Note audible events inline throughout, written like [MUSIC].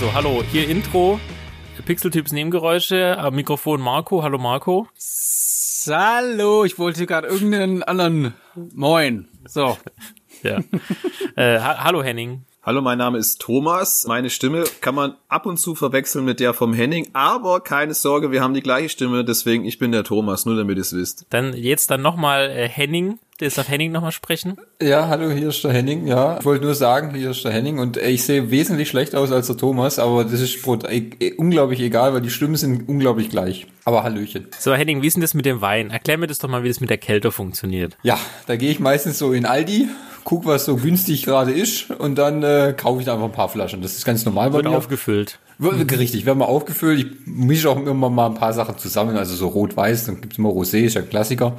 Also, hallo, hier Intro. Pixeltyps Nebengeräusche, am Mikrofon Marco. Hallo Marco. Hallo, ich wollte gerade irgendeinen anderen. Moin. So. [LAUGHS] Ja. äh, ha hallo Henning. Hallo, mein Name ist Thomas. Meine Stimme kann man ab und zu verwechseln mit der vom Henning, aber keine Sorge, wir haben die gleiche Stimme, deswegen ich bin der Thomas, nur damit ihr es wisst. Dann jetzt dann nochmal äh, Henning. Ist darf Henning nochmal sprechen? Ja, hallo, hier ist der Henning. Ja, ich wollte nur sagen, hier ist der Henning und äh, ich sehe wesentlich schlecht aus als der Thomas, aber das ist äh, unglaublich egal, weil die Stimmen sind unglaublich gleich. Aber Hallöchen. So, Henning, wie ist denn das mit dem Wein? Erklär mir das doch mal, wie das mit der Kälte funktioniert. Ja, da gehe ich meistens so in Aldi, guck, was so günstig gerade ist und dann äh, kaufe ich da einfach ein paar Flaschen. Das ist ganz normal bei Wird mir. aufgefüllt. Wird, richtig, werden wir aufgefüllt. Ich mische auch immer mal ein paar Sachen zusammen, also so rot-weiß, dann gibt's immer Rosé, ist ja ein Klassiker.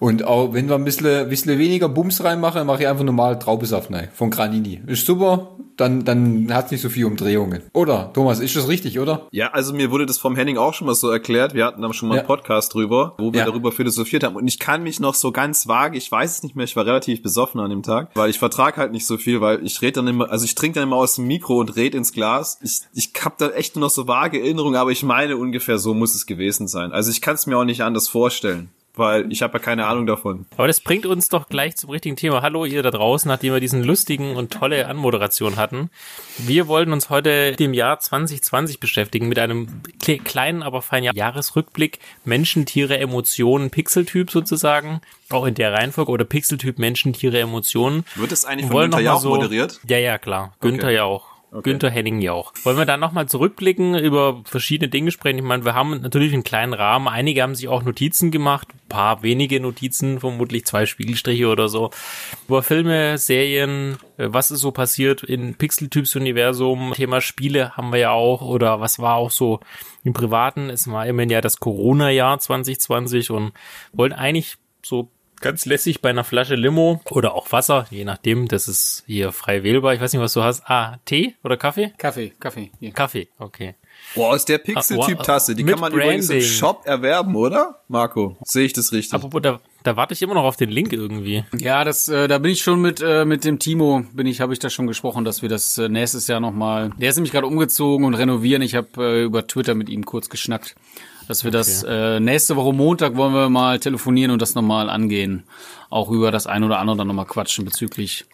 Und auch wenn wir ein bisschen, bisschen weniger Bums reinmachen, mache ich einfach normal Traubensaft rein. Von Granini. Ist super, dann, dann hat nicht so viel Umdrehungen. Oder, Thomas, ist das richtig, oder? Ja, also mir wurde das vom Henning auch schon mal so erklärt. Wir hatten da schon mal ja. einen Podcast drüber, wo wir ja. darüber philosophiert haben. Und ich kann mich noch so ganz vage, ich weiß es nicht mehr, ich war relativ besoffen an dem Tag, weil ich vertrag halt nicht so viel, weil ich rede dann immer, also ich trinke dann immer aus dem Mikro und rede ins Glas. Ich, ich hab da echt nur noch so vage Erinnerungen, aber ich meine ungefähr so muss es gewesen sein. Also ich kann es mir auch nicht anders vorstellen weil ich habe ja keine Ahnung davon. Aber das bringt uns doch gleich zum richtigen Thema. Hallo ihr da draußen, nachdem wir diesen lustigen und tolle Anmoderation hatten. Wir wollen uns heute dem Jahr 2020 beschäftigen mit einem kleinen, aber feinen Jahresrückblick. Menschen, Tiere, Emotionen, Pixeltyp sozusagen. Auch in der Reihenfolge oder Pixeltyp Menschen, Tiere, Emotionen. Wird es eigentlich von Günther Jauch so, moderiert? Ja, ja, klar. Günther okay. Jauch. Okay. Günther Henning Jauch. Wollen wir dann nochmal zurückblicken, über verschiedene Dinge sprechen? Ich meine, wir haben natürlich einen kleinen Rahmen. Einige haben sich auch Notizen gemacht, ein paar wenige Notizen, vermutlich zwei Spiegelstriche oder so. Über Filme, Serien, äh, was ist so passiert in Pixeltyps-Universum. Thema Spiele haben wir ja auch oder was war auch so im Privaten. Es war immerhin ja das Corona-Jahr 2020 und wollten eigentlich so ganz lässig bei einer Flasche Limo oder auch Wasser, je nachdem, das ist hier frei wählbar. Ich weiß nicht, was du hast. Ah, Tee oder Kaffee? Kaffee, Kaffee. Hier. Kaffee, okay. Boah, aus der Pixel-Typ-Tasse, die kann man Branding. übrigens im Shop erwerben, oder? Marco, sehe ich das richtig? Apropos, da, da warte ich immer noch auf den Link irgendwie. Ja, das, äh, da bin ich schon mit äh, mit dem Timo, bin ich, habe ich da schon gesprochen, dass wir das äh, nächstes Jahr nochmal. Der ist nämlich gerade umgezogen und renovieren. Ich habe äh, über Twitter mit ihm kurz geschnackt dass wir okay. das äh, nächste Woche Montag wollen wir mal telefonieren und das nochmal angehen. Auch über das ein oder andere dann nochmal quatschen bezüglich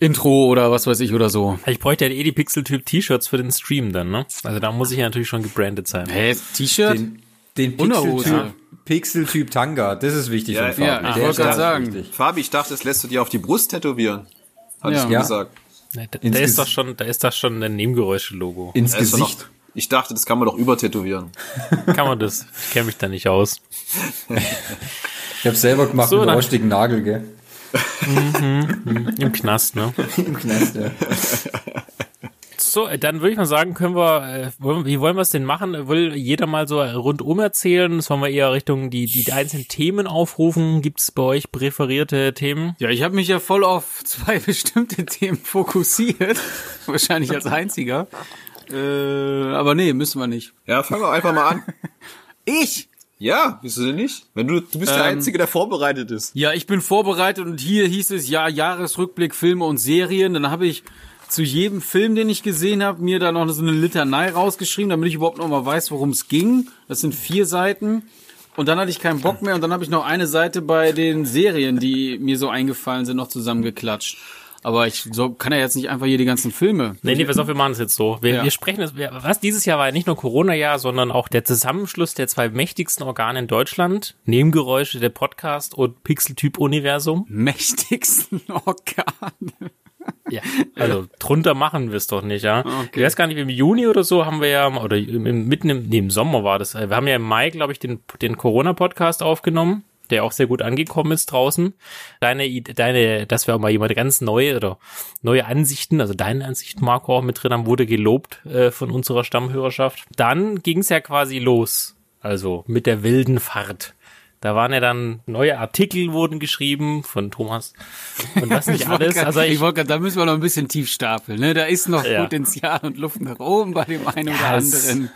Intro oder was weiß ich oder so. Ich bräuchte ja eh die Pixel-Typ T-Shirts für den Stream dann, ne? Also da muss ich ja natürlich schon gebrandet sein. Hä, T-Shirt? Den, den Pixel-Typ Pixel Tanga, das ist wichtig ja, Fabi. Ja, ich wollte gerade sagen. Wichtig. Fabi, ich dachte, das lässt du dir auf die Brust tätowieren. Hat ja. ich ja. gesagt. Da, da ist doch schon, da ist doch schon ein Nebengeräusche-Logo. Ins Gesicht. Ich dachte, das kann man doch übertätowieren. [LAUGHS] kann man das? Ich kenne mich da nicht aus. ich habe selber gemacht so, mit einem rostigen Nagel, gell? Mhm, Im Knast, ne? [LAUGHS] Im Knast, ja. So, dann würde ich mal sagen, können wir, äh, wie wollen wir es denn machen? Will jeder mal so rundum erzählen? Sollen wir eher Richtung die, die einzelnen Themen aufrufen? Gibt es bei euch präferierte Themen? Ja, ich habe mich ja voll auf zwei [LAUGHS] bestimmte Themen fokussiert. Wahrscheinlich als einziger. Äh, aber nee, müssen wir nicht. Ja, fangen wir einfach mal an. [LAUGHS] ich? Ja, bist du denn nicht? Wenn du, du bist ähm, der Einzige, der vorbereitet ist. Ja, ich bin vorbereitet und hier hieß es ja Jahresrückblick Filme und Serien. Dann habe ich zu jedem Film, den ich gesehen habe, mir da noch so eine Litanei rausgeschrieben, damit ich überhaupt noch mal weiß, worum es ging. Das sind vier Seiten. Und dann hatte ich keinen Bock mehr und dann habe ich noch eine Seite bei den Serien, die mir so eingefallen sind, noch zusammengeklatscht. Aber ich so, kann ja jetzt nicht einfach hier die ganzen Filme. Nee, nee, pass auf, wir machen es jetzt so. Wir, ja. wir sprechen es, was dieses Jahr war ja nicht nur Corona-Jahr, sondern auch der Zusammenschluss der zwei mächtigsten Organe in Deutschland. Nebengeräusche, der Podcast und Pixeltyp-Universum. Mächtigsten [LAUGHS] Organe. Ja, also drunter machen wir es doch nicht, ja. Okay. Ich weiß gar nicht, im Juni oder so haben wir ja, oder im, mitten im, nee, im Sommer war das. Wir haben ja im Mai, glaube ich, den, den Corona-Podcast aufgenommen der auch sehr gut angekommen ist draußen. Deine, deine, dass wir auch mal jemand ganz neue oder neue Ansichten, also deine Ansicht, Marco, auch mit drin haben, wurde gelobt äh, von unserer Stammhörerschaft. Dann ging es ja quasi los. Also mit der wilden Fahrt. Da waren ja dann neue Artikel wurden geschrieben von Thomas und was nicht [LAUGHS] alles. Grad, also ich, ich wollte gerade, da müssen wir noch ein bisschen tief stapeln. Ne? Da ist noch ja. Potenzial und Luft nach oben bei dem einen oder anderen.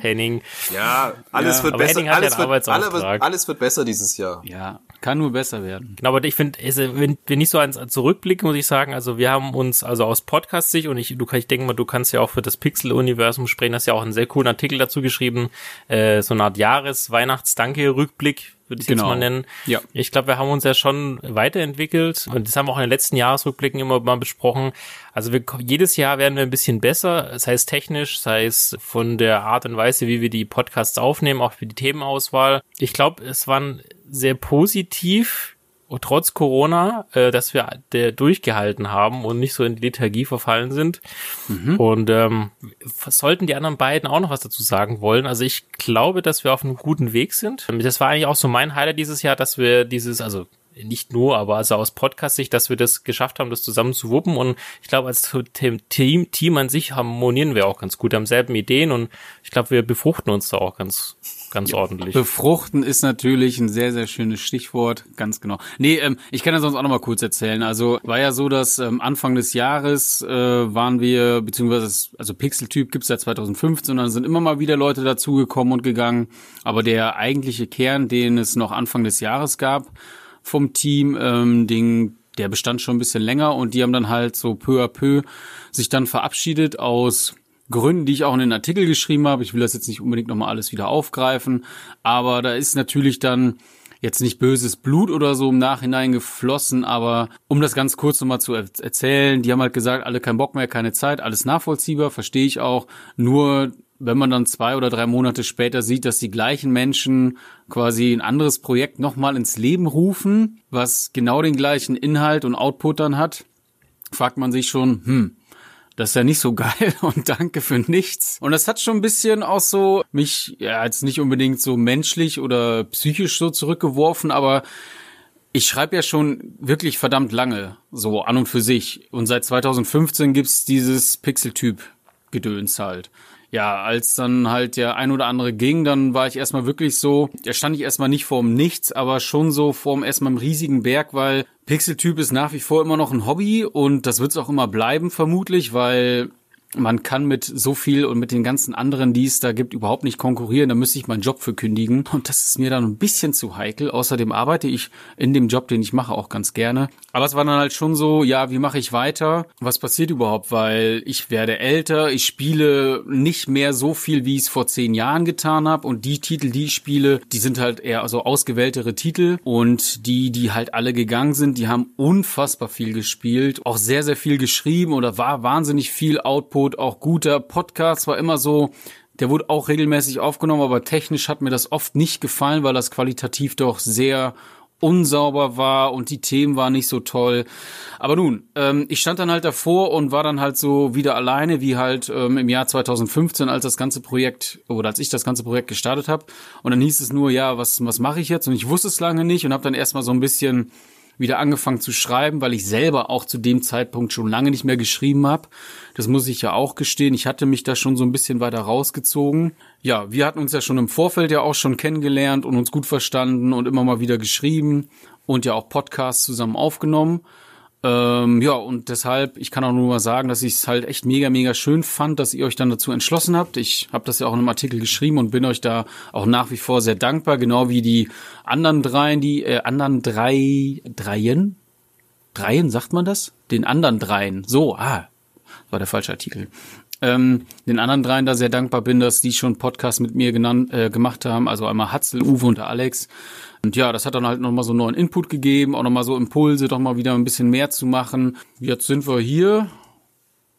Henning. Ja, alles ja, wird besser. Alles wird, alles, alles wird besser dieses Jahr. Ja. Kann nur besser werden. Genau, aber ich finde, also, wenn wir nicht so ans zurückblicken, muss ich sagen, also wir haben uns also aus Podcast-Sicht und ich, du ich denke mal, du kannst ja auch für das Pixel-Universum sprechen, hast ja auch einen sehr coolen Artikel dazu geschrieben, äh, so eine Art Jahres-Weihnachts-Danke-Rückblick, würde ich genau. jetzt mal nennen. Ja. Ich glaube, wir haben uns ja schon weiterentwickelt und das haben wir auch in den letzten Jahresrückblicken immer mal besprochen. Also wir, jedes Jahr werden wir ein bisschen besser, sei es technisch, sei es von der Art und Weise, wie wir die Podcasts aufnehmen, auch für die Themenauswahl. Ich glaube, es waren sehr positiv, trotz Corona, äh, dass wir der durchgehalten haben und nicht so in die Lethargie verfallen sind. Mhm. Und ähm, sollten die anderen beiden auch noch was dazu sagen wollen. Also ich glaube, dass wir auf einem guten Weg sind. Das war eigentlich auch so mein Highlight dieses Jahr, dass wir dieses, also nicht nur, aber also aus Podcast-Sicht, dass wir das geschafft haben, das zusammen zu wuppen. Und ich glaube, als Team, Team an sich harmonieren wir auch ganz gut, haben selben Ideen und ich glaube, wir befruchten uns da auch ganz, ganz ordentlich. Befruchten ist natürlich ein sehr, sehr schönes Stichwort, ganz genau. Nee, ähm, ich kann das sonst auch noch mal kurz erzählen. Also war ja so, dass ähm, Anfang des Jahres äh, waren wir, beziehungsweise, also Pixeltyp gibt's seit 2015 und dann sind immer mal wieder Leute dazugekommen und gegangen. Aber der eigentliche Kern, den es noch Anfang des Jahres gab, vom Team, ähm, den, der bestand schon ein bisschen länger und die haben dann halt so peu à peu sich dann verabschiedet aus Gründen, die ich auch in den Artikel geschrieben habe. Ich will das jetzt nicht unbedingt nochmal alles wieder aufgreifen, aber da ist natürlich dann jetzt nicht böses Blut oder so im Nachhinein geflossen, aber um das ganz kurz nochmal zu erzählen, die haben halt gesagt, alle kein Bock mehr, keine Zeit, alles nachvollziehbar, verstehe ich auch. Nur wenn man dann zwei oder drei Monate später sieht, dass die gleichen Menschen quasi ein anderes Projekt nochmal ins Leben rufen, was genau den gleichen Inhalt und Output dann hat, fragt man sich schon, hm, das ist ja nicht so [LAUGHS] geil und danke für nichts. Und das hat schon ein bisschen auch so mich, ja, jetzt nicht unbedingt so menschlich oder psychisch so zurückgeworfen, aber ich schreibe ja schon wirklich verdammt lange, so an und für sich. Und seit 2015 gibt's dieses Pixeltyp-Gedöns halt ja, als dann halt der ein oder andere ging, dann war ich erstmal wirklich so, da stand ich erstmal nicht vorm Nichts, aber schon so vorm erstmal einem riesigen Berg, weil Pixeltyp ist nach wie vor immer noch ein Hobby und das wird es auch immer bleiben vermutlich, weil man kann mit so viel und mit den ganzen anderen, die es da gibt, überhaupt nicht konkurrieren. Da müsste ich meinen Job für kündigen. Und das ist mir dann ein bisschen zu heikel. Außerdem arbeite ich in dem Job, den ich mache, auch ganz gerne. Aber es war dann halt schon so, ja, wie mache ich weiter? Was passiert überhaupt? Weil ich werde älter, ich spiele nicht mehr so viel, wie ich es vor zehn Jahren getan habe. Und die Titel, die ich spiele, die sind halt eher so ausgewähltere Titel. Und die, die halt alle gegangen sind, die haben unfassbar viel gespielt. Auch sehr, sehr viel geschrieben oder war wahnsinnig viel Output Output, auch guter Podcast, war immer so, der wurde auch regelmäßig aufgenommen, aber technisch hat mir das oft nicht gefallen, weil das qualitativ doch sehr unsauber war und die Themen waren nicht so toll. Aber nun, ähm, ich stand dann halt davor und war dann halt so wieder alleine, wie halt ähm, im Jahr 2015, als das ganze Projekt oder als ich das ganze Projekt gestartet habe. Und dann hieß es nur, ja, was was mache ich jetzt? Und ich wusste es lange nicht und habe dann erstmal so ein bisschen wieder angefangen zu schreiben, weil ich selber auch zu dem Zeitpunkt schon lange nicht mehr geschrieben habe. Das muss ich ja auch gestehen. Ich hatte mich da schon so ein bisschen weiter rausgezogen. Ja, wir hatten uns ja schon im Vorfeld ja auch schon kennengelernt und uns gut verstanden und immer mal wieder geschrieben und ja auch Podcasts zusammen aufgenommen. Ähm, ja, und deshalb, ich kann auch nur mal sagen, dass ich es halt echt mega, mega schön fand, dass ihr euch dann dazu entschlossen habt. Ich habe das ja auch in einem Artikel geschrieben und bin euch da auch nach wie vor sehr dankbar, genau wie die anderen dreien, die äh, anderen drei, dreien? Dreien, sagt man das? Den anderen dreien. So, ah, war der falsche Artikel. Ähm, den anderen dreien da sehr dankbar bin, dass die schon Podcast mit mir genannt, äh, gemacht haben. Also einmal Hatzel, Uwe und Alex. Und ja, das hat dann halt nochmal so einen neuen Input gegeben, auch nochmal so Impulse, doch mal wieder ein bisschen mehr zu machen. Jetzt sind wir hier.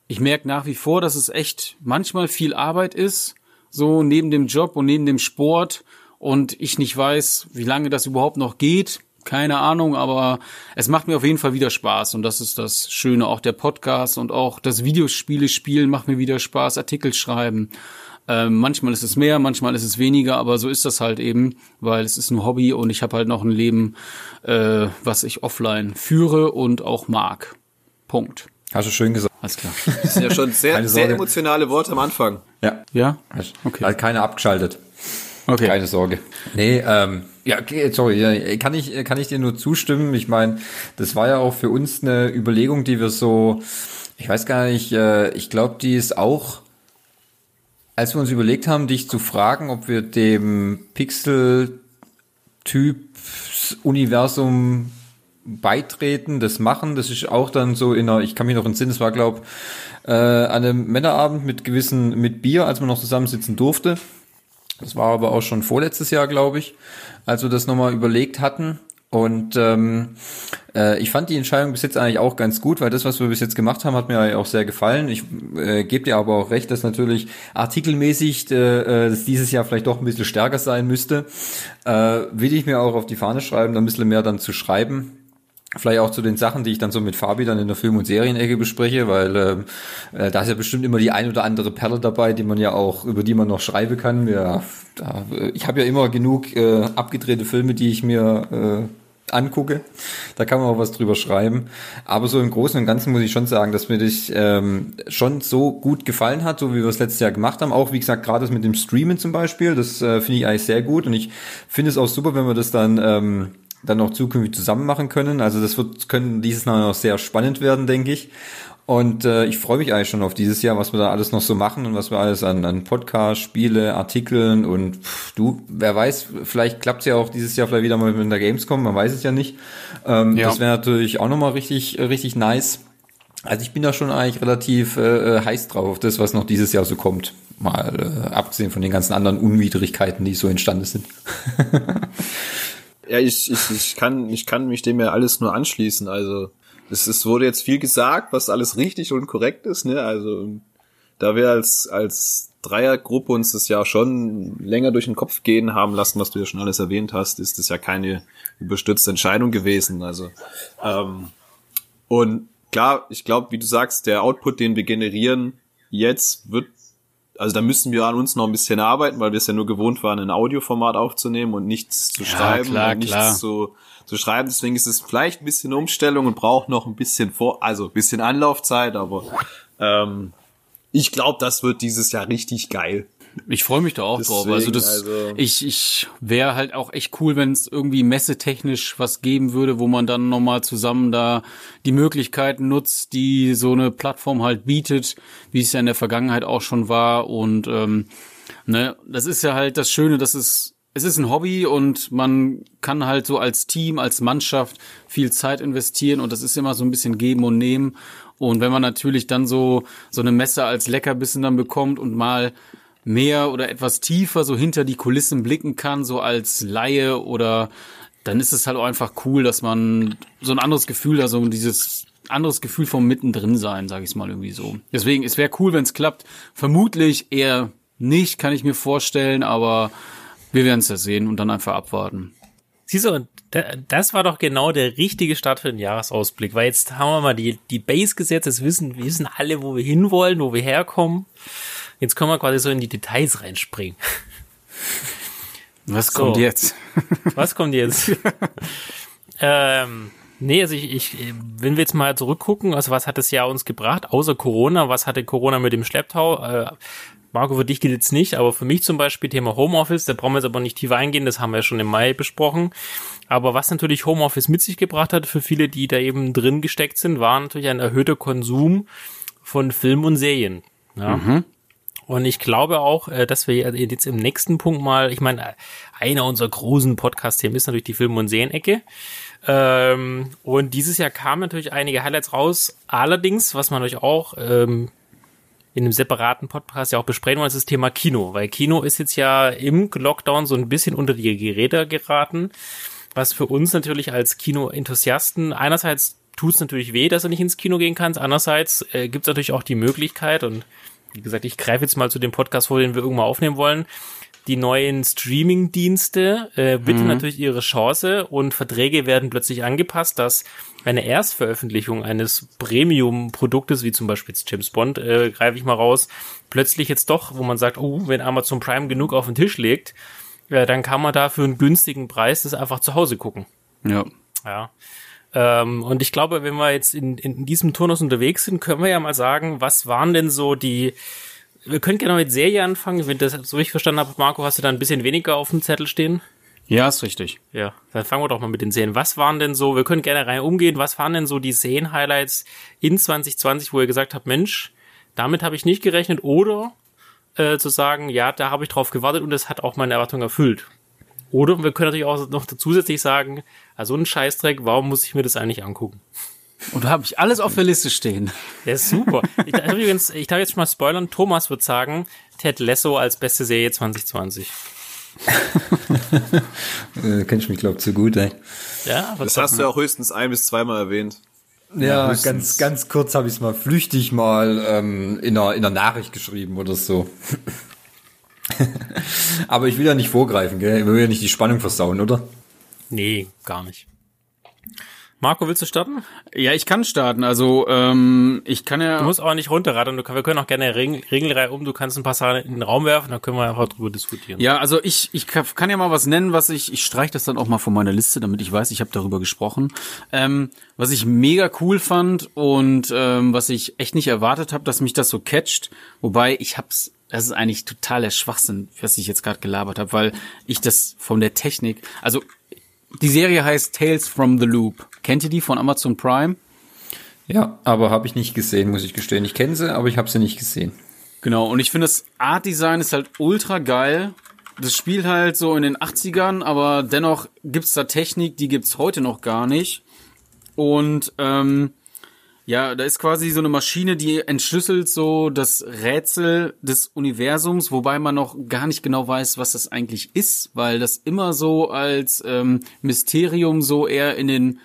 Ich merke nach wie vor, dass es echt manchmal viel Arbeit ist, so neben dem Job und neben dem Sport. Und ich nicht weiß, wie lange das überhaupt noch geht. Keine Ahnung, aber es macht mir auf jeden Fall wieder Spaß und das ist das Schöne. Auch der Podcast und auch das Videospiele spielen macht mir wieder Spaß, Artikel schreiben. Ähm, manchmal ist es mehr, manchmal ist es weniger, aber so ist das halt eben, weil es ist ein Hobby und ich habe halt noch ein Leben, äh, was ich offline führe und auch mag. Punkt. Hast du schön gesagt. Alles klar. [LAUGHS] Das sind ja schon sehr, sehr emotionale Worte am Anfang. Ja. Ja? Okay. Hat keiner abgeschaltet. Okay. Keine Sorge. Nee, ähm, ja, okay, sorry, kann ich, kann ich dir nur zustimmen. Ich meine, das war ja auch für uns eine Überlegung, die wir so, ich weiß gar nicht, äh, ich glaube, die ist auch als wir uns überlegt haben, dich zu fragen, ob wir dem Pixel Typs-Universum beitreten, das machen. Das ist auch dann so in einer, ich kann mich noch entsinnen, es war, glaube äh, an einem Männerabend mit gewissen, mit Bier, als man noch zusammensitzen durfte. Das war aber auch schon vorletztes Jahr, glaube ich, als wir das nochmal überlegt hatten. Und ähm, äh, ich fand die Entscheidung bis jetzt eigentlich auch ganz gut, weil das, was wir bis jetzt gemacht haben, hat mir auch sehr gefallen. Ich äh, gebe dir aber auch recht, dass natürlich artikelmäßig äh, äh, das dieses Jahr vielleicht doch ein bisschen stärker sein müsste. Äh, will ich mir auch auf die Fahne schreiben, da ein bisschen mehr dann zu schreiben vielleicht auch zu den Sachen, die ich dann so mit Fabi dann in der Film- und Serienecke bespreche, weil ähm, äh, da ist ja bestimmt immer die ein oder andere Perle dabei, die man ja auch, über die man noch schreiben kann. Ja, da, äh, ich habe ja immer genug äh, abgedrehte Filme, die ich mir äh, angucke. Da kann man auch was drüber schreiben. Aber so im Großen und Ganzen muss ich schon sagen, dass mir das ähm, schon so gut gefallen hat, so wie wir es letztes Jahr gemacht haben. Auch wie gesagt, gerade das mit dem Streamen zum Beispiel, das äh, finde ich eigentlich sehr gut. Und ich finde es auch super, wenn wir das dann ähm, dann auch zukünftig zusammen machen können. Also das wird können dieses Jahr noch sehr spannend werden, denke ich. Und äh, ich freue mich eigentlich schon auf dieses Jahr, was wir da alles noch so machen und was wir alles an, an Podcasts, Spiele, Artikeln und pff, du, wer weiß, vielleicht klappt es ja auch dieses Jahr vielleicht wieder mal mit der Gamescom, man weiß es ja nicht. Ähm, ja. Das wäre natürlich auch nochmal richtig, richtig nice. Also ich bin da schon eigentlich relativ äh, äh, heiß drauf auf das, was noch dieses Jahr so kommt. Mal äh, abgesehen von den ganzen anderen Unwidrigkeiten, die so entstanden sind. [LAUGHS] Ja, ich, ich, ich, kann, ich kann mich dem ja alles nur anschließen. Also es, es wurde jetzt viel gesagt, was alles richtig und korrekt ist. Ne? Also da wir als, als Dreiergruppe uns das ja schon länger durch den Kopf gehen haben lassen, was du ja schon alles erwähnt hast, ist das ja keine überstützte Entscheidung gewesen. Also ähm, und klar, ich glaube, wie du sagst, der Output, den wir generieren, jetzt wird also da müssen wir an uns noch ein bisschen arbeiten, weil wir es ja nur gewohnt waren, ein Audioformat aufzunehmen und nichts zu ja, schreiben klar, und nichts klar. zu, zu schreiben. Deswegen ist es vielleicht ein bisschen Umstellung und braucht noch ein bisschen vor, also ein bisschen Anlaufzeit, aber ähm, ich glaube, das wird dieses Jahr richtig geil. Ich freue mich da auch Deswegen, drauf. Also das, also ich, ich wäre halt auch echt cool, wenn es irgendwie messetechnisch was geben würde, wo man dann nochmal zusammen da die Möglichkeiten nutzt, die so eine Plattform halt bietet, wie es ja in der Vergangenheit auch schon war. Und ähm, ne, das ist ja halt das Schöne, dass es es ist ein Hobby und man kann halt so als Team, als Mannschaft viel Zeit investieren und das ist immer so ein bisschen geben und nehmen. Und wenn man natürlich dann so, so eine Messe als Leckerbissen dann bekommt und mal mehr oder etwas tiefer so hinter die Kulissen blicken kann, so als Laie oder dann ist es halt auch einfach cool, dass man so ein anderes Gefühl, also dieses anderes Gefühl vom mittendrin sein, sage ich mal irgendwie so. Deswegen, es wäre cool, wenn es klappt. Vermutlich eher nicht, kann ich mir vorstellen, aber wir werden es ja sehen und dann einfach abwarten. Siehst du, das war doch genau der richtige Start für den Jahresausblick, weil jetzt haben wir mal die, die Base gesetzt, jetzt wissen, wir wissen alle, wo wir hinwollen, wo wir herkommen. Jetzt können wir quasi so in die Details reinspringen. Was so. kommt jetzt? [LAUGHS] Was kommt jetzt? ähm, nee, also ich, ich, wenn wir jetzt mal zurückgucken, also was hat das Jahr uns gebracht, außer Corona, was hatte Corona mit dem Schlepptau? Äh, Marco, für dich gilt jetzt nicht, aber für mich zum Beispiel Thema Homeoffice, da brauchen wir jetzt aber nicht tiefer eingehen, das haben wir ja schon im Mai besprochen. Aber was natürlich Homeoffice mit sich gebracht hat für viele, die da eben drin gesteckt sind, war natürlich ein erhöhter Konsum von Film und Serien. Ja. Mhm. Und ich glaube auch, äh, dass wir jetzt im nächsten Punkt mal, ich meine, einer unserer großen Podcast-Themen ist natürlich die Film- und Serienecke. Ähm, und dieses Jahr kamen natürlich einige Highlights raus. Allerdings, was man euch auch ähm, in einem separaten Podcast ja auch besprechen wollen, ist das Thema Kino. Weil Kino ist jetzt ja im Lockdown so ein bisschen unter die Geräte geraten. Was für uns natürlich als Kino-Enthusiasten einerseits tut es natürlich weh, dass du nicht ins Kino gehen kannst. Andererseits äh, gibt es natürlich auch die Möglichkeit und wie gesagt, ich greife jetzt mal zu dem Podcast vor, den wir irgendwann aufnehmen wollen. Die neuen Streaming-Dienste äh, bieten mhm. natürlich ihre Chance und Verträge werden plötzlich angepasst, dass eine Erstveröffentlichung eines Premium-Produktes, wie zum Beispiel jetzt James Bond, äh, greife ich mal raus, plötzlich jetzt doch, wo man sagt, oh, wenn Amazon Prime genug auf den Tisch legt, äh, dann kann man da für einen günstigen Preis das einfach zu Hause gucken. Ja. Ja. Ähm, und ich glaube, wenn wir jetzt in, in diesem Turnus unterwegs sind, können wir ja mal sagen, was waren denn so die, wir können gerne mit Serie anfangen. Wenn das so ich verstanden habe, Marco, hast du da ein bisschen weniger auf dem Zettel stehen? Ja, ist richtig. Ja, dann fangen wir doch mal mit den Serien. Was waren denn so, wir können gerne rein umgehen, was waren denn so die Serien-Highlights in 2020, wo ihr gesagt habt, Mensch, damit habe ich nicht gerechnet oder äh, zu sagen, ja, da habe ich drauf gewartet und es hat auch meine Erwartung erfüllt. Oder wir können natürlich auch noch zusätzlich sagen, also ein Scheißdreck, warum muss ich mir das eigentlich angucken? Und da habe ich alles auf der Liste stehen. Ja, ist super. Ich [LAUGHS] darf übrigens, ich darf jetzt schon mal spoilern, Thomas wird sagen, Ted Lasso als beste Serie 2020. äh, kennst du mich, glaub zu gut, ey. Ja, das hast du ja auch höchstens ein bis zweimal erwähnt. Ja, ja ganz, ganz kurz habe ich es mal flüchtig mal ähm, in, einer, in einer Nachricht geschrieben oder so. [LAUGHS] Aber ich will ja nicht vorgreifen, gell? Ich will ja nicht die Spannung versauen, oder? Nee, gar nicht. Marco, willst du starten? Ja, ich kann starten. Also ähm, ich kann ja. Du musst aber nicht runterraten. Du, wir können auch gerne Regel, Regelreihe um. Du kannst ein paar Sachen in den Raum werfen, dann können wir einfach drüber diskutieren. Ja, also ich ich kann ja mal was nennen, was ich ich streiche das dann auch mal von meiner Liste, damit ich weiß, ich habe darüber gesprochen. Ähm, was ich mega cool fand und ähm, was ich echt nicht erwartet habe, dass mich das so catcht. Wobei ich hab's das ist eigentlich totaler Schwachsinn, was ich jetzt gerade gelabert habe, weil ich das von der Technik, also die Serie heißt Tales from the Loop. Kennt ihr die von Amazon Prime? Ja, aber habe ich nicht gesehen, muss ich gestehen. Ich kenne sie, aber ich habe sie nicht gesehen. Genau, und ich finde das Art Design ist halt ultra geil. Das spielt halt so in den 80ern, aber dennoch gibt's da Technik, die gibt's heute noch gar nicht. Und ähm, ja, da ist quasi so eine Maschine, die entschlüsselt so das Rätsel des Universums, wobei man noch gar nicht genau weiß, was das eigentlich ist, weil das immer so als ähm, Mysterium so eher in den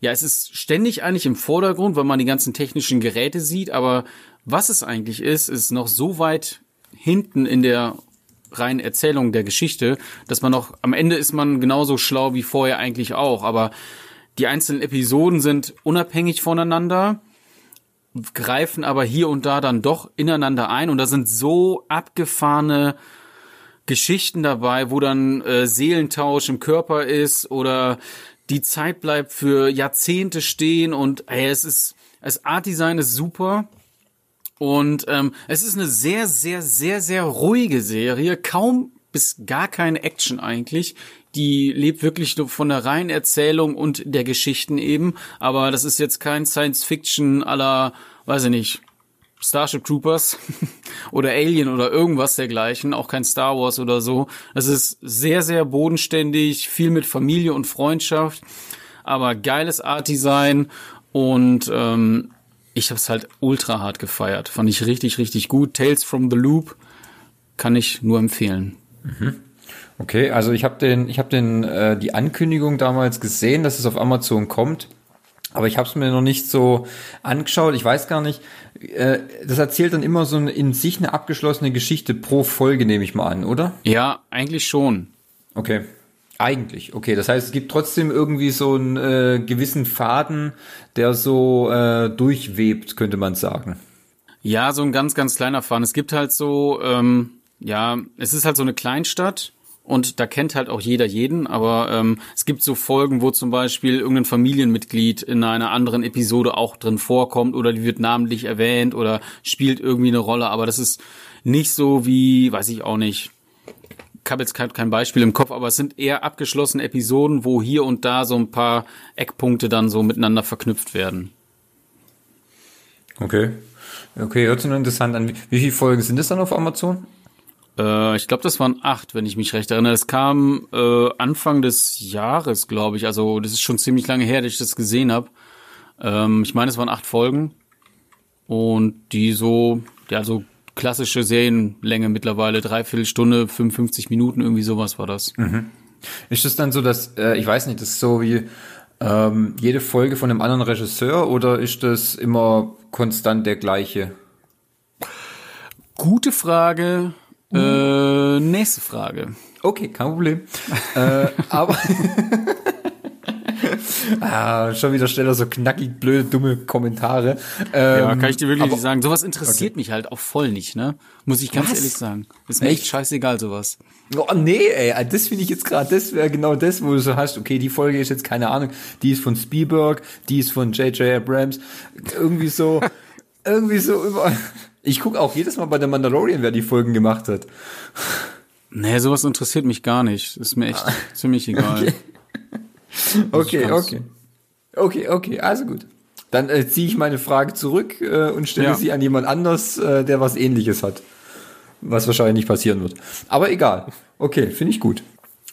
ja, es ist ständig eigentlich im Vordergrund, weil man die ganzen technischen Geräte sieht, aber was es eigentlich ist, ist noch so weit hinten in der reinen Erzählung der Geschichte, dass man noch am Ende ist man genauso schlau wie vorher eigentlich auch, aber die einzelnen Episoden sind unabhängig voneinander, greifen aber hier und da dann doch ineinander ein und da sind so abgefahrene Geschichten dabei, wo dann äh, Seelentausch im Körper ist oder die Zeit bleibt für Jahrzehnte stehen und ey, es ist, das Art Design ist super. Und ähm, es ist eine sehr, sehr, sehr, sehr ruhige Serie. Kaum bis gar keine Action eigentlich die lebt wirklich von der reinen Erzählung und der Geschichten eben. Aber das ist jetzt kein Science Fiction aller, weiß ich nicht, Starship Troopers [LAUGHS] oder Alien oder irgendwas dergleichen, auch kein Star Wars oder so. Es ist sehr, sehr bodenständig, viel mit Familie und Freundschaft, aber geiles Art Design und ähm, ich habe es halt ultra hart gefeiert. Fand ich richtig, richtig gut. Tales from the Loop kann ich nur empfehlen. Mhm. Okay, also ich habe den, ich habe den äh, die Ankündigung damals gesehen, dass es auf Amazon kommt, aber ich habe es mir noch nicht so angeschaut. Ich weiß gar nicht. Äh, das erzählt dann immer so eine, in sich eine abgeschlossene Geschichte pro Folge, nehme ich mal an, oder? Ja, eigentlich schon. Okay. Eigentlich, okay. Das heißt, es gibt trotzdem irgendwie so einen äh, gewissen Faden, der so äh, durchwebt, könnte man sagen. Ja, so ein ganz, ganz kleiner Faden. Es gibt halt so, ähm, ja, es ist halt so eine Kleinstadt und da kennt halt auch jeder jeden, aber ähm, es gibt so Folgen, wo zum Beispiel irgendein Familienmitglied in einer anderen Episode auch drin vorkommt oder die wird namentlich erwähnt oder spielt irgendwie eine Rolle, aber das ist nicht so wie, weiß ich auch nicht, ich habe jetzt kein, Beispiel im Kopf, aber es sind eher abgeschlossene Episoden, wo hier und da so ein paar Eckpunkte dann so miteinander verknüpft werden. Okay. Okay, hört sich nur interessant an. Wie viele Folgen sind es dann auf Amazon? Äh, ich glaube, das waren acht, wenn ich mich recht erinnere. Es kam äh, Anfang des Jahres, glaube ich. Also das ist schon ziemlich lange her, dass ich das gesehen habe. Ähm, ich meine, es waren acht Folgen und die so, ja, so klassische Serienlänge mittlerweile, dreiviertel Stunde, 55 Minuten, irgendwie sowas war das. Mhm. Ist das dann so, dass, äh, ich weiß nicht, das ist so wie ähm, jede Folge von einem anderen Regisseur oder ist das immer konstant der gleiche? Gute Frage. Äh, nächste Frage. Okay, kein Problem. äh, aber [LAUGHS] ah, schon wieder schneller so knackig blöde, dumme Kommentare. Ähm, ja, kann ich dir wirklich aber, nicht sagen. Sowas interessiert okay. mich halt auch voll nicht, ne? Muss ich ganz Was? ehrlich sagen. Ist mir echt scheißegal, sowas. Oh nee, ey, das finde ich jetzt gerade, das wäre genau das, wo du so hast, okay, die Folge ist jetzt keine Ahnung, die ist von Spielberg, die ist von J.J. Abrams, irgendwie so, [LAUGHS] irgendwie so über. Ich gucke auch jedes Mal bei der Mandalorian, wer die Folgen gemacht hat. Nee, sowas interessiert mich gar nicht. Ist mir echt ah. ziemlich [LAUGHS] egal. Okay, okay. Okay, okay, okay, also gut. Dann äh, ziehe ich meine Frage zurück äh, und stelle ja. sie an jemand anders, äh, der was ähnliches hat. Was wahrscheinlich nicht passieren wird. Aber egal. Okay, finde ich gut.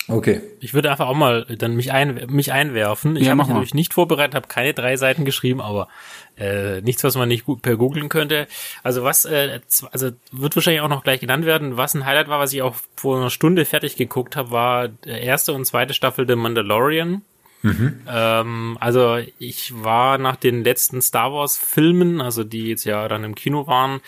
Okay. Ich würde einfach auch mal dann mich, ein, mich einwerfen. Ich ja, habe mich natürlich nicht vorbereitet, habe keine drei Seiten geschrieben, aber äh, nichts, was man nicht gut per googeln könnte. Also was, äh, also wird wahrscheinlich auch noch gleich genannt werden. Was ein Highlight war, was ich auch vor einer Stunde fertig geguckt habe, war erste und zweite Staffel The Mandalorian. Mhm. Ähm, also ich war nach den letzten Star Wars Filmen, also die jetzt ja dann im Kino waren,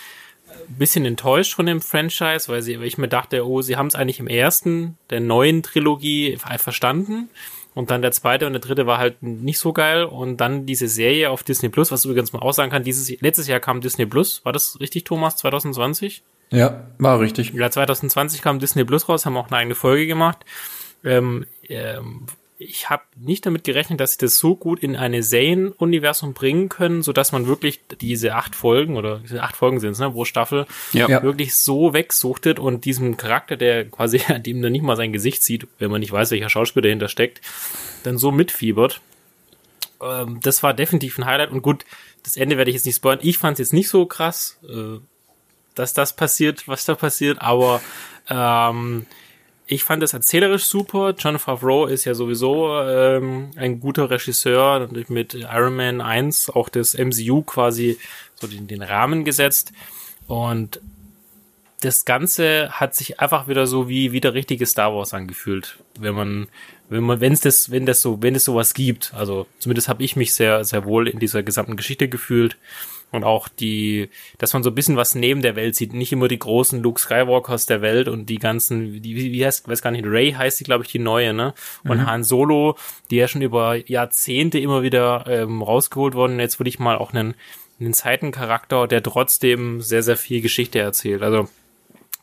bisschen enttäuscht von dem Franchise, weil, sie, weil ich mir dachte, oh, sie haben es eigentlich im ersten der neuen Trilogie verstanden. Und dann der zweite und der dritte war halt nicht so geil. Und dann diese Serie auf Disney Plus, was übrigens mal aussagen kann, dieses, letztes Jahr kam Disney Plus. War das richtig, Thomas? 2020? Ja, war richtig. Ja, 2020 kam Disney Plus raus, haben auch eine eigene Folge gemacht. Ähm, ähm, ich habe nicht damit gerechnet, dass sie das so gut in eine Serien-Universum bringen können, so dass man wirklich diese acht Folgen oder diese acht Folgen sind ne, pro Staffel, ja. wirklich so wegsuchtet und diesem Charakter, der quasi, [LAUGHS] dem dann nicht mal sein Gesicht sieht, wenn man nicht weiß, welcher Schauspieler dahinter steckt, dann so mitfiebert. Ähm, das war definitiv ein Highlight und gut, das Ende werde ich jetzt nicht spoilern. Ich fand es jetzt nicht so krass, äh, dass das passiert, was da passiert, aber ähm, ich fand es erzählerisch super. John Favreau ist ja sowieso ähm, ein guter Regisseur, mit Iron Man 1 auch das MCU quasi so den, den Rahmen gesetzt. Und das Ganze hat sich einfach wieder so wie wieder richtige Star Wars angefühlt, wenn man wenn man wenn es das wenn das so wenn es sowas gibt. Also zumindest habe ich mich sehr sehr wohl in dieser gesamten Geschichte gefühlt und auch die, dass man so ein bisschen was neben der Welt sieht, nicht immer die großen Luke Skywalkers der Welt und die ganzen, die, wie heißt, weiß gar nicht, Ray heißt die, glaube ich, die neue, ne? Und mhm. Han Solo, die ja schon über Jahrzehnte immer wieder ähm, rausgeholt worden. Jetzt würde ich mal auch einen, einen Zeitencharakter, der trotzdem sehr, sehr viel Geschichte erzählt. Also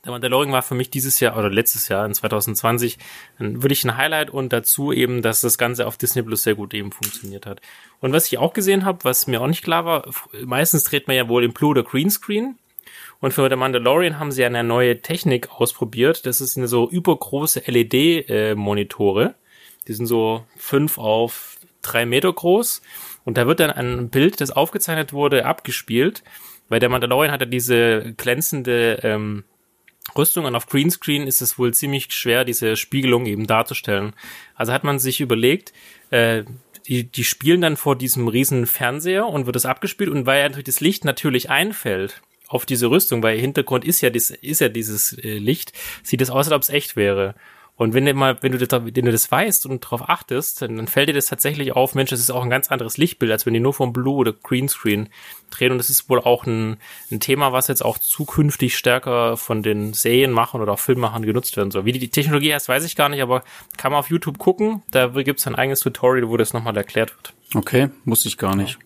der Mandalorian war für mich dieses Jahr oder letztes Jahr in 2020 ein, wirklich ein Highlight und dazu eben, dass das Ganze auf Disney Plus sehr gut eben funktioniert hat. Und was ich auch gesehen habe, was mir auch nicht klar war, meistens dreht man ja wohl im Blue oder Greenscreen. Und für der Mandalorian haben sie eine neue Technik ausprobiert. Das ist eine so übergroße LED-Monitore. Äh, Die sind so fünf auf drei Meter groß. Und da wird dann ein Bild, das aufgezeichnet wurde, abgespielt. Weil der Mandalorian hat ja diese glänzende ähm, Rüstung und auf Greenscreen ist es wohl ziemlich schwer, diese Spiegelung eben darzustellen. Also hat man sich überlegt, äh, die, die spielen dann vor diesem riesen Fernseher und wird es abgespielt und weil ja natürlich das Licht natürlich einfällt auf diese Rüstung, weil Hintergrund ist ja, dies, ist ja dieses äh, Licht, sieht es aus, als ob es echt wäre. Und wenn du mal, wenn du das, wenn du das weißt und darauf achtest, dann, dann fällt dir das tatsächlich auf, Mensch, das ist auch ein ganz anderes Lichtbild, als wenn die nur vom Blue oder Greenscreen drehen. Und das ist wohl auch ein, ein Thema, was jetzt auch zukünftig stärker von den Serienmachern oder auch Filmemachern genutzt werden soll. Wie die, die Technologie heißt, weiß ich gar nicht, aber kann man auf YouTube gucken. Da gibt's ein eigenes Tutorial, wo das nochmal erklärt wird. Okay, muss ich gar nicht.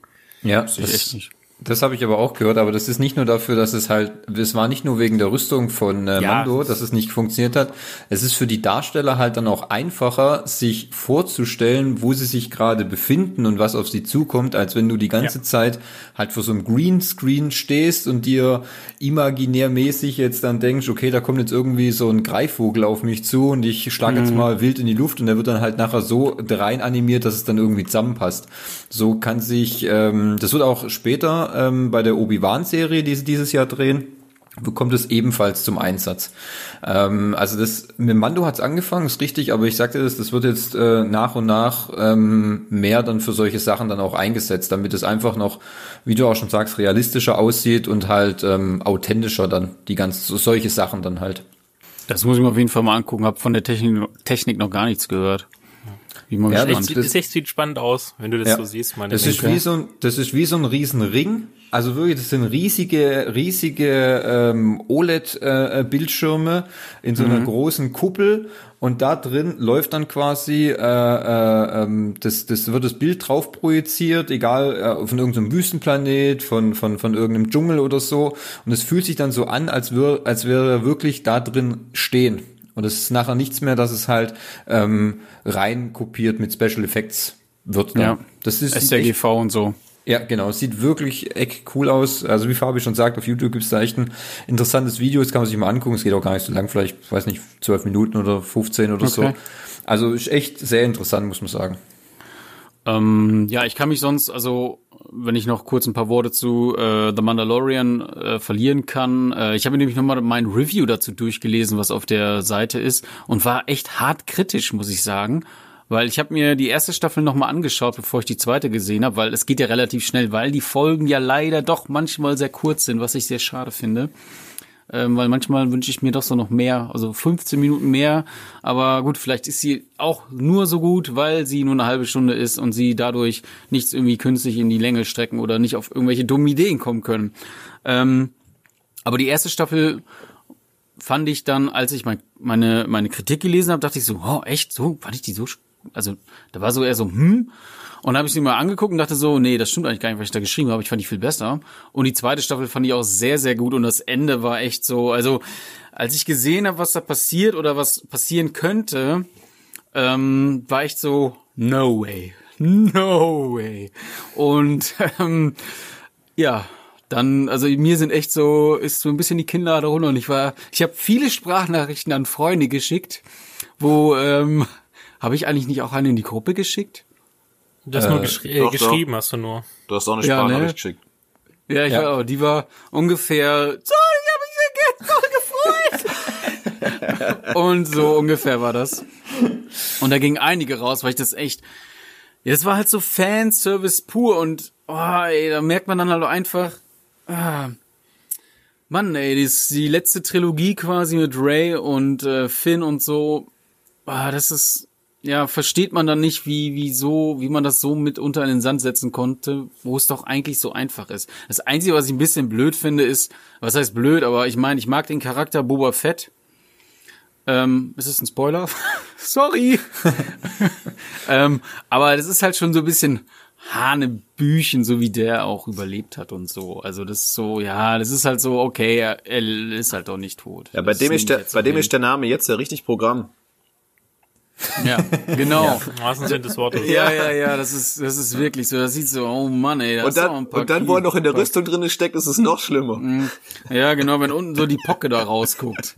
Ja, das, ich echt nicht. Das habe ich aber auch gehört, aber das ist nicht nur dafür, dass es halt, es war nicht nur wegen der Rüstung von äh, ja. Mando, dass es nicht funktioniert hat. Es ist für die Darsteller halt dann auch einfacher, sich vorzustellen, wo sie sich gerade befinden und was auf sie zukommt, als wenn du die ganze ja. Zeit halt vor so einem Greenscreen stehst und dir imaginärmäßig jetzt dann denkst, okay, da kommt jetzt irgendwie so ein Greifvogel auf mich zu und ich schlage mhm. jetzt mal wild in die Luft und der wird dann halt nachher so rein animiert, dass es dann irgendwie zusammenpasst. So kann sich, ähm, das wird auch später ähm, bei der Obi-Wan-Serie, die sie dieses Jahr drehen, bekommt es ebenfalls zum Einsatz. Ähm, also das mit Mando hat's angefangen, ist richtig, aber ich sagte das, das wird jetzt äh, nach und nach ähm, mehr dann für solche Sachen dann auch eingesetzt, damit es einfach noch, wie du auch schon sagst, realistischer aussieht und halt ähm, authentischer dann die ganz solche Sachen dann halt. Das muss ich mir auf jeden Fall mal angucken, habe von der Technik, Technik noch gar nichts gehört. Wie man ja, das, das echt sieht spannend aus, wenn du das ja. so siehst. Meine das ist wie so ein, das ist wie so ein Riesenring. Also wirklich, das sind riesige, riesige ähm, OLED-Bildschirme äh, in so einer mhm. großen Kuppel und da drin läuft dann quasi, äh, äh, ähm, das, das wird das Bild drauf projiziert, egal äh, von irgendeinem Wüstenplanet, von, von, von irgendeinem Dschungel oder so. Und es fühlt sich dann so an, als, wär, als wäre er wirklich da drin stehen. Und es ist nachher nichts mehr, dass es halt ähm, rein kopiert mit Special Effects wird. Dann. Ja, das ist SRGV und so. Ja, genau. Sieht wirklich echt cool aus. Also wie Fabi schon sagt, auf YouTube gibt es da echt ein interessantes Video. Das kann man sich mal angucken. Es geht auch gar nicht so lang, vielleicht, weiß nicht, zwölf Minuten oder 15 oder okay. so. Also ist echt sehr interessant, muss man sagen. Ähm, ja, ich kann mich sonst, also wenn ich noch kurz ein paar Worte zu äh, The Mandalorian äh, verlieren kann. Äh, ich habe nämlich nochmal mein Review dazu durchgelesen, was auf der Seite ist und war echt hart kritisch, muss ich sagen. Weil ich habe mir die erste Staffel nochmal angeschaut, bevor ich die zweite gesehen habe, weil es geht ja relativ schnell, weil die Folgen ja leider doch manchmal sehr kurz sind, was ich sehr schade finde ähm, weil manchmal wünsche ich mir doch so noch mehr, also 15 Minuten mehr. Aber gut, vielleicht ist sie auch nur so gut, weil sie nur eine halbe Stunde ist und sie dadurch nichts irgendwie künstlich in die Länge strecken oder nicht auf irgendwelche dummen Ideen kommen können. Ähm, aber die erste Staffel fand ich dann, als ich mein, meine, meine Kritik gelesen habe, dachte ich so, oh, echt, so, fand ich die so, also da war so eher so, hm, und habe ich sie mal angeguckt und dachte so, nee, das stimmt eigentlich gar nicht, was ich da geschrieben habe. Ich fand die viel besser. Und die zweite Staffel fand ich auch sehr, sehr gut. Und das Ende war echt so, also als ich gesehen habe, was da passiert oder was passieren könnte, ähm, war echt so, no way. [LAUGHS] No way. Und ähm, ja, dann, also mir sind echt so, ist so ein bisschen die Kinnlade runter und ich war, ich habe viele Sprachnachrichten an Freunde geschickt, wo, ähm, habe ich eigentlich nicht auch eine in die Gruppe geschickt? Du hast äh, nur geschri doch, geschrieben, doch. hast du nur. Du hast auch eine Sprachnachricht ja, ne? geschickt. Ja, ich ja. War, die war ungefähr, so, ich habe mich sehr [LAUGHS] gefreut. [LAUGHS] und so ungefähr war das. Und da gingen einige raus, weil ich das echt, ja, das war halt so Fanservice pur und, oh, ey, da merkt man dann halt einfach, ah, Mann, ey, die, die letzte Trilogie quasi mit Ray und äh, Finn und so, ah, das ist, ja, versteht man dann nicht, wie, wie so, wie man das so mit unter in den Sand setzen konnte, wo es doch eigentlich so einfach ist. Das Einzige, was ich ein bisschen blöd finde, ist, was heißt blöd, aber ich meine, ich mag den Charakter Boba Fett. Ähm, ist es ein Spoiler? [LAUGHS] Sorry. [LAUGHS] ähm, aber das ist halt schon so ein bisschen Hanebüchen, so wie der auch überlebt hat und so. Also das ist so, ja, das ist halt so, okay, er, er ist halt doch nicht tot. Ja, bei dem ist der, bei dem ist der Name jetzt ja richtig Programm. Ja, genau. Ja, Im wahrsten Sinne des Wortes. Ja, ja, ja, das ist, das ist wirklich so. Das sieht so, oh Mann, ey. Das und dann, und dann wo er noch in der Rüstung drin steckt, ist es noch schlimmer. Mhm. Ja, genau, wenn unten so die Pocke da rausguckt.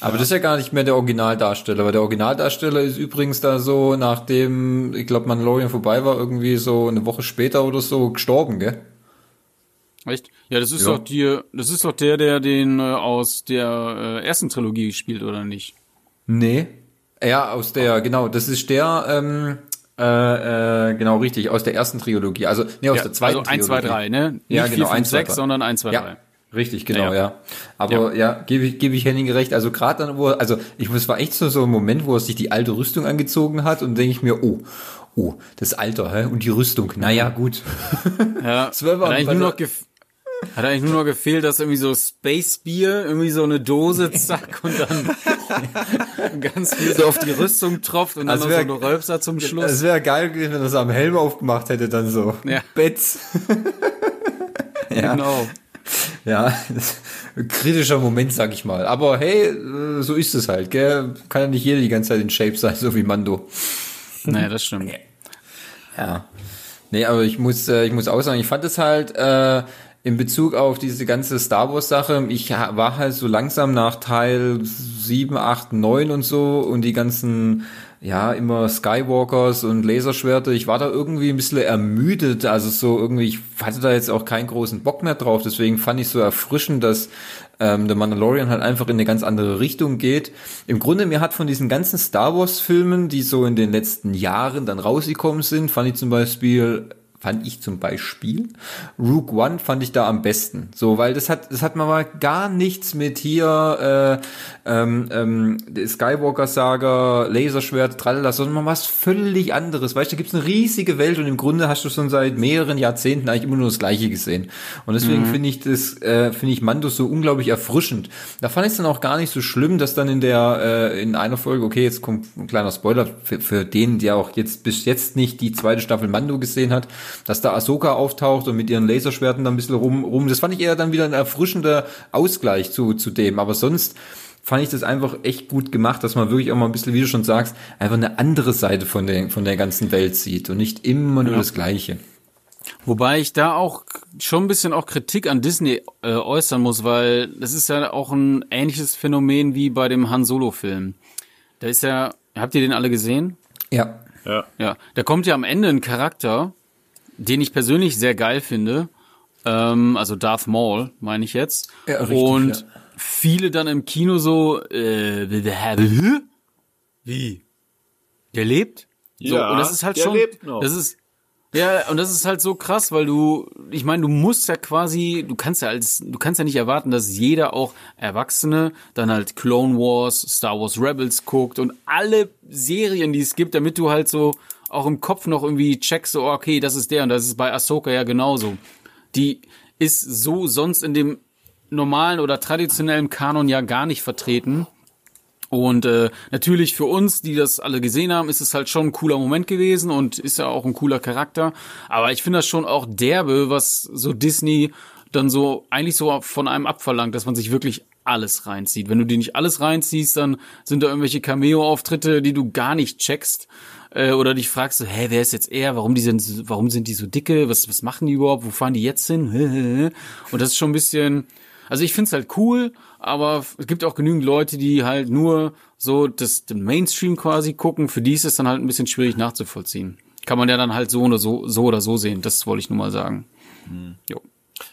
Aber das ist ja gar nicht mehr der Originaldarsteller, weil der Originaldarsteller ist übrigens da so, nachdem, ich glaube, Mandalorian vorbei war, irgendwie so eine Woche später oder so gestorben, gell? Echt? Ja, das ist ja. doch die, das ist doch der, der den äh, aus der äh, ersten Trilogie spielt, oder nicht? Nee, ja, aus der, genau, das ist der, ähm, äh, äh, genau richtig, aus der ersten Trilogie. Also, nee, aus ja, der zweiten also 1, Trilogie. 2, 3, ne? Nicht ja, genau, 1, 6, sondern 1, 2, ja. 3. Richtig, genau, ja. ja. Aber ja, ja gebe ich, gebe ich Henning recht. Also gerade dann, wo er, also ich es war echt so, so ein Moment, wo er sich die alte Rüstung angezogen hat und denke ich mir, oh, oh, das Alter, hä? Und die Rüstung, naja, gut. Ja, [LAUGHS] es war eigentlich nur noch hat eigentlich nur noch gefehlt, dass irgendwie so Space Beer, irgendwie so eine Dose, [LAUGHS] zack, und dann [LAUGHS] ganz viel so auf die Rüstung tropft und dann also wär, noch so eine Rölpser zum Schluss. Es wäre geil gewesen, wenn das am Helm aufgemacht hätte, dann so. Ja. Betz. [LAUGHS] ja. Genau. Ja, kritischer Moment, sag ich mal. Aber hey, äh, so ist es halt, gell? Kann ja nicht jeder die ganze Zeit in Shape sein, so wie Mando. Naja, das stimmt. Ja. Nee, aber ich muss, äh, ich muss auch sagen, ich fand es halt, äh, in Bezug auf diese ganze Star Wars Sache, ich war halt so langsam nach Teil 7, 8, 9 und so und die ganzen, ja, immer Skywalkers und Laserschwerter, ich war da irgendwie ein bisschen ermüdet, also so irgendwie, ich hatte da jetzt auch keinen großen Bock mehr drauf, deswegen fand ich so erfrischend, dass ähm, The Mandalorian halt einfach in eine ganz andere Richtung geht. Im Grunde, mir hat von diesen ganzen Star Wars Filmen, die so in den letzten Jahren dann rausgekommen sind, fand ich zum Beispiel fand ich zum Beispiel. Rook One fand ich da am besten. So, weil das hat, das hat mal gar nichts mit hier, äh, ähm, ähm, Skywalker-Saga, Laserschwert, tralala, sondern mal was völlig anderes. Weißt du, da gibt's eine riesige Welt und im Grunde hast du schon seit mehreren Jahrzehnten eigentlich immer nur das Gleiche gesehen. Und deswegen mhm. finde ich das, äh, finde ich Mando so unglaublich erfrischend. Da fand ich es dann auch gar nicht so schlimm, dass dann in der, äh, in einer Folge, okay, jetzt kommt ein kleiner Spoiler für, für den, der auch jetzt bis jetzt nicht die zweite Staffel Mando gesehen hat, dass da Ahsoka auftaucht und mit ihren Laserschwerten da ein bisschen rum, rum. Das fand ich eher dann wieder ein erfrischender Ausgleich zu, zu dem. Aber sonst fand ich das einfach echt gut gemacht, dass man wirklich auch mal ein bisschen, wie du schon sagst, einfach eine andere Seite von der, von der ganzen Welt sieht und nicht immer nur ja. das Gleiche. Wobei ich da auch schon ein bisschen auch Kritik an Disney äh, äußern muss, weil das ist ja auch ein ähnliches Phänomen wie bei dem Han Solo Film. Da ist ja, habt ihr den alle gesehen? Ja. Ja. Ja, da kommt ja am Ende ein Charakter, den ich persönlich sehr geil finde. Ähm, also Darth Maul, meine ich jetzt. Ja, richtig, Und ja. viele dann im Kino so, äh, wie? Der lebt? So, Ja, und das ist halt der schon, lebt noch. das ist, ja, und das ist halt so krass, weil du, ich meine, du musst ja quasi, du kannst ja als, du kannst ja nicht erwarten, dass jeder auch Erwachsene dann halt Clone Wars, Star Wars Rebels guckt und alle Serien, die es gibt, damit du halt so auch im Kopf noch irgendwie checkst, so, okay, das ist der und das ist bei Ahsoka ja genauso. Die ist so sonst in dem normalen oder traditionellen Kanon ja gar nicht vertreten. Und äh, natürlich für uns, die das alle gesehen haben, ist es halt schon ein cooler Moment gewesen und ist ja auch ein cooler Charakter. Aber ich finde das schon auch derbe, was so Disney dann so eigentlich so von einem abverlangt, dass man sich wirklich alles reinzieht. Wenn du dir nicht alles reinziehst, dann sind da irgendwelche Cameo-Auftritte, die du gar nicht checkst. Äh, oder dich fragst so, hä, wer ist jetzt er? Warum die sind, warum sind die so dicke? Was, was machen die überhaupt? Wo fahren die jetzt hin? [LAUGHS] Und das ist schon ein bisschen, also ich find's halt cool, aber es gibt auch genügend Leute, die halt nur so das den Mainstream quasi gucken. Für die ist es dann halt ein bisschen schwierig nachzuvollziehen. Kann man ja dann halt so oder so, so oder so sehen. Das wollte ich nur mal sagen. Jo.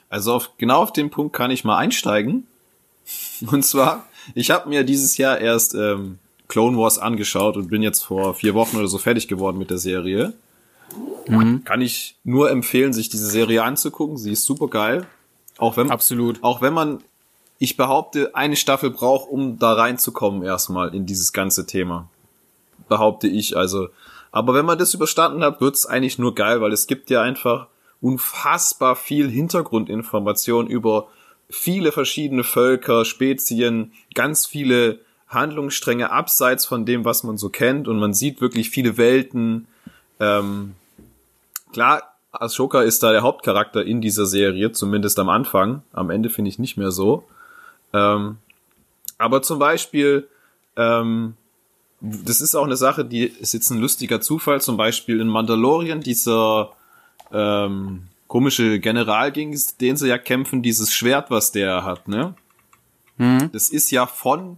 Also auf, genau auf den Punkt kann ich mal einsteigen. Und zwar, ich habe mir dieses Jahr erst ähm, Clone Wars angeschaut und bin jetzt vor vier Wochen oder so fertig geworden mit der Serie. Kann ich nur empfehlen, sich diese Serie anzugucken. Sie ist super geil. Auch wenn, Absolut. auch wenn man, ich behaupte, eine Staffel braucht, um da reinzukommen erstmal in dieses ganze Thema. Behaupte ich also. Aber wenn man das überstanden hat, wird's eigentlich nur geil, weil es gibt ja einfach unfassbar viel Hintergrundinformation über viele verschiedene Völker, Spezien, ganz viele Handlungsstränge abseits von dem, was man so kennt und man sieht wirklich viele Welten. Ähm, klar, Ashoka ist da der Hauptcharakter in dieser Serie, zumindest am Anfang. Am Ende finde ich nicht mehr so. Ähm, aber zum Beispiel, ähm, das ist auch eine Sache, die ist jetzt ein lustiger Zufall. Zum Beispiel in Mandalorian, dieser ähm, komische General, gegen den sie ja kämpfen, dieses Schwert, was der hat, ne? Das ist ja von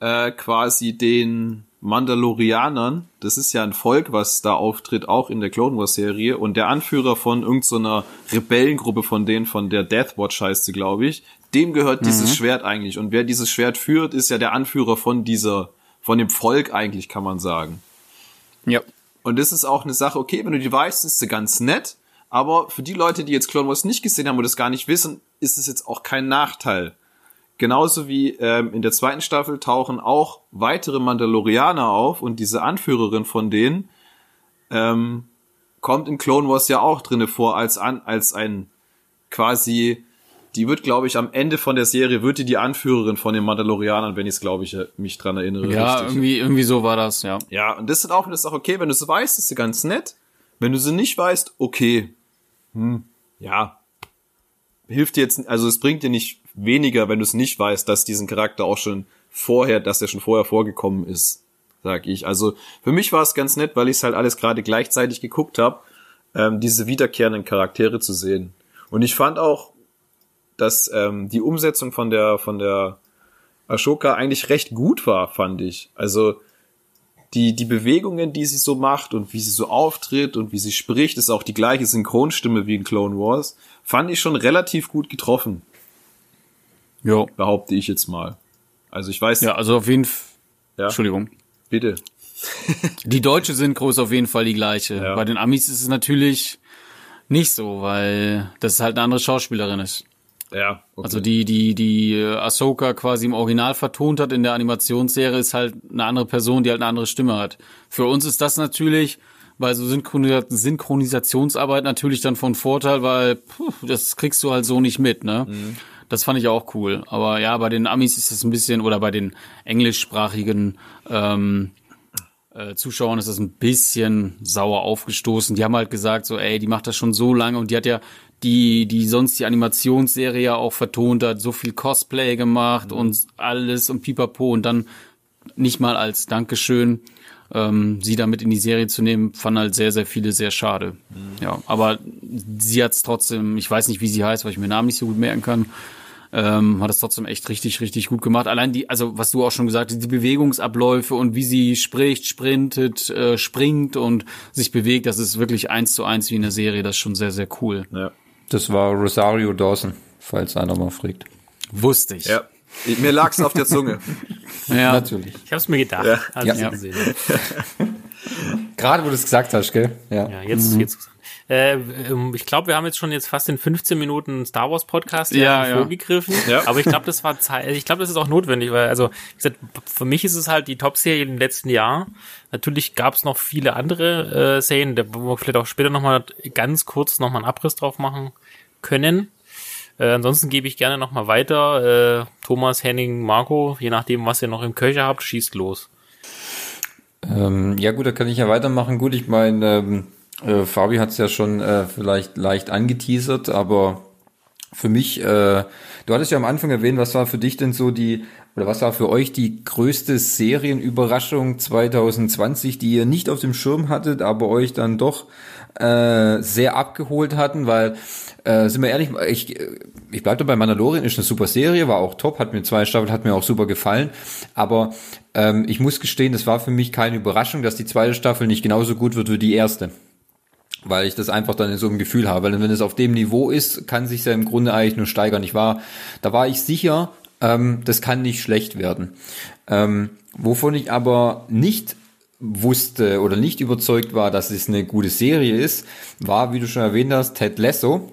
äh, quasi den Mandalorianern. Das ist ja ein Volk, was da auftritt, auch in der Clone Wars Serie. Und der Anführer von irgendeiner Rebellengruppe von denen, von der Death Watch heißt sie, glaube ich, dem gehört dieses Schwert eigentlich. Und wer dieses Schwert führt, ist ja der Anführer von dieser, von dem Volk eigentlich, kann man sagen. Ja. Und das ist auch eine Sache, okay, wenn du die weißt, ist sie ganz nett. Aber für die Leute, die jetzt Clone Wars nicht gesehen haben und das gar nicht wissen, ist es jetzt auch kein Nachteil. Genauso wie ähm, in der zweiten Staffel tauchen auch weitere Mandalorianer auf und diese Anführerin von denen ähm, kommt in Clone Wars ja auch drinne vor als an als ein quasi die wird glaube ich am Ende von der Serie wird die die Anführerin von den Mandalorianern, wenn ich es glaube ich mich dran erinnere. Ja, richtig. irgendwie, irgendwie so war das, ja. Ja, und das ist auch eine Sache, okay, wenn du sie weißt, ist sie ganz nett. Wenn du sie nicht weißt, okay. Hm, ja. Hilft dir jetzt, also es bringt dir nicht weniger, wenn du es nicht weißt, dass diesen Charakter auch schon vorher, dass er schon vorher vorgekommen ist, sag ich. Also für mich war es ganz nett, weil ich es halt alles gerade gleichzeitig geguckt habe, ähm, diese wiederkehrenden Charaktere zu sehen. Und ich fand auch, dass ähm, die Umsetzung von der von der Ashoka eigentlich recht gut war, fand ich. Also die, die Bewegungen, die sie so macht und wie sie so auftritt und wie sie spricht, ist auch die gleiche Synchronstimme wie in Clone Wars. Fand ich schon relativ gut getroffen, Jo. behaupte ich jetzt mal. Also ich weiß, Ja, also auf jeden Fall. Ja. Entschuldigung. bitte. Die deutsche Synchro ist auf jeden Fall die gleiche. Ja. Bei den Amis ist es natürlich nicht so, weil das halt eine andere Schauspielerin ist. Ja, okay. Also die, die, die äh, Ahsoka quasi im Original vertont hat in der Animationsserie, ist halt eine andere Person, die halt eine andere Stimme hat. Für uns ist das natürlich bei so Synchronisa Synchronisationsarbeit natürlich dann von Vorteil, weil puh, das kriegst du halt so nicht mit, ne? Das fand ich auch cool. Aber ja, bei den Amis ist es ein bisschen, oder bei den englischsprachigen ähm, äh, Zuschauern ist das ein bisschen sauer aufgestoßen. Die haben halt gesagt, so, ey, die macht das schon so lange und die hat ja die, die sonst die Animationsserie ja auch vertont hat, so viel Cosplay gemacht und alles und pipapo und dann nicht mal als Dankeschön ähm, sie damit in die Serie zu nehmen, fanden halt sehr, sehr viele sehr schade. Ja, aber sie hat's trotzdem, ich weiß nicht, wie sie heißt, weil ich mir den Namen nicht so gut merken kann, ähm, hat es trotzdem echt richtig, richtig gut gemacht. Allein die, also was du auch schon gesagt hast, die Bewegungsabläufe und wie sie spricht, sprintet, äh, springt und sich bewegt, das ist wirklich eins zu eins wie in der Serie. Das ist schon sehr, sehr cool. Ja. Das war Rosario Dawson, falls einer mal fragt. Wusste ich. Ja. Mir lag's auf der Zunge. [LAUGHS] ja, natürlich. Ich habe es mir gedacht, ja. als ja. ich gesehen [LAUGHS] Gerade, wo du es gesagt hast, gell? Ja, ja jetzt, mhm. jetzt äh, ähm, ich glaube, wir haben jetzt schon jetzt fast in 15 Minuten Star Wars Podcast ja, ja. vorgegriffen. Ja. Aber ich glaube, das war Zeit, ich glaube, das ist auch notwendig, weil, also, wie gesagt, für mich ist es halt die Top-Serie im letzten Jahr. Natürlich gab es noch viele andere äh, Serien, da wo wir vielleicht auch später nochmal ganz kurz nochmal einen Abriss drauf machen können. Äh, ansonsten gebe ich gerne nochmal weiter. Äh, Thomas, Henning, Marco, je nachdem, was ihr noch im Köcher habt, schießt los. Ähm, ja gut, da kann ich ja weitermachen. Gut, ich meine, ähm, äh, Fabi hat es ja schon äh, vielleicht leicht angeteasert, aber für mich, äh, du hattest ja am Anfang erwähnt, was war für dich denn so die, oder was war für euch die größte Serienüberraschung 2020, die ihr nicht auf dem Schirm hattet, aber euch dann doch äh, sehr abgeholt hatten, weil äh, sind wir ehrlich, ich, ich bleibe bei Mandalorian, ist eine super Serie, war auch top, hat mir zwei Staffeln, hat mir auch super gefallen, aber ähm, ich muss gestehen, das war für mich keine Überraschung, dass die zweite Staffel nicht genauso gut wird wie die erste weil ich das einfach dann in so einem Gefühl habe. Weil wenn es auf dem Niveau ist, kann sich ja im Grunde eigentlich nur steigern. Ich war, da war ich sicher, ähm, das kann nicht schlecht werden. Ähm, wovon ich aber nicht wusste oder nicht überzeugt war, dass es eine gute Serie ist, war, wie du schon erwähnt hast, Ted Lasso.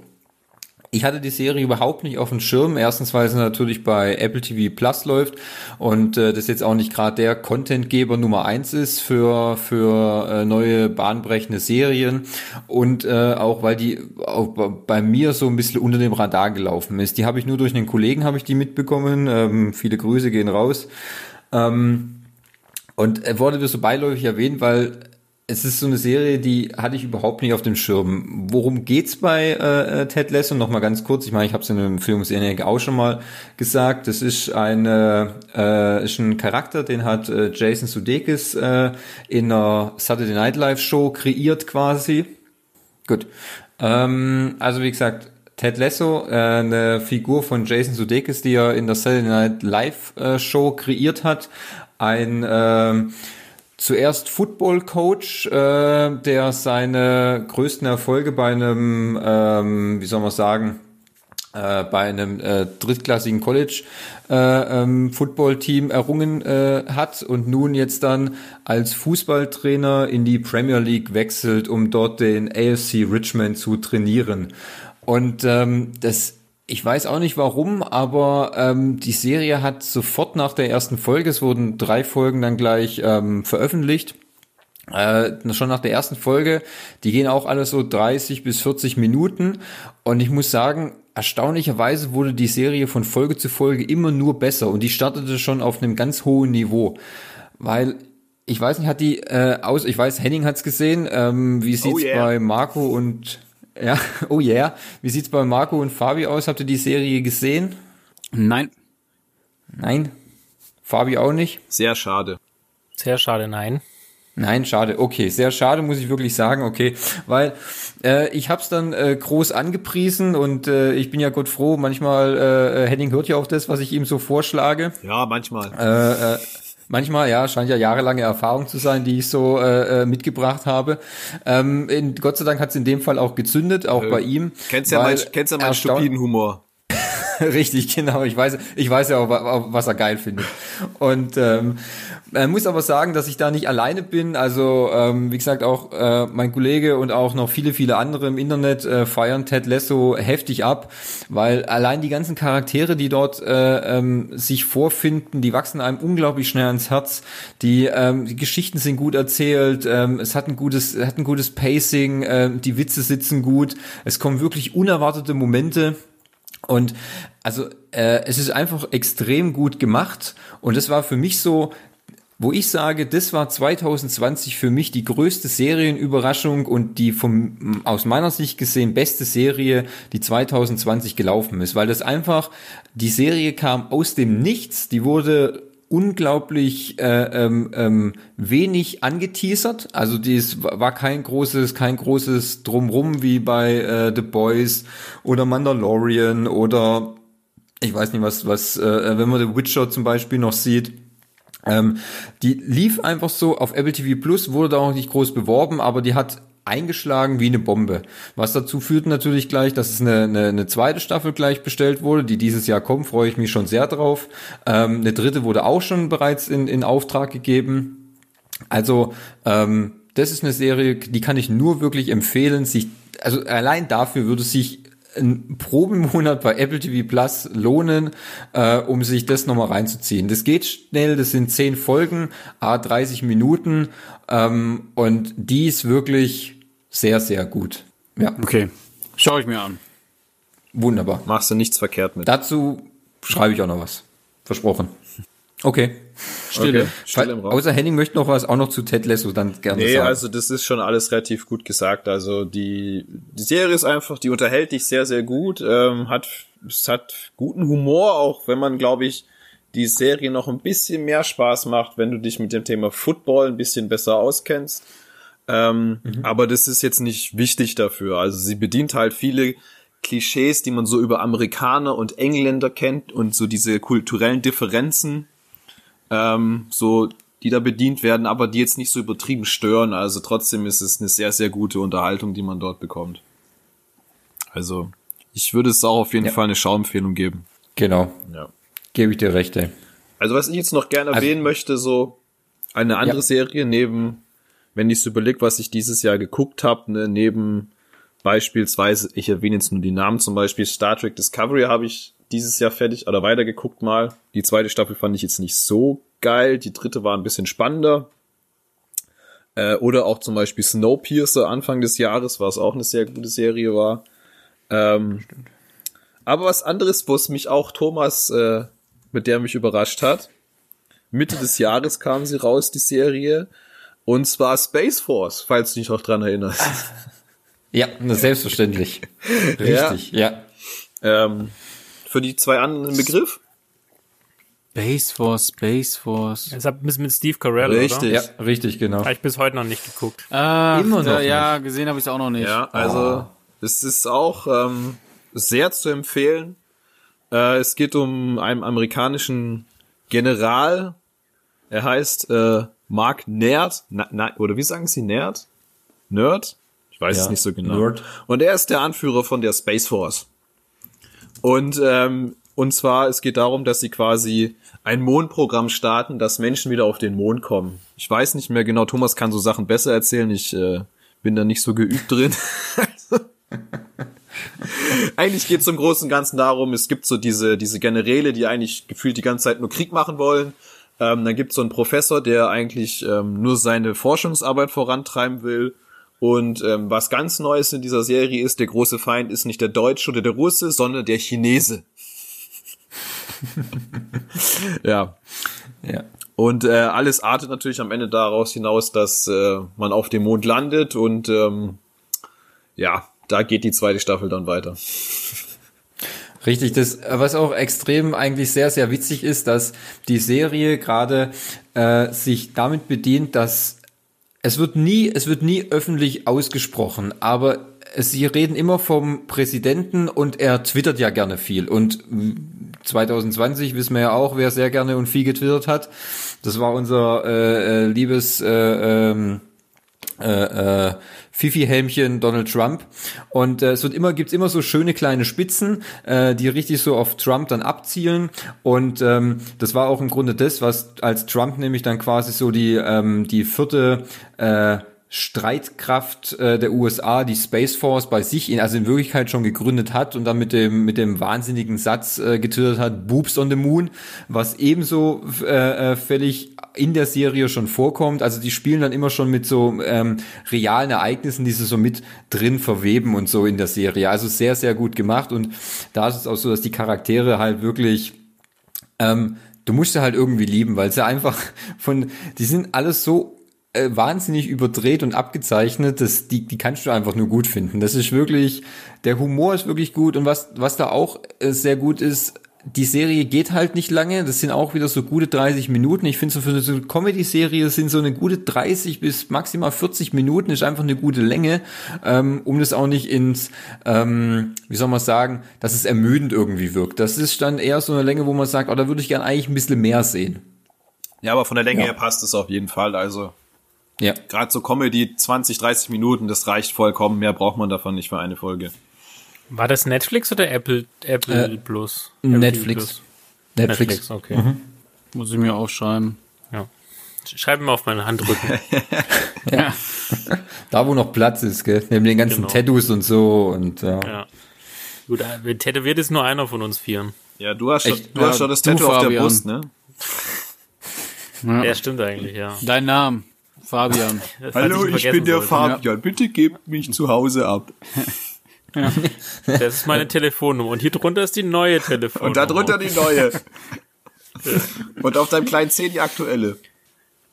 Ich hatte die Serie überhaupt nicht auf dem Schirm. Erstens, weil sie natürlich bei Apple TV Plus läuft und äh, das jetzt auch nicht gerade der Contentgeber Nummer eins ist für für äh, neue bahnbrechende Serien und äh, auch weil die auch bei mir so ein bisschen unter dem Radar gelaufen ist. Die habe ich nur durch einen Kollegen habe ich die mitbekommen. Ähm, viele Grüße gehen raus. Ähm, und er wurde mir so beiläufig erwähnt, weil es ist so eine Serie, die hatte ich überhaupt nicht auf dem Schirm. Worum geht's bei äh, Ted Lasso? Noch mal ganz kurz. Ich meine, ich habe es in einem Filmserie auch schon mal gesagt. Das ist eine äh, ist ein Charakter, den hat äh, Jason Sudeikis äh, in einer Saturday Night Live Show kreiert quasi. Gut. Ähm, also wie gesagt, Ted Lasso, äh, eine Figur von Jason Sudeikis, die er in der Saturday Night Live äh, Show kreiert hat. Ein äh, zuerst Football Coach, äh, der seine größten Erfolge bei einem, ähm, wie soll man sagen, äh, bei einem äh, drittklassigen College äh, ähm, Football-Team errungen äh, hat und nun jetzt dann als Fußballtrainer in die Premier League wechselt, um dort den AFC Richmond zu trainieren. Und ähm, das ich weiß auch nicht warum, aber ähm, die Serie hat sofort nach der ersten Folge, es wurden drei Folgen dann gleich ähm, veröffentlicht, äh, schon nach der ersten Folge, die gehen auch alle so 30 bis 40 Minuten und ich muss sagen, erstaunlicherweise wurde die Serie von Folge zu Folge immer nur besser und die startete schon auf einem ganz hohen Niveau, weil ich weiß nicht, hat die äh, aus, ich weiß, Henning hat's gesehen, ähm, wie sieht's oh yeah. bei Marco und ja, [LAUGHS] oh yeah. Wie sieht's bei Marco und Fabi aus? Habt ihr die Serie gesehen? Nein. Nein. Fabi auch nicht? Sehr schade. Sehr schade, nein. Nein, schade. Okay, sehr schade, muss ich wirklich sagen. Okay, weil äh, ich hab's dann äh, groß angepriesen und äh, ich bin ja Gott froh. Manchmal äh, Henning hört ja auch das, was ich ihm so vorschlage. Ja, manchmal. Äh, äh, Manchmal, ja, scheint ja jahrelange Erfahrung zu sein, die ich so äh, äh mitgebracht habe. Ähm, in, Gott sei Dank hat es in dem Fall auch gezündet, auch äh, bei ihm. Kennst ja, mein, kennst ja meinen stupiden Humor. [LAUGHS] Richtig, genau. Ich weiß, ich weiß ja auch, was er geil findet. Und ähm, man muss aber sagen, dass ich da nicht alleine bin. Also ähm, wie gesagt, auch äh, mein Kollege und auch noch viele, viele andere im Internet äh, feiern Ted Lasso heftig ab, weil allein die ganzen Charaktere, die dort äh, ähm, sich vorfinden, die wachsen einem unglaublich schnell ans Herz. Die, ähm, die Geschichten sind gut erzählt, ähm, es hat ein gutes, hat ein gutes Pacing, äh, die Witze sitzen gut, es kommen wirklich unerwartete Momente. Und also äh, es ist einfach extrem gut gemacht und das war für mich so wo ich sage, das war 2020 für mich die größte Serienüberraschung und die vom, aus meiner Sicht gesehen beste Serie, die 2020 gelaufen ist, weil das einfach, die Serie kam aus dem Nichts, die wurde unglaublich äh, ähm, ähm, wenig angeteasert. Also dies war kein großes, kein großes Drumrum wie bei äh, The Boys oder Mandalorian oder Ich weiß nicht, was, was, äh, wenn man The Witcher zum Beispiel noch sieht, ähm, die lief einfach so auf Apple TV Plus, wurde da auch nicht groß beworben, aber die hat eingeschlagen wie eine Bombe. Was dazu führt natürlich gleich, dass es eine, eine, eine zweite Staffel gleich bestellt wurde, die dieses Jahr kommt, freue ich mich schon sehr drauf. Ähm, eine dritte wurde auch schon bereits in, in Auftrag gegeben. Also ähm, das ist eine Serie, die kann ich nur wirklich empfehlen. Sich, also allein dafür würde sich ein Probemonat bei Apple TV Plus lohnen, äh, um sich das nochmal reinzuziehen. Das geht schnell, das sind zehn Folgen, a 30 Minuten ähm, und die ist wirklich sehr, sehr gut. Ja. Okay. Schau ich mir an. Wunderbar. Machst du nichts verkehrt mit. Dazu schreibe ich auch noch was. Versprochen. Okay. Stille. Okay. Stille im Raum. Außer Henning möchte noch was auch noch zu Ted Lasso dann gerne nee, sagen. Nee, also das ist schon alles relativ gut gesagt. Also die, die Serie ist einfach, die unterhält dich sehr, sehr gut. Ähm, hat, es hat guten Humor, auch wenn man, glaube ich, die Serie noch ein bisschen mehr Spaß macht, wenn du dich mit dem Thema Football ein bisschen besser auskennst. Ähm, mhm. Aber das ist jetzt nicht wichtig dafür. Also sie bedient halt viele Klischees, die man so über Amerikaner und Engländer kennt und so diese kulturellen Differenzen, ähm, so die da bedient werden, aber die jetzt nicht so übertrieben stören. Also trotzdem ist es eine sehr, sehr gute Unterhaltung, die man dort bekommt. Also ich würde es auch auf jeden ja. Fall eine Schauempfehlung geben. Genau. Ja. Gebe ich dir recht, ey. Also was ich jetzt noch gerne also, erwähnen möchte, so eine andere ja. Serie neben wenn ich so überlege, was ich dieses Jahr geguckt habe, ne, neben beispielsweise, ich erwähne jetzt nur die Namen, zum Beispiel Star Trek Discovery habe ich dieses Jahr fertig oder weitergeguckt mal. Die zweite Staffel fand ich jetzt nicht so geil, die dritte war ein bisschen spannender. Äh, oder auch zum Beispiel Snowpiercer Anfang des Jahres, was auch eine sehr gute Serie war. Ähm, aber was anderes, wo es mich auch Thomas, äh, mit der mich überrascht hat. Mitte des Jahres kam sie raus, die Serie. Und zwar Space Force, falls du dich noch dran erinnerst. Ja, selbstverständlich. [LAUGHS] Richtig, ja. ja. Ähm, für die zwei anderen Begriff? Space Force, Space Force. Das hat mit Steve Carell, richtig. oder? Ja, richtig, genau. Habe ich bis heute noch nicht geguckt. Ah, Immer noch. Ja, nicht. gesehen habe ich es auch noch nicht. Ja, also oh. es ist auch ähm, sehr zu empfehlen. Äh, es geht um einen amerikanischen General. Er heißt äh, Mark Nerd, na, na, oder wie sagen Sie Nerd? Nerd? Ich weiß ja, es nicht so genau. Nerd. Und er ist der Anführer von der Space Force. Und ähm, und zwar es geht darum, dass sie quasi ein Mondprogramm starten, dass Menschen wieder auf den Mond kommen. Ich weiß nicht mehr genau. Thomas kann so Sachen besser erzählen. Ich äh, bin da nicht so geübt drin. [LAUGHS] eigentlich geht es im Großen und Ganzen darum, es gibt so diese, diese Generäle, die eigentlich gefühlt die ganze Zeit nur Krieg machen wollen ähm, dann gibt es so einen Professor, der eigentlich ähm, nur seine Forschungsarbeit vorantreiben will. Und ähm, was ganz Neues in dieser Serie ist, der große Feind ist nicht der Deutsche oder der Russe, sondern der Chinese. [LAUGHS] ja. Ja. Und äh, alles artet natürlich am Ende daraus hinaus, dass äh, man auf dem Mond landet und ähm, ja, da geht die zweite Staffel dann weiter. Richtig, das, was auch extrem eigentlich sehr, sehr witzig ist, dass die Serie gerade äh, sich damit bedient, dass es wird nie, es wird nie öffentlich ausgesprochen, aber sie reden immer vom Präsidenten und er twittert ja gerne viel. Und 2020 wissen wir ja auch, wer sehr gerne und viel getwittert hat. Das war unser äh, äh, liebes äh, ähm, äh, äh, Fifi-Helmchen Donald Trump. Und äh, es wird immer, gibt's immer so schöne kleine Spitzen, äh, die richtig so auf Trump dann abzielen. Und ähm, das war auch im Grunde das, was als Trump nämlich dann quasi so die, ähm, die vierte äh, Streitkraft äh, der USA, die Space Force bei sich, in, also in Wirklichkeit schon gegründet hat und dann mit dem mit dem wahnsinnigen Satz äh, getötet hat, Boobs on the Moon, was ebenso äh, äh, völlig in der Serie schon vorkommt. Also die spielen dann immer schon mit so ähm, realen Ereignissen, die sie so mit drin verweben und so in der Serie. Also sehr, sehr gut gemacht. Und da ist es auch so, dass die Charaktere halt wirklich ähm, du musst sie halt irgendwie lieben, weil sie einfach von, die sind alles so äh, wahnsinnig überdreht und abgezeichnet, das, die, die kannst du einfach nur gut finden. Das ist wirklich, der Humor ist wirklich gut und was, was da auch äh, sehr gut ist, die Serie geht halt nicht lange. Das sind auch wieder so gute 30 Minuten. Ich finde so für eine Comedy-Serie sind so eine gute 30 bis maximal 40 Minuten ist einfach eine gute Länge, ähm, um das auch nicht ins, ähm, wie soll man sagen, dass es ermüdend irgendwie wirkt. Das ist dann eher so eine Länge, wo man sagt, oh, da würde ich gern eigentlich ein bisschen mehr sehen. Ja, aber von der Länge ja. her passt es auf jeden Fall. Also ja. gerade so Comedy 20, 30 Minuten, das reicht vollkommen. Mehr braucht man davon nicht für eine Folge. War das Netflix oder Apple, Apple äh, Plus? Netflix. Plus? Netflix. Netflix, okay. Mhm. Muss ich mir aufschreiben. Ja. Schreib mir auf meine Handrücken. [LAUGHS] ja. [LAUGHS] da, wo noch Platz ist, gell? Neben den ganzen genau. Tattoos und so und ja. ja. Gut, äh, tätowiert ist nur einer von uns vieren. Ja, du hast, schon, du ja, hast schon das Tattoo auf der Brust, ne? Ja. [LAUGHS] ja, stimmt eigentlich, ja. Dein Name, Fabian. [LAUGHS] Hallo, ich, ich bin der sollte. Fabian. Bitte gebt mich [LAUGHS] zu Hause ab. Ja. Das ist meine Telefonnummer. Und hier drunter ist die neue Telefonnummer. Und da drunter die neue. [LAUGHS] Und auf deinem kleinen C die aktuelle.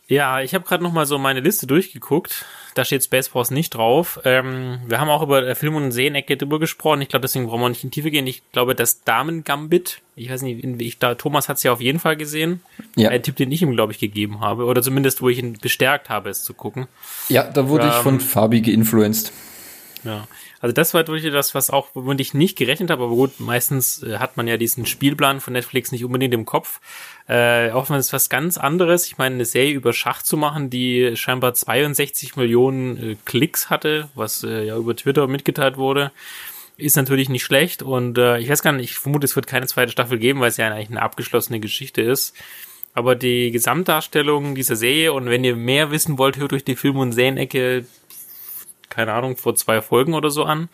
Ja, ich habe gerade noch mal so meine Liste durchgeguckt. Da steht Space Force nicht drauf. Ähm, wir haben auch über Film- und Seenecke drüber gesprochen. Ich glaube, deswegen brauchen wir nicht in die Tiefe gehen. Ich glaube, das Damen-Gambit, ich weiß nicht, ich, da, Thomas hat es ja auf jeden Fall gesehen. Ja. Ein Tipp, den ich ihm, glaube ich, gegeben habe. Oder zumindest, wo ich ihn bestärkt habe, es zu gucken. Ja, da wurde ähm, ich von Fabi geinfluenced. Ja. Also das war wirklich das, was auch, womit ich nicht gerechnet habe, aber gut, meistens äh, hat man ja diesen Spielplan von Netflix nicht unbedingt im Kopf. Äh, auch wenn es was ganz anderes, ich meine, eine Serie über Schach zu machen, die scheinbar 62 Millionen äh, Klicks hatte, was äh, ja über Twitter mitgeteilt wurde, ist natürlich nicht schlecht und äh, ich weiß gar nicht, ich vermute, es wird keine zweite Staffel geben, weil es ja eigentlich eine abgeschlossene Geschichte ist. Aber die Gesamtdarstellung dieser Serie und wenn ihr mehr wissen wollt, hört euch die Film- und Serienecke keine Ahnung, vor zwei Folgen oder so an.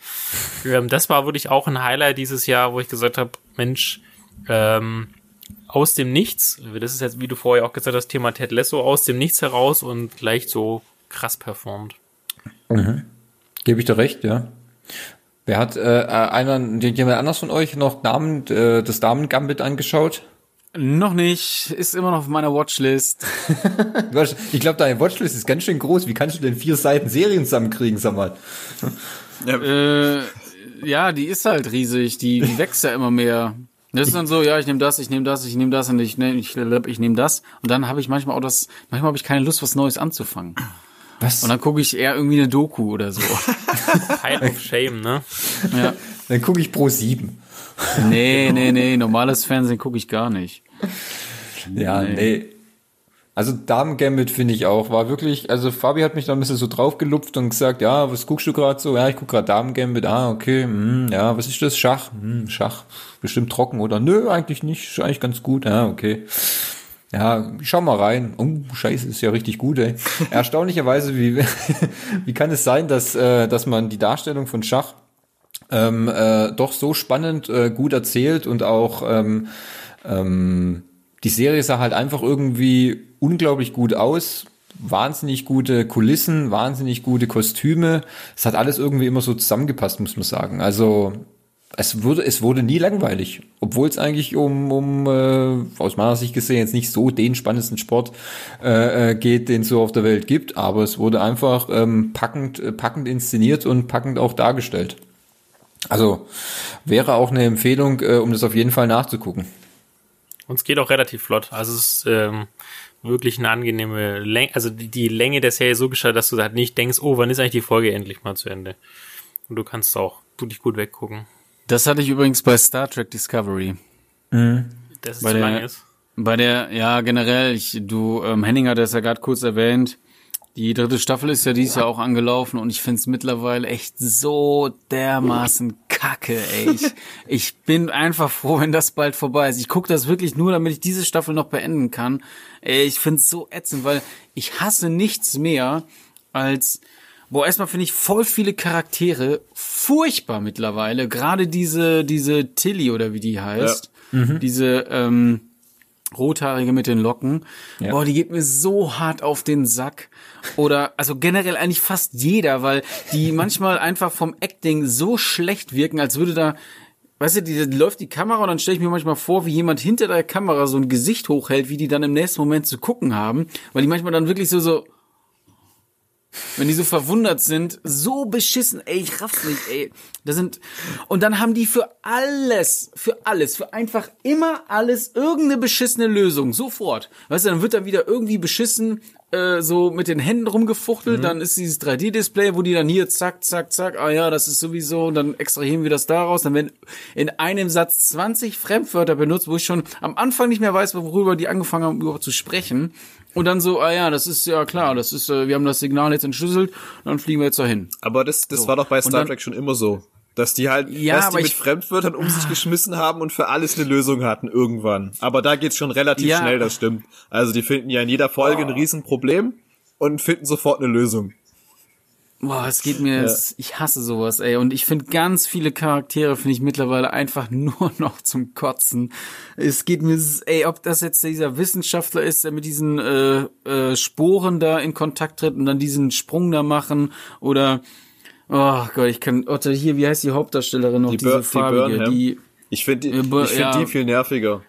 Ähm, das war wirklich auch ein Highlight dieses Jahr, wo ich gesagt habe, Mensch, ähm, aus dem Nichts, das ist jetzt, wie du vorher auch gesagt hast, Thema Ted Lasso, aus dem Nichts heraus und gleich so krass performt. Mhm. Gebe ich dir recht, ja. Wer hat äh, einer, jemand anders von euch noch Damen, äh, das Damen-Gambit angeschaut? Noch nicht, ist immer noch auf meiner Watchlist. [LAUGHS] ich glaube, deine Watchlist ist ganz schön groß. Wie kannst du denn vier Seiten Serien zusammenkriegen, sag mal? [LAUGHS] Ja, äh, ja die ist halt riesig, die, die wächst ja immer mehr. Das ist dann so, ja, ich nehme das, ich nehme das, ich nehme das und ich nehme ich, ich nehm das. Und dann habe ich manchmal auch das, manchmal habe ich keine Lust, was Neues anzufangen. Was? Und dann gucke ich eher irgendwie eine Doku oder so. [LAUGHS] Pile of Shame, ne? Ja. Dann gucke ich pro sieben. Nee, nee, nee, normales Fernsehen gucke ich gar nicht. Ja, nee. nee. Also Damen Gambit finde ich auch, war wirklich, also Fabi hat mich da ein bisschen so draufgelupft und gesagt, ja, was guckst du gerade so? Ja, ich gucke gerade Damen Gambit, ah, okay, hm, ja, was ist das? Schach, hm, Schach, bestimmt trocken oder? Nö, eigentlich nicht, ist eigentlich ganz gut, ja, okay. Ja, schau mal rein. Oh, scheiße, ist ja richtig gut, ey. [LAUGHS] Erstaunlicherweise, wie, [LAUGHS] wie kann es sein, dass, äh, dass man die Darstellung von Schach ähm, äh, doch so spannend, äh, gut erzählt und auch ähm, ähm, die Serie sah halt einfach irgendwie unglaublich gut aus. Wahnsinnig gute Kulissen, wahnsinnig gute Kostüme. Es hat alles irgendwie immer so zusammengepasst, muss man sagen. Also es wurde, es wurde nie langweilig, obwohl es eigentlich um, um äh, aus meiner Sicht gesehen jetzt nicht so den spannendsten Sport äh, äh geht, den es so auf der Welt gibt, aber es wurde einfach ähm, packend, äh, packend inszeniert und packend auch dargestellt. Also wäre auch eine Empfehlung, äh, um das auf jeden Fall nachzugucken. Und es geht auch relativ flott. Also es ist ähm, wirklich eine angenehme Länge, also die, die Länge der Serie so gestaltet, dass du halt nicht denkst, oh, wann ist eigentlich die Folge endlich mal zu Ende? Und du kannst auch du dich gut weggucken. Das hatte ich übrigens bei Star Trek Discovery. Mhm. Das ist bei zu der, lang ist. Bei der, ja, generell, ich, du, ähm, Henning hat das ja gerade kurz erwähnt, die dritte Staffel ist ja dieses Jahr auch angelaufen und ich find's mittlerweile echt so dermaßen kacke, ey. Ich, [LAUGHS] ich bin einfach froh, wenn das bald vorbei ist. Ich gucke das wirklich nur, damit ich diese Staffel noch beenden kann. Ey, ich find's so ätzend, weil ich hasse nichts mehr als Boah, erstmal finde ich voll viele Charaktere furchtbar mittlerweile. Gerade diese, diese Tilly oder wie die heißt. Ja. Mhm. Diese, ähm, Rothaarige mit den Locken. Ja. Boah, die geht mir so hart auf den Sack. Oder, also generell eigentlich fast jeder, weil die [LAUGHS] manchmal einfach vom Acting so schlecht wirken, als würde da, weißt du, die, die läuft die Kamera und dann stelle ich mir manchmal vor, wie jemand hinter der Kamera so ein Gesicht hochhält, wie die dann im nächsten Moment zu gucken haben, weil die manchmal dann wirklich so, so, wenn die so verwundert sind, so beschissen, ey, ich raff's nicht, ey. Da sind, und dann haben die für alles, für alles, für einfach immer alles irgendeine beschissene Lösung, sofort. Weißt du, dann wird dann wieder irgendwie beschissen, äh, so mit den Händen rumgefuchtelt, mhm. dann ist dieses 3D-Display, wo die dann hier zack, zack, zack, ah ja, das ist sowieso, dann extrahieren wir das daraus, dann werden in einem Satz 20 Fremdwörter benutzt, wo ich schon am Anfang nicht mehr weiß, worüber die angefangen haben, überhaupt zu sprechen. Und dann so, ah ja, das ist ja klar, das ist, äh, wir haben das Signal jetzt entschlüsselt, dann fliegen wir jetzt dahin. Aber das, das so. war doch bei Star Trek schon immer so. Dass die halt, ja, dass die mit Fremdwörtern um sich geschmissen haben und für alles eine Lösung hatten irgendwann. Aber da geht's schon relativ ja. schnell, das stimmt. Also die finden ja in jeder Folge oh. ein Riesenproblem und finden sofort eine Lösung. Boah, es geht mir, ja. ich hasse sowas, ey. Und ich finde ganz viele Charaktere finde ich mittlerweile einfach [LAUGHS] nur noch zum Kotzen. Es geht mir, ey, ob das jetzt dieser Wissenschaftler ist, der mit diesen äh, äh, Sporen da in Kontakt tritt und dann diesen Sprung da machen oder Oh Gott, ich kann Otto hier, wie heißt die Hauptdarstellerin noch, die diese Bur farbige, die, die ich finde die, ich find ja. die viel nerviger.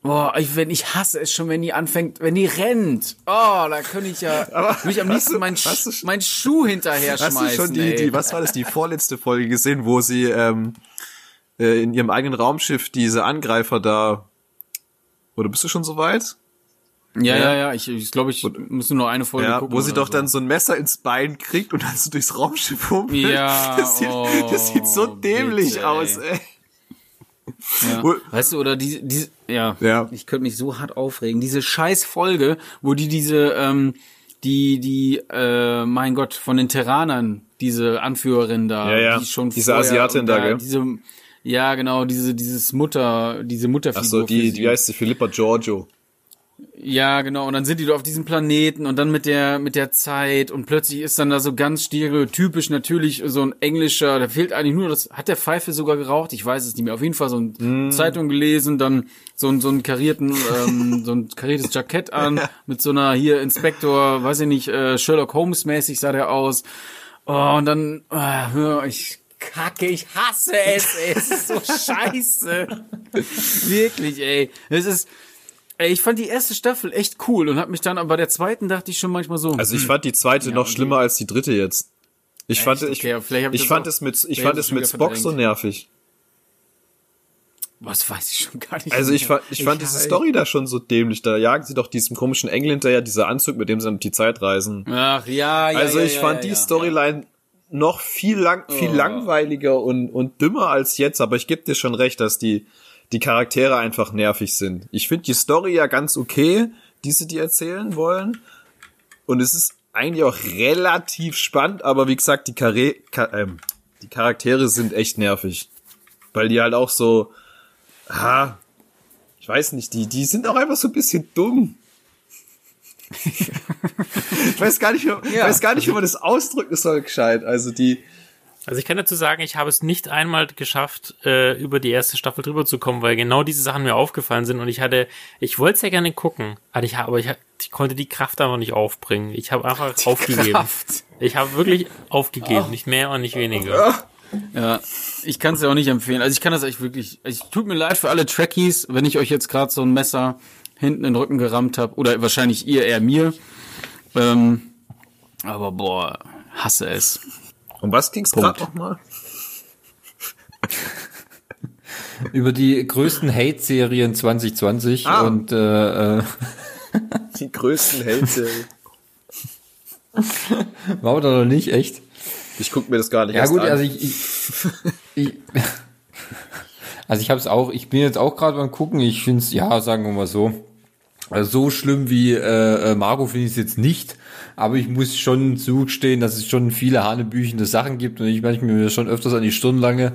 Boah, ich, wenn ich hasse es schon, wenn die anfängt, wenn die rennt. Oh, da könnte ich ja [LAUGHS] Aber mich am liebsten mein, mein Schuh hinterher schmeißen. Hast du schon die, die, was war das, die vorletzte Folge gesehen, wo sie ähm, äh, in ihrem eigenen Raumschiff diese Angreifer da. Oder bist du schon so weit? Ja, ja, ja, ich, ich glaube, ich muss nur noch eine Folge ja, gucken. Wo sie doch so. dann so ein Messer ins Bein kriegt und dann so durchs Raumschiff humpelt. Ja, das sieht, oh, das sieht so dämlich bitte, aus, ey. Ja. Weißt du, oder diese, diese, ja, ja, ich könnte mich so hart aufregen. Diese scheiß Folge, wo die diese, ähm, die, die, äh, mein Gott, von den Terranern, diese Anführerin da, ja, ja. die schon diese Asiatin da, gell? Diese, ja, genau, diese, dieses Mutter, diese Mutterfigur. Ach so, die, die heißt die Philippa Giorgio. Ja, genau. Und dann sind die da auf diesem Planeten und dann mit der mit der Zeit und plötzlich ist dann da so ganz stereotypisch natürlich so ein englischer. Da fehlt eigentlich nur das. Hat der Pfeife sogar geraucht? Ich weiß es nicht mehr. Auf jeden Fall so ein mm. Zeitung gelesen, dann so ein so ein karierten ähm, [LAUGHS] so ein kariertes Jackett an mit so einer hier Inspektor, weiß ich nicht, äh, Sherlock Holmes mäßig sah der aus. Oh, und dann äh, ich Kacke, ich hasse es, ey. Es ist so [LAUGHS] scheiße. Wirklich, ey. Es ist Ey, ich fand die erste Staffel echt cool und hab mich dann, aber bei der zweiten dachte ich schon manchmal so. Also ich hm. fand die zweite ja, noch schlimmer als die dritte jetzt. Ich echt? fand, ich, okay, ich, fand es mit, ich fand es mit Spock verdrängt. so nervig. Was weiß ich schon gar nicht. Also ich fand, ich, ich fand diese Story da schon so dämlich. Da jagen sie doch diesem komischen Engländer ja dieser Anzug, mit dem sie dann die Zeit reisen. Ach ja, ja. Also ja, ich ja, fand ja, die Storyline noch viel lang, viel oh. langweiliger und und dümmer als jetzt. Aber ich geb dir schon recht, dass die die Charaktere einfach nervig sind. Ich finde die Story ja ganz okay, die sie dir erzählen wollen. Und es ist eigentlich auch relativ spannend, aber wie gesagt, die, Karre Ka ähm, die Charaktere sind echt nervig. Weil die halt auch so, ah, ich weiß nicht, die, die sind auch einfach so ein bisschen dumm. [LAUGHS] ich weiß gar nicht, ja. weiß gar nicht, wie man das ausdrücken soll, gescheit. Also die, also ich kann dazu sagen, ich habe es nicht einmal geschafft, äh, über die erste Staffel drüber zu kommen, weil genau diese Sachen mir aufgefallen sind und ich hatte, ich wollte es ja gerne gucken, aber ich, aber ich, ich konnte die Kraft einfach nicht aufbringen. Ich habe einfach die aufgegeben. Kraft. Ich habe wirklich aufgegeben, oh. nicht mehr und nicht weniger. Ja, ich kann es ja auch nicht empfehlen. Also ich kann das echt wirklich. Es tut mir leid für alle Trekkies, wenn ich euch jetzt gerade so ein Messer hinten in den Rücken gerammt habe oder wahrscheinlich ihr eher mir. Ähm, aber boah, hasse es. Um was ging's gerade nochmal? [LAUGHS] Über die größten Hate-Serien 2020 ah. und äh, äh [LAUGHS] die größten Hate-Serien. [LAUGHS] War oder noch nicht, echt? Ich guck mir das gar nicht ja, gut, an. also ich, ich, ich also ich habe es auch, ich bin jetzt auch gerade beim gucken, ich finde es, ja, sagen wir mal so, so schlimm wie äh, äh Margot finde ich es jetzt nicht, aber ich muss schon zugestehen, dass es schon viele hanebüchende Sachen gibt und ich manchmal mir schon öfters an die Stirn lange.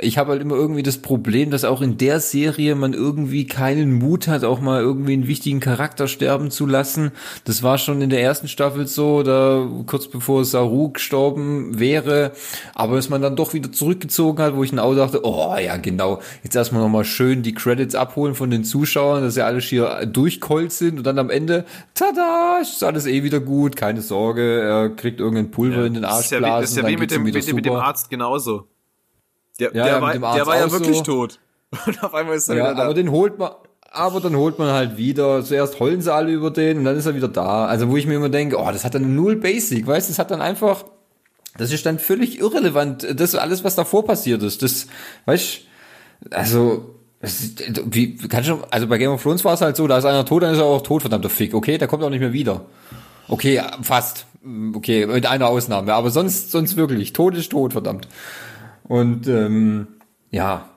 Ich habe halt immer irgendwie das Problem, dass auch in der Serie man irgendwie keinen Mut hat, auch mal irgendwie einen wichtigen Charakter sterben zu lassen. Das war schon in der ersten Staffel so, da kurz bevor Saru gestorben wäre, aber dass man dann doch wieder zurückgezogen hat, wo ich dann auch dachte, oh ja genau, jetzt erstmal nochmal schön die Credits abholen von den Zuschauern, dass ja alle hier durchkeult sind und dann am Ende, tada, ist alles eh wieder gut, keine Sorge, er kriegt irgendein Pulver ja, in den Arsch blasen. Ja wie, ist ja wie mit dem, mit, mit, dem Arzt genauso. Der, ja, der, war, der war ja wirklich so. tot. [LAUGHS] Und auf einmal ist er wieder da. Aber den holt man, aber dann holt man halt wieder, zuerst heulen sie alle über den und dann ist er wieder da. Also wo ich mir immer denke, oh, das hat dann null Basic, weißt du, das hat dann einfach, das ist dann völlig irrelevant, das alles, was davor passiert ist. Das, weißt also, wie, kann schon, also bei Game of Thrones war es halt so, da ist einer tot, dann ist er auch tot, verdammter Fick. Okay, der kommt auch nicht mehr wieder. Okay, fast. Okay, mit einer Ausnahme. Aber sonst, sonst wirklich. Tod ist tot, verdammt. Und ähm, ja,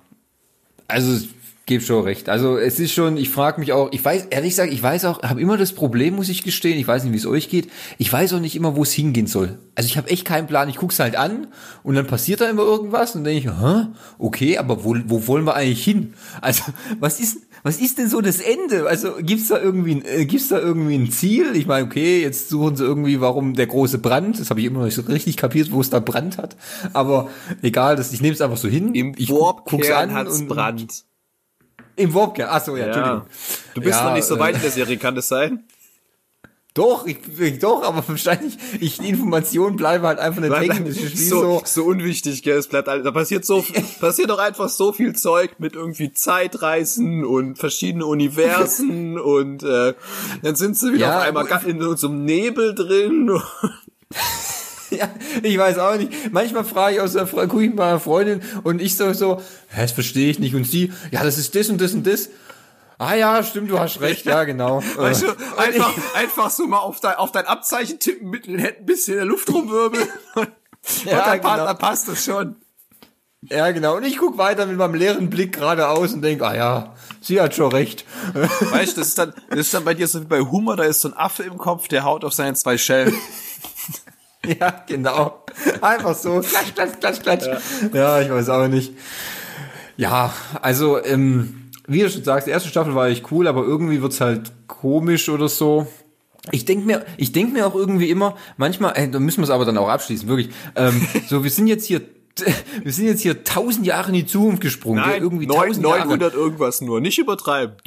also gebe schon recht. Also es ist schon, ich frage mich auch, ich weiß, ehrlich gesagt, ich weiß auch, habe immer das Problem, muss ich gestehen, ich weiß nicht, wie es euch geht, ich weiß auch nicht immer, wo es hingehen soll. Also ich habe echt keinen Plan, ich guck's halt an und dann passiert da immer irgendwas und denke ich, hä, okay, aber wo, wo wollen wir eigentlich hin? Also [LAUGHS] was ist, was ist denn so das Ende? Also gibt's da irgendwie, äh, gibt's da irgendwie ein Ziel? Ich meine, okay, jetzt suchen sie irgendwie, warum der große Brand. Das habe ich immer noch nicht so richtig kapiert, wo es da Brand hat. Aber egal, das, ich nehme es einfach so hin. Im ich guck's an hat's und Brand. Im Warpkern. Achso, ja, ja, Entschuldigung. Du bist ja, noch nicht so weit in der Serie, kann das sein? Doch, ich, ich, doch, aber wahrscheinlich, ich, die Informationen bleiben halt einfach hängen. Das ist so, so, so unwichtig, gell, es bleibt, da passiert so, [LAUGHS] passiert doch einfach so viel Zeug mit irgendwie Zeitreisen und verschiedene Universen [LAUGHS] und, äh, dann sind sie wieder ja, auf einmal in so einem Nebel drin. [LAUGHS] [LAUGHS] ja, ich weiß auch nicht. Manchmal frage ich aus der gucke ich mal Freundin und ich so so, hä, das verstehe ich nicht und sie, ja, das ist das und das und das. Ah ja, stimmt, du hast recht, ja, genau. [LAUGHS] Weißt du, einfach, einfach so mal auf dein, auf dein Abzeichen tippen, mit den Händen ein bisschen in der Luft rumwirbeln. [LAUGHS] ja, dann, genau. dann passt das schon. Ja, genau. Und ich guck weiter mit meinem leeren Blick geradeaus und denk, ah ja, sie hat schon recht. Weißt du, das ist dann, das ist dann bei dir so wie bei Hummer, da ist so ein Affe im Kopf, der haut auf seine zwei Schellen. [LAUGHS] ja, genau. Einfach so. [LAUGHS] Klatsch, klatsch, klatsch, klatsch. Ja. ja, ich weiß auch nicht. Ja, also, ähm, wie du schon sagst, die erste Staffel war echt cool, aber irgendwie wird's halt komisch oder so. Ich denk mir, ich denk mir auch irgendwie immer, manchmal, ey, da müssen wir es aber dann auch abschließen, wirklich. Ähm, [LAUGHS] so, wir sind jetzt hier [LAUGHS] wir sind jetzt hier tausend Jahre in die Zukunft gesprungen. Nein, irgendwie 9, 900 Jahre. irgendwas nur, nicht übertreiben. [LAUGHS]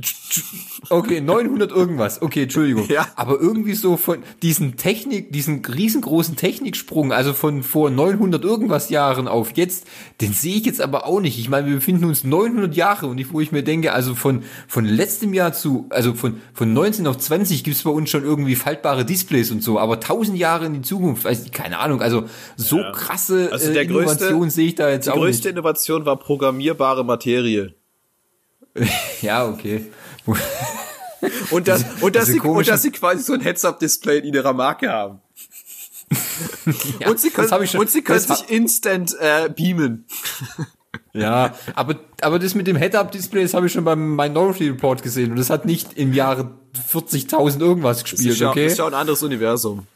Okay, 900 irgendwas. Okay, Entschuldigung. Ja. Aber irgendwie so von diesen Technik, diesen riesengroßen Techniksprung, also von vor 900 irgendwas Jahren auf jetzt, den sehe ich jetzt aber auch nicht. Ich meine, wir befinden uns 900 Jahre und ich, wo ich mir denke, also von, von letztem Jahr zu, also von, von 19 auf 20 gibt es bei uns schon irgendwie faltbare Displays und so, aber tausend Jahre in die Zukunft, weiß ich, keine Ahnung, also so ja. krasse also der äh, Innovation Innovation sehe ich da jetzt die auch. Die größte nicht. Innovation war programmierbare Materie. [LAUGHS] ja, okay. und das, und dass sie, und dass sie quasi so ein Heads-Up-Display in ihrer Marke haben. ja, und sie können, schon, und sie können sich instant äh, beamen. ja, aber, aber das mit dem Head-Up-Display, das habe ich schon beim Minority Report gesehen und das hat nicht im Jahre 40.000 irgendwas gespielt, das ist ja, okay? Das ist ja ein anderes Universum.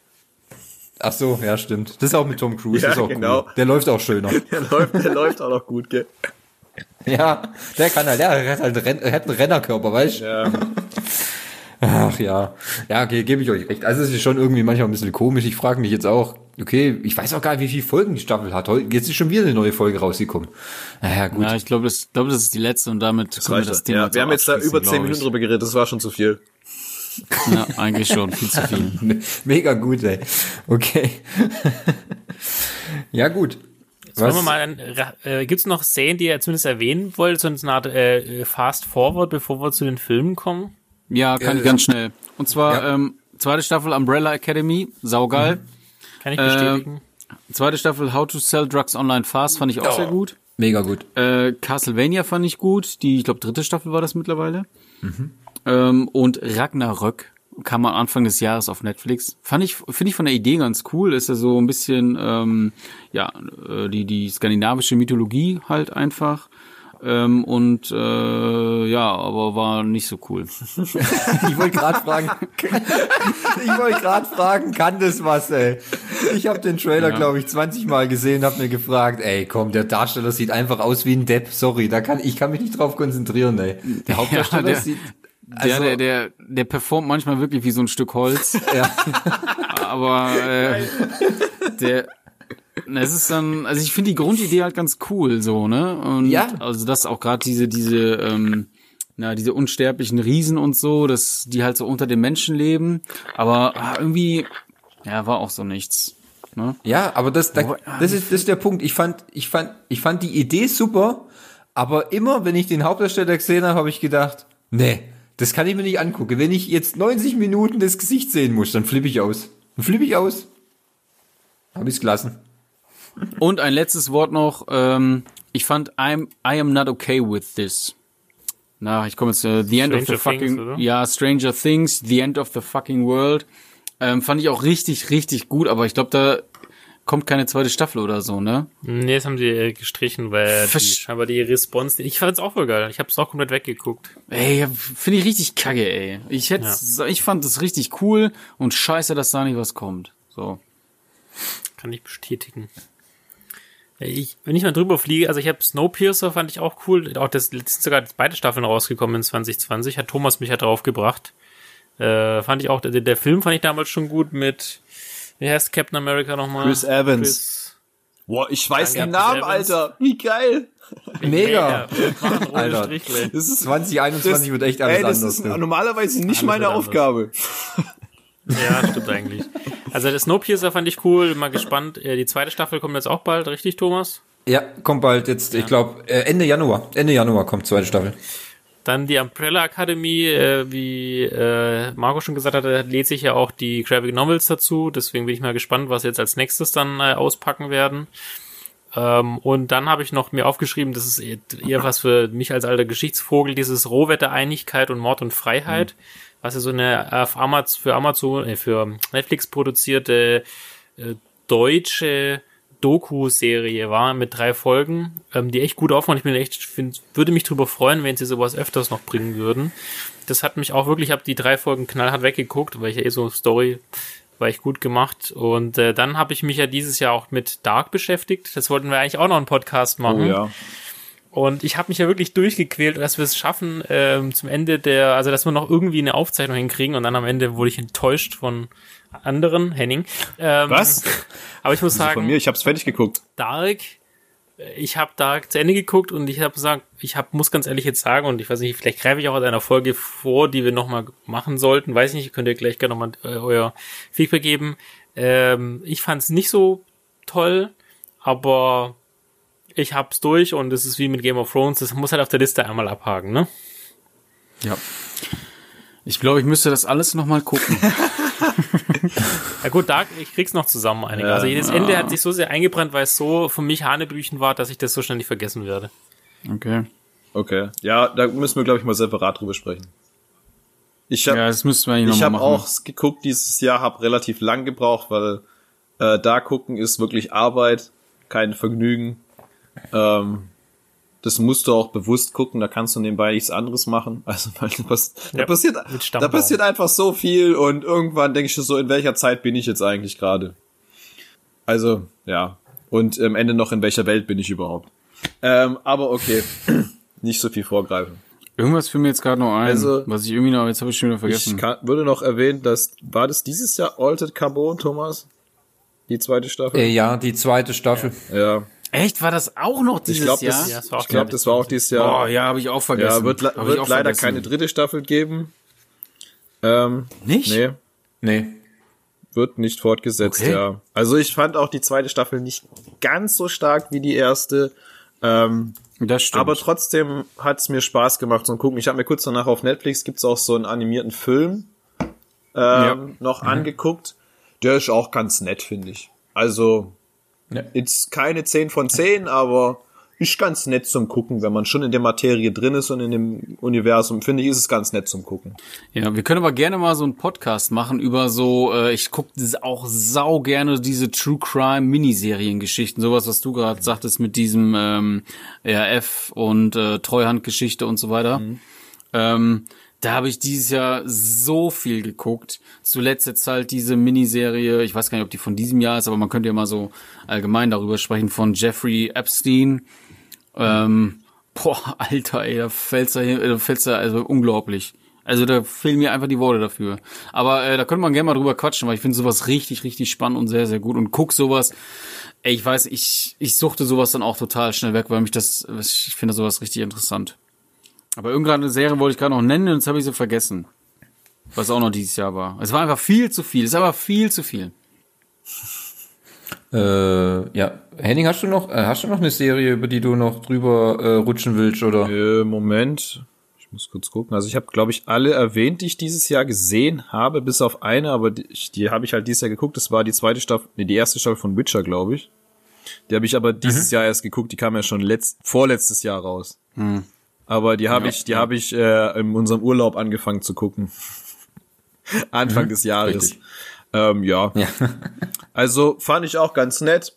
Ach so, ja, stimmt. Das ist auch mit Tom Cruise, ja, das ist auch genau. Cool. Der läuft auch schöner. [LAUGHS] Der läuft, der läuft auch noch gut, gell? Ja, der kann halt, der hat halt einen, hat einen Rennerkörper, weißt du? Ja. Ach ja. Ja, okay, gebe ich euch recht. Also es ist schon irgendwie manchmal ein bisschen komisch. Ich frage mich jetzt auch, okay, ich weiß auch gar nicht, wie viele Folgen die Staffel hat. Jetzt ist schon wieder eine neue Folge rausgekommen. Naja, gut. Ja, ich glaube, das, glaube, das ist die letzte und damit das können wir das Thema ja, Wir haben jetzt da über zehn Minuten drüber geredet, das war schon zu viel. Ja, eigentlich schon, viel zu viel. [LAUGHS] Mega gut, ey. Okay. ja, gut. Jetzt wollen wir mal, äh, gibt es noch Szenen, die ihr zumindest erwähnen wollt, so eine Art äh, Fast Forward, bevor wir zu den Filmen kommen? Ja, kann äh, ganz schnell. Und zwar ja. ähm, zweite Staffel Umbrella Academy, saugeil. Mhm. Kann ich bestätigen. Äh, zweite Staffel How to Sell Drugs Online Fast fand ich auch oh. sehr gut. Mega gut. Äh, Castlevania fand ich gut. Die, ich glaube, dritte Staffel war das mittlerweile. Mhm. Ähm, und Ragnarök kam am Anfang des Jahres auf Netflix. Fand ich, finde ich von der Idee ganz cool. Ist ja so ein bisschen, ähm, ja, äh, die, die skandinavische Mythologie halt einfach. Ähm, und äh, ja, aber war nicht so cool. [LAUGHS] ich wollte gerade fragen, ich wollte gerade fragen, kann das was, ey? Ich habe den Trailer, ja. glaube ich, 20 Mal gesehen, habe mir gefragt, ey, komm, der Darsteller sieht einfach aus wie ein Depp. Sorry, da kann ich kann mich nicht drauf konzentrieren, ey. Der [LAUGHS] Hauptdarsteller ja, der, sieht also, der, der, der, der performt manchmal wirklich wie so ein Stück Holz. [LAUGHS] ja. [LAUGHS] Aber äh, der, es ist dann, also ich finde die Grundidee halt ganz cool, so, ne? Und ja. also das auch gerade diese, diese, ähm, na, diese unsterblichen Riesen und so, dass die halt so unter den Menschen leben. Aber ah, irgendwie, ja, war auch so nichts. Ne? Ja, aber das, da, das ist, das ist der Punkt. Ich fand, ich fand, ich fand die Idee super, aber immer, wenn ich den Hauptdarsteller gesehen habe, habe ich gedacht, nee, Das kann ich mir nicht angucken. Wenn ich jetzt 90 Minuten das Gesicht sehen muss, dann flippe ich aus. Dann flippe ich aus. Hab ich's gelassen. Und ein letztes Wort noch. Ähm, ich fand I'm, I am not okay with this. Na, ich komme jetzt, uh, The End Stranger of the fucking, Things, oder? ja, Stranger Things, The End of the fucking World. Ähm, fand ich auch richtig, richtig gut, aber ich glaube, da kommt keine zweite Staffel oder so, ne? Nee, das haben sie äh, gestrichen, weil die, Versch- scheinbar die Response. Ich fand's auch voll geil. Ich hab's auch komplett weggeguckt. Ey, finde ich richtig kacke, ey. Ich hätte, ich fand das richtig cool und scheiße, dass da nicht was kommt. So. Kann ich bestätigen. Ich, wenn ich mal drüber fliege, also ich habe Snowpiercer, fand ich auch cool. Auch das, sind sogar beide Staffeln rausgekommen in 2020. Hat Thomas mich ja draufgebracht. Äh, fand ich auch, der, der Film fand ich damals schon gut mit, wie heißt Captain America nochmal? Chris Evans. Chris, Boah, ich weiß Danke, den Namen. Alter. Wie geil. Mega. Alter. Das ist 2021 wird echt alles ey, das anders. ist du. normalerweise nicht Alles meine. Aufgabe. Ja, stimmt eigentlich. Also der Snowpiercer fand ich cool, bin mal gespannt. Äh, Die zweite Staffel kommt jetzt auch bald, richtig, Thomas? Ja, kommt bald jetzt, ich glaube, äh, Ende Januar. Ende Januar kommt zweite Staffel. Dann die Umbrella Academy, äh, wie äh, Marco schon gesagt hatte, lädt sich ja auch die Graphic Novels dazu. Deswegen bin ich mal gespannt, was sie jetzt als nächstes dann äh, auspacken werden. Ähm, und dann habe ich noch mir aufgeschrieben, das ist eher was für mich als alter Geschichtsvogel, dieses Rohwetter Einigkeit und Mord und Freiheit, was ja so eine auf Amaz für Amazon, äh, für Netflix produzierte äh, deutsche Doku-Serie war mit drei Folgen, ähm, die echt gut aufmachen. Ich bin echt, find, würde mich drüber freuen, wenn sie sowas öfters noch bringen würden. Das hat mich auch wirklich, ich habe die drei Folgen knallhart weggeguckt, weil ich ja eh so Story war echt gut gemacht. Und äh, dann habe ich mich ja dieses Jahr auch mit Dark beschäftigt. Das wollten wir eigentlich auch noch einen Podcast Oh machen. ja. Und ich habe mich ja wirklich durchgequält, dass wir es schaffen, ähm, zum Ende der, also dass wir noch irgendwie eine Aufzeichnung hinkriegen und dann am Ende wurde ich enttäuscht von anderen, Henning. Ähm, Was? [LAUGHS] Aber ich muss Also sagen, von mir, ich hab's fertig geguckt. Dark, äh, ich habe Dark zu Ende geguckt und ich habe gesagt, ich hab, muss ganz ehrlich jetzt sagen und ich weiß nicht, vielleicht greife ich auch aus einer Folge vor, die wir nochmal machen sollten, weiß nicht, könnt ihr gleich gerne nochmal äh, euer Feedback geben. Ähm, ich fand es nicht so toll, aber ich hab's durch und es ist wie mit Game of Thrones, das muss halt auf der Liste einmal abhaken, ne? Ja. Ich glaube, ich müsste das alles nochmal gucken. [LAUGHS] Ja gut, Dark, ich krieg's noch zusammen einige. Also jedes Ende hat sich so sehr eingebrannt, weil es so für mich Hanebüchen war, dass ich das so schnell nicht vergessen werde. Okay. Okay. Ja, da müssen wir, glaube ich, mal separat drüber sprechen. Ich habe Ja, das müssten wir eigentlich ich hab machen. auch geguckt dieses Jahr, habe relativ lang gebraucht, weil äh, da gucken ist wirklich Arbeit, kein Vergnügen. Ähm, das musst du auch bewusst gucken, da kannst du nebenbei nichts anderes machen. [LAUGHS] Also weil da, pass da Ja, passiert da passiert einfach so viel und irgendwann denke ich so, in welcher Zeit bin ich jetzt eigentlich gerade? Also, ja. Und am Ende noch, in welcher Welt bin ich überhaupt? Ähm, aber okay, [CLEARS THROAT] nicht so viel vorgreifen. Irgendwas fiel mir jetzt gerade noch ein, Also, was ich irgendwie noch, jetzt habe ich schon wieder vergessen. Ich kann, würde noch erwähnen, dass, war das dieses Jahr Altered Carbon, Thomas? Die zweite Staffel? Äh, ja, die zweite Staffel. Ja. Echt, war das auch noch Ich dieses glaube, Jahr? das, Ja, es war auch ich glaub, das war auch dieses Jahr. Boah, ja, habe ich auch vergessen. ja, wird, le- Hab ich wird leider vergessen. keine dritte Staffel geben. Ähm, Nicht? nee, Nee. wird nicht fortgesetzt, Okay. ja. Also ich fand auch die zweite Staffel nicht ganz so stark wie die erste. Ähm, Das stimmt. aber trotzdem hat's mir Spaß gemacht zum Gucken. Ich habe mir kurz danach auf Netflix gibt's auch so einen animierten Film ähm, noch angeguckt. Der ist auch ganz nett, finde ich. Also Ja. jetzt keine 10 von 10, aber ist ganz nett zum Gucken, wenn man schon in der Materie drin ist und in dem Universum, finde ich, ist es ganz nett zum Gucken. Ja, wir können aber gerne mal so einen Podcast machen über so, äh, ich gucke auch sau gerne diese True Crime Miniserien-Geschichten, sowas, was du gerade sagtest mit diesem ähm, RF und äh, Treuhandgeschichte und so weiter. Ähm, da habe ich dieses Jahr so viel geguckt. Zuletzt jetzt halt diese Miniserie, ich weiß gar nicht, ob die von diesem Jahr ist, aber man könnte ja mal so allgemein darüber sprechen, von Jeffrey Epstein. Ähm, boah, [LAUGHS] Alter, ey, da fällt's da, hin- da fällt's da, also unglaublich. Also da fehlen mir einfach die Worte dafür. Aber äh, da könnte man gerne mal drüber quatschen, weil ich finde sowas richtig, richtig spannend und sehr, sehr gut. Und guck sowas, ey, ich weiß, ich, ich suchte sowas dann auch total schnell weg, weil mich das, ich finde sowas richtig interessant. Aber irgendeine Serie wollte ich gerade noch nennen und jetzt habe ich sie vergessen. Was auch noch dieses Jahr war. Es war einfach viel zu viel. Es ist aber viel zu viel. Äh, ja. Henning, hast du noch, äh, hast du noch eine Serie, über die du noch drüber äh, rutschen willst, oder? Äh, Moment. Ich muss kurz gucken. Also ich habe, glaube ich, alle erwähnt, die ich dieses Jahr gesehen habe, bis auf eine, aber die, die habe ich halt dieses Jahr geguckt. Das war die zweite Staffel, nee, die erste Staffel von Witcher, glaube ich. Die habe ich aber dieses mhm. Jahr erst geguckt. Die kam ja schon letzt, vorletztes Jahr raus. Mhm. Aber die habe ja, ich, die ja. habe ich äh, in unserem Urlaub angefangen zu gucken. [LAUGHS] Anfang mhm. des Jahres. Ähm, ja. ja. [LAUGHS] also fand ich auch ganz nett.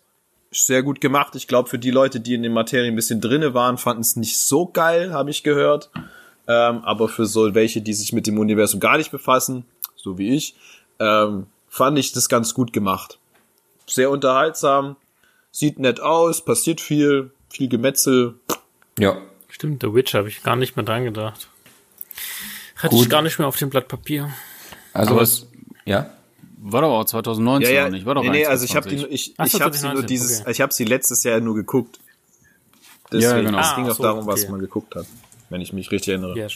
Sehr gut gemacht. Ich glaube, für die Leute, die in den Materien ein bisschen drinne waren, fanden es nicht so geil, habe ich gehört. Ähm, aber für so welche, die sich mit dem Universum gar nicht befassen, so wie ich, ähm, fand ich das ganz gut gemacht. Sehr unterhaltsam, sieht nett aus, passiert viel, viel Gemetzel. Ja. Stimmt, The Witch habe ich gar nicht mehr dran gedacht. Hatte gut. ich gar nicht mehr auf dem Blatt Papier. Also aber was, ja? War doch auch 2019 ja, ja. nicht, war doch Nee, nee also ich habe die ich, Ach, ich habe sie nur dieses okay. ich habe sie letztes Jahr nur geguckt. Deswegen ja, genau. es ging ah, auch so, darum, okay. was man geguckt hat wenn ich mich richtig erinnere. Ja,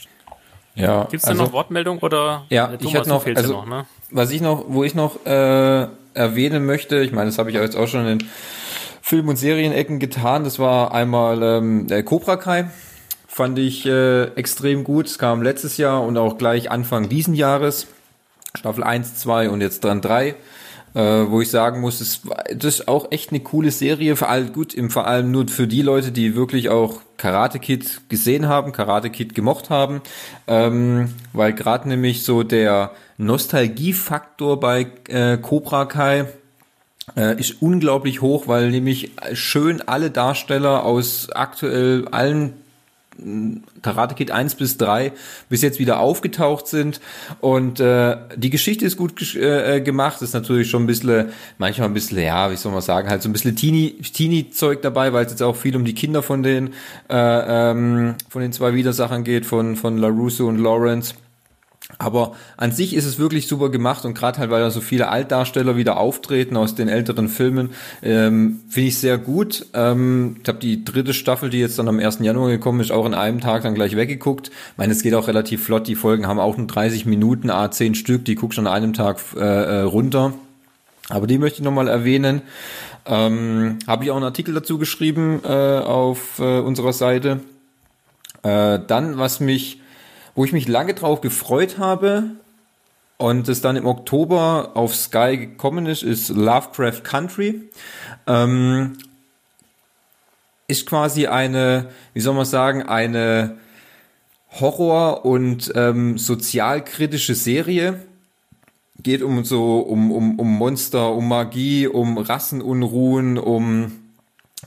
ja Gibt es also, noch Wortmeldung oder? Ja, ich hätte noch, also, noch, ne? was ich noch, wo ich noch äh, erwähnen möchte, ich meine, das habe ich jetzt auch schon in Film- und Serienecken getan, das war einmal ähm, der Cobra Kai, fand ich äh, extrem gut, es kam letztes Jahr und auch gleich Anfang diesen Jahres, Staffel 1, 2 und jetzt dran 3 äh, wo ich sagen muss, das, das ist auch echt eine coole Serie, vor allem gut, im vor allem nur für die Leute, die wirklich auch Karate Kid gesehen haben, Karate Kid gemocht haben, ähm, weil gerade nämlich so der Nostalgiefaktor bei äh, Cobra Kai äh, ist unglaublich hoch, weil nämlich schön alle Darsteller aus aktuell allen Karate Kid 1 bis 3 bis jetzt wieder aufgetaucht sind. Und äh, die Geschichte ist gut äh, gemacht, ist natürlich schon ein bisschen, manchmal ein bisschen, ja, wie soll man sagen, halt so ein bisschen Teenie-Zeug dabei, weil es jetzt auch viel um die Kinder von den äh, ähm, von den zwei Widersachern geht, von, von LaRusso und Lawrence aber an sich ist es wirklich super gemacht und gerade halt, weil da so viele Altdarsteller wieder auftreten aus den älteren Filmen, ähm, finde ich sehr gut. Ähm, ich habe die dritte Staffel, die jetzt dann am 1. Januar gekommen ist, auch in einem Tag dann gleich weggeguckt. Ich meine, es geht auch relativ flott. Die Folgen haben auch nur 30 Minuten, a 10 Stück, die guckst du an einem Tag äh, äh, runter. Aber die möchte ich nochmal erwähnen. Ähm, habe ich auch einen Artikel dazu geschrieben äh, auf äh, unserer Seite. Äh, dann, was mich wo ich mich lange drauf gefreut habe und es dann im Oktober auf Sky gekommen ist, ist Lovecraft Country. Ähm, ist quasi eine, wie soll man sagen, eine Horror- und ähm, sozialkritische Serie. Geht um so, um, um, um Monster, um Magie, um Rassenunruhen, um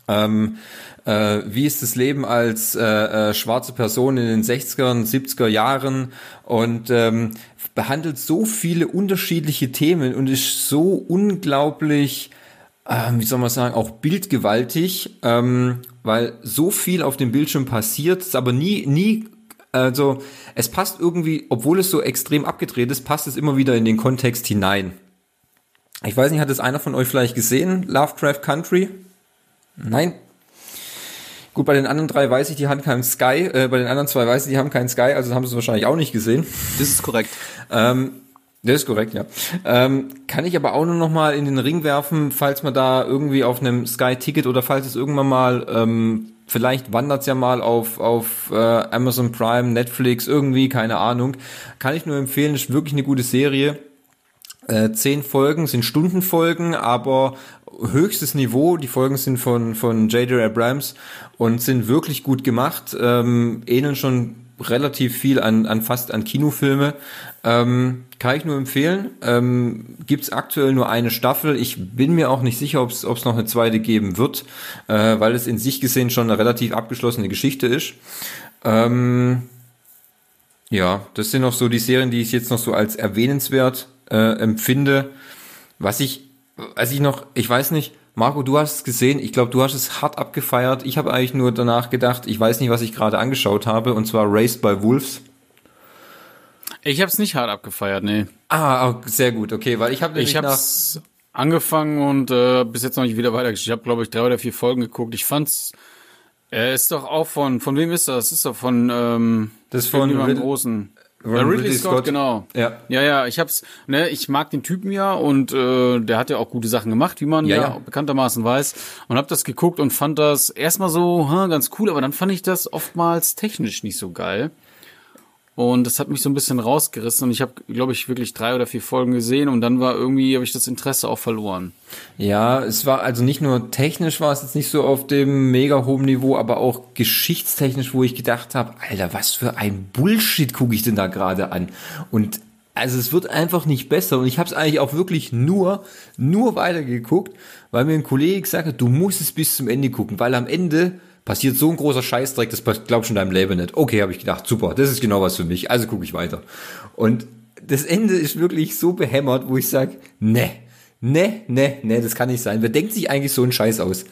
ähm, äh, wie ist das Leben als äh, äh, schwarze Person in den 60er, 70er Jahren und ähm, behandelt so viele unterschiedliche Themen und ist so unglaublich, äh, wie soll man sagen, auch bildgewaltig, ähm, weil so viel auf dem Bildschirm passiert, es aber nie, nie also es passt irgendwie, obwohl es so extrem abgedreht ist, passt es immer wieder in den Kontext hinein. Ich weiß nicht, hat es einer von euch vielleicht gesehen, Lovecraft Country? Nein? Gut, bei den anderen drei weiß ich, die haben keinen Sky. Äh, bei den anderen zwei weiß ich, die haben keinen Sky, also haben sie es wahrscheinlich auch nicht gesehen. Das ist korrekt. Ähm, das ist korrekt, ja. Ähm, kann ich aber auch nur noch mal in den Ring werfen, falls man da irgendwie auf einem Sky-Ticket oder falls es irgendwann mal, ähm, vielleicht wandert es ja mal auf, auf äh, Amazon Prime, Netflix, irgendwie, keine Ahnung. Kann ich nur empfehlen, ist wirklich eine gute Serie. Äh, zehn Folgen sind Stundenfolgen, aber höchstes Niveau. Die Folgen sind von, von J.J. Abrams und sind wirklich gut gemacht, ähm, ähneln schon relativ viel an, an fast an Kinofilme. Ähm, kann ich nur empfehlen. Ähm, Gibt aktuell nur eine Staffel. Ich bin mir auch nicht sicher, ob es noch eine zweite geben wird, äh, weil es in sich gesehen schon eine relativ abgeschlossene Geschichte ist. Ähm, ja, das sind noch so die Serien, die ich jetzt noch so als erwähnenswert äh, empfinde. Was ich, als ich noch, ich weiß nicht, Marco, du hast es gesehen. Ich glaube, du hast es hart abgefeiert. Ich habe eigentlich nur danach gedacht, ich weiß nicht, was ich gerade angeschaut habe, und zwar Raised by Wolves. Ich habe es nicht hart abgefeiert, nee. Ah, sehr gut, okay, weil ich habe ich hab's angefangen und äh, bis jetzt noch nicht wieder weitergeschickt. Ich habe glaube ich drei oder vier Folgen geguckt. Ich fand's er ist doch auch von von wem ist das? Ist doch von ähm, das von Rid großen Ridley, Ridley Scott, Scott, genau. Ja. Ja, ja, ich hab's, ne, ich mag den Typen ja und äh, der hat ja auch gute Sachen gemacht, wie man ja, ja, bekanntermaßen weiß. Und hab das geguckt und fand das erstmal so hm, ganz cool, aber dann fand ich das oftmals technisch nicht so geil. Und das hat mich so ein bisschen rausgerissen und ich habe, glaube ich, wirklich drei oder vier Folgen gesehen und dann war irgendwie, habe ich das Interesse auch verloren. Ja, es war also nicht nur technisch war es jetzt nicht so auf dem mega hohen Niveau, aber auch geschichtstechnisch, wo ich gedacht habe, Alter, was für ein Bullshit gucke ich denn da gerade an? Und also es wird einfach nicht besser und ich habe es eigentlich auch wirklich nur nur weitergeguckt, weil mir ein Kollege gesagt hat, du musst es bis zum Ende gucken, weil am Ende passiert so ein großer Scheißdreck, das glaubst du in deinem Leben nicht. Okay, habe ich gedacht, super, das ist genau was für mich, also gucke ich weiter. Und das Ende ist wirklich so behämmert, wo ich sage, ne, ne, ne, ne, das kann nicht sein. Wer denkt sich eigentlich so einen Scheiß aus?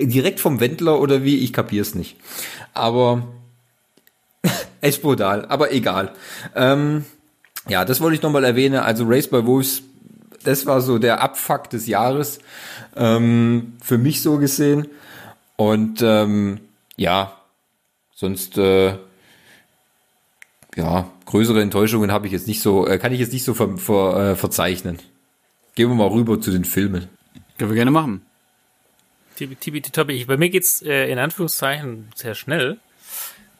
Direkt vom Wendler oder wie? Ich kapier's nicht. Aber [LAUGHS] echt brutal, aber egal. Ähm, ja, das wollte ich nochmal erwähnen. Also Race by Wolves, das war so der Abfuck des Jahres. Ähm, für mich so gesehen. Und ähm, ja, sonst äh, ja, größere Enttäuschungen habe ich jetzt nicht so, äh, kann ich jetzt nicht so ver, ver, äh, verzeichnen. Gehen wir mal rüber zu den Filmen. Können wir gerne machen. Tibi, bei mir geht's äh, in Anführungszeichen sehr schnell,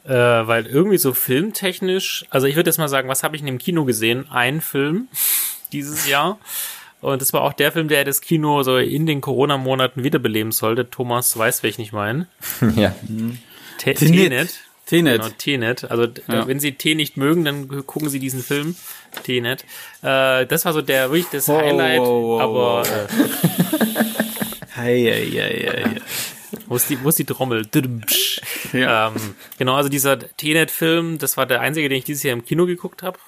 äh, weil irgendwie so filmtechnisch, also ich würde jetzt mal sagen, was habe ich in dem Kino gesehen? Ein Film dieses Jahr. Und das war auch der Film, der das Kino so in den Corona-Monaten wiederbeleben sollte. Thomas weiß, welchen ich meine. [LAUGHS] ja. Tenet. Tenet. Genau, Tenet. Also ja. wenn Sie T nicht mögen, dann gucken Sie diesen Film. Tenet. Äh, das war so der wirklich das oh, Highlight. Oh, oh, aber äh, hey, hey, hey, hey. Wo ist die, wo ist die Trommel? Ja. Ähm, genau, also dieser Tenet-Film, das war der einzige, den ich dieses Jahr im Kino geguckt habe.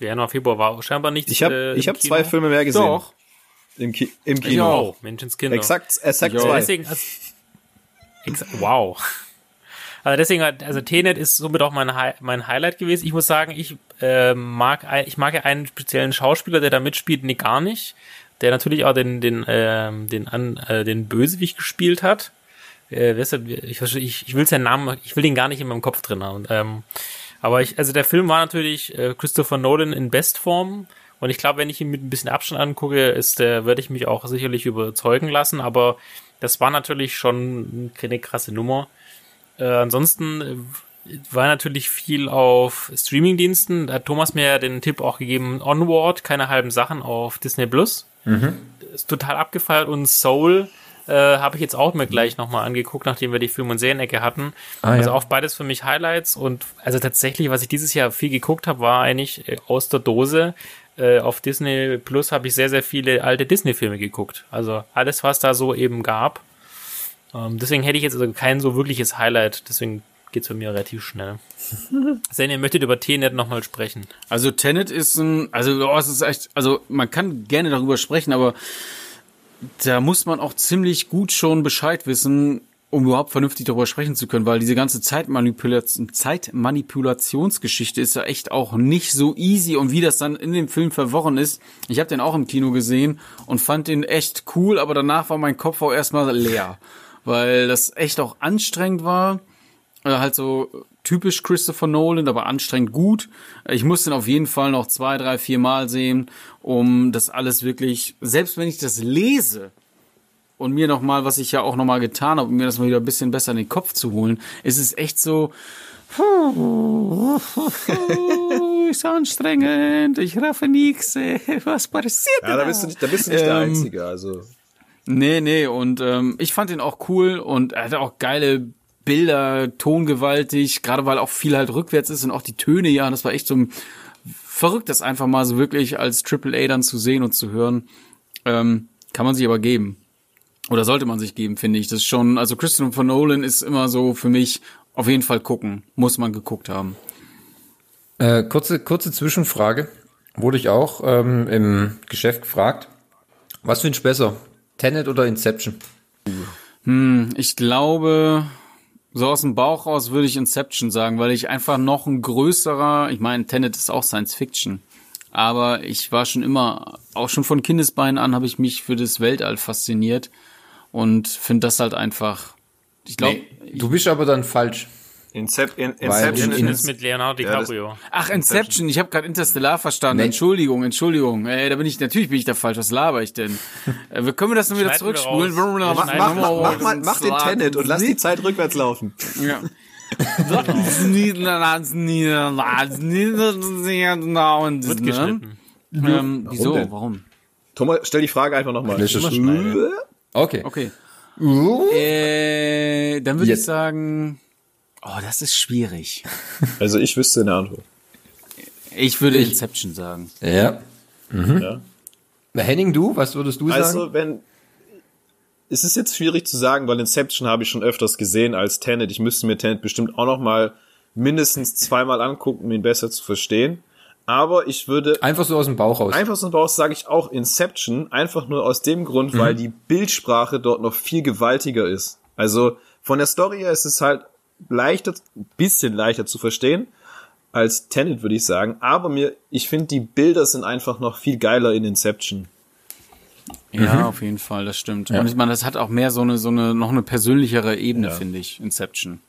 Januar, Februar war scheinbar nichts. Ich habe äh, ich hab zwei Filme mehr gesehen. Doch. Im, Ki im Kino. Ich auch. Menschenskinder. Exakt, exakt zwei. Deswegen, also, ex wow. Also deswegen, also Tenet ist somit auch mein, mein Highlight gewesen. Ich muss sagen, ich äh, mag ich mag ja einen speziellen Schauspieler, der da mitspielt, nee, gar nicht. Der natürlich auch den den äh, den an äh, den Bösewicht gespielt hat. Äh, ich, ich, ich will seinen Namen, ich will den gar nicht in meinem Kopf drin haben. Ähm, aber ich, also der Film war natürlich äh, Christopher Nolan in Bestform. Und ich glaube, wenn ich ihn mit ein bisschen Abstand angucke, ist der, werde ich mich auch sicherlich überzeugen lassen. Aber das war natürlich schon eine krasse Nummer. Äh, ansonsten äh, war natürlich viel auf Streamingdiensten. Da hat Thomas mir ja den Tipp auch gegeben, Onward, keine halben Sachen auf Disney Plus. Mhm. Ist total abgefeiert und Soul äh, habe ich jetzt auch mir gleich nochmal angeguckt, nachdem wir die Film- und Serienecke hatten. Ah, also ja. auch beides für mich Highlights und also tatsächlich, was ich dieses Jahr viel geguckt habe, war eigentlich äh, aus der Dose. Äh, auf Disney Plus habe ich sehr, sehr viele alte Disney-Filme geguckt. Also alles, was da so eben gab. Ähm, deswegen hätte ich jetzt also kein so wirkliches Highlight, deswegen geht's bei mir relativ schnell. [LAUGHS] Sen, ihr möchtet über Tenet nochmal sprechen. Also Tenet ist ein, also oh, es ist echt, also man kann gerne darüber sprechen, aber da muss man auch ziemlich gut schon Bescheid wissen, um überhaupt vernünftig darüber sprechen zu können, weil diese ganze Zeitmanipulation, Zeitmanipulationsgeschichte ist ja echt auch nicht so easy und wie das dann in dem Film verworren ist. Ich habe den auch im Kino gesehen und fand den echt cool, aber danach war mein Kopf auch erstmal leer, weil das echt auch anstrengend war. Äh, halt so typisch Christopher Nolan, aber anstrengend gut. Ich muss den auf jeden Fall noch zwei, drei, vier Mal sehen, um das alles wirklich, selbst wenn ich das lese und mir nochmal, was ich ja auch nochmal getan habe, um mir das mal wieder ein bisschen besser in den Kopf zu holen, ist es echt so, [LAUGHS] ist anstrengend, ich raffe nichts, [LAUGHS] was passiert Ja, da bist du nicht, da bist du nicht ähm, der Einzige, also. Nee, nee, und ähm, ich fand ihn auch cool und er hatte auch geile Bilder, tongewaltig, gerade weil auch viel halt rückwärts ist und auch die Töne, ja, das war echt so verrückt, das einfach mal so wirklich als Triple A dann zu sehen und zu hören. Ähm, kann man sich aber geben. Oder sollte man sich geben, finde ich. Das ist schon, also Christopher Nolan ist immer so für mich auf jeden Fall gucken. Muss man geguckt haben. Äh, kurze, kurze Zwischenfrage. Wurde ich auch ähm, im Geschäft gefragt. Was findest du besser? Tenet oder Inception? Hm, ich glaube, so aus dem Bauch raus würde ich Inception sagen, weil ich einfach noch ein größerer, ich meine, Tenet ist auch Science Fiction, aber ich war schon immer, auch schon von Kindesbeinen an, habe ich mich für das Weltall fasziniert und finde das halt einfach, ich glaube. Nee, du bist aber dann falsch. Incep in, Inception in, ist mit Leonardo DiCaprio. Ja, Ach, Inception. Ich habe gerade Interstellar verstanden. Nee. Entschuldigung, Entschuldigung. Ey, da bin ich natürlich bin ich da falsch. Was laber ich denn? [LAUGHS] äh, können wir das dann wieder zurückspulen? Mach, mach, mach, mach, mach den Tenet und lass die Zeit rückwärts laufen. Ja. [LAUGHS] Wird geschnitten. Ähm, wieso? Warum? Thomas, stell die Frage einfach nochmal. Okay. Okay. Äh, dann würde ich sagen, oh, das ist schwierig. Also ich wüsste eine Antwort. Ich würde Inception sagen. Ja. Ja. Henning, du, was würdest du sagen? Also wenn es ist jetzt schwierig zu sagen, weil Inception habe ich schon öfters gesehen als Tenet. Ich müsste mir Tenet bestimmt auch noch mal mindestens zweimal angucken, um ihn besser zu verstehen. Aber ich würde Einfach so aus dem Bauch raus. einfach so raus sage ich auch Inception, einfach nur aus dem Grund, weil die Bildsprache dort noch viel gewaltiger ist. Also von der Story her ist es halt leichter, bisschen leichter zu verstehen als Tenet, würde ich sagen. Aber mir, ich finde, die Bilder sind einfach noch viel geiler in Inception. Ja, auf jeden Fall, das stimmt. Und ich meine, das hat auch mehr so eine, so eine, noch eine persönlichere Ebene, finde ich, Inception.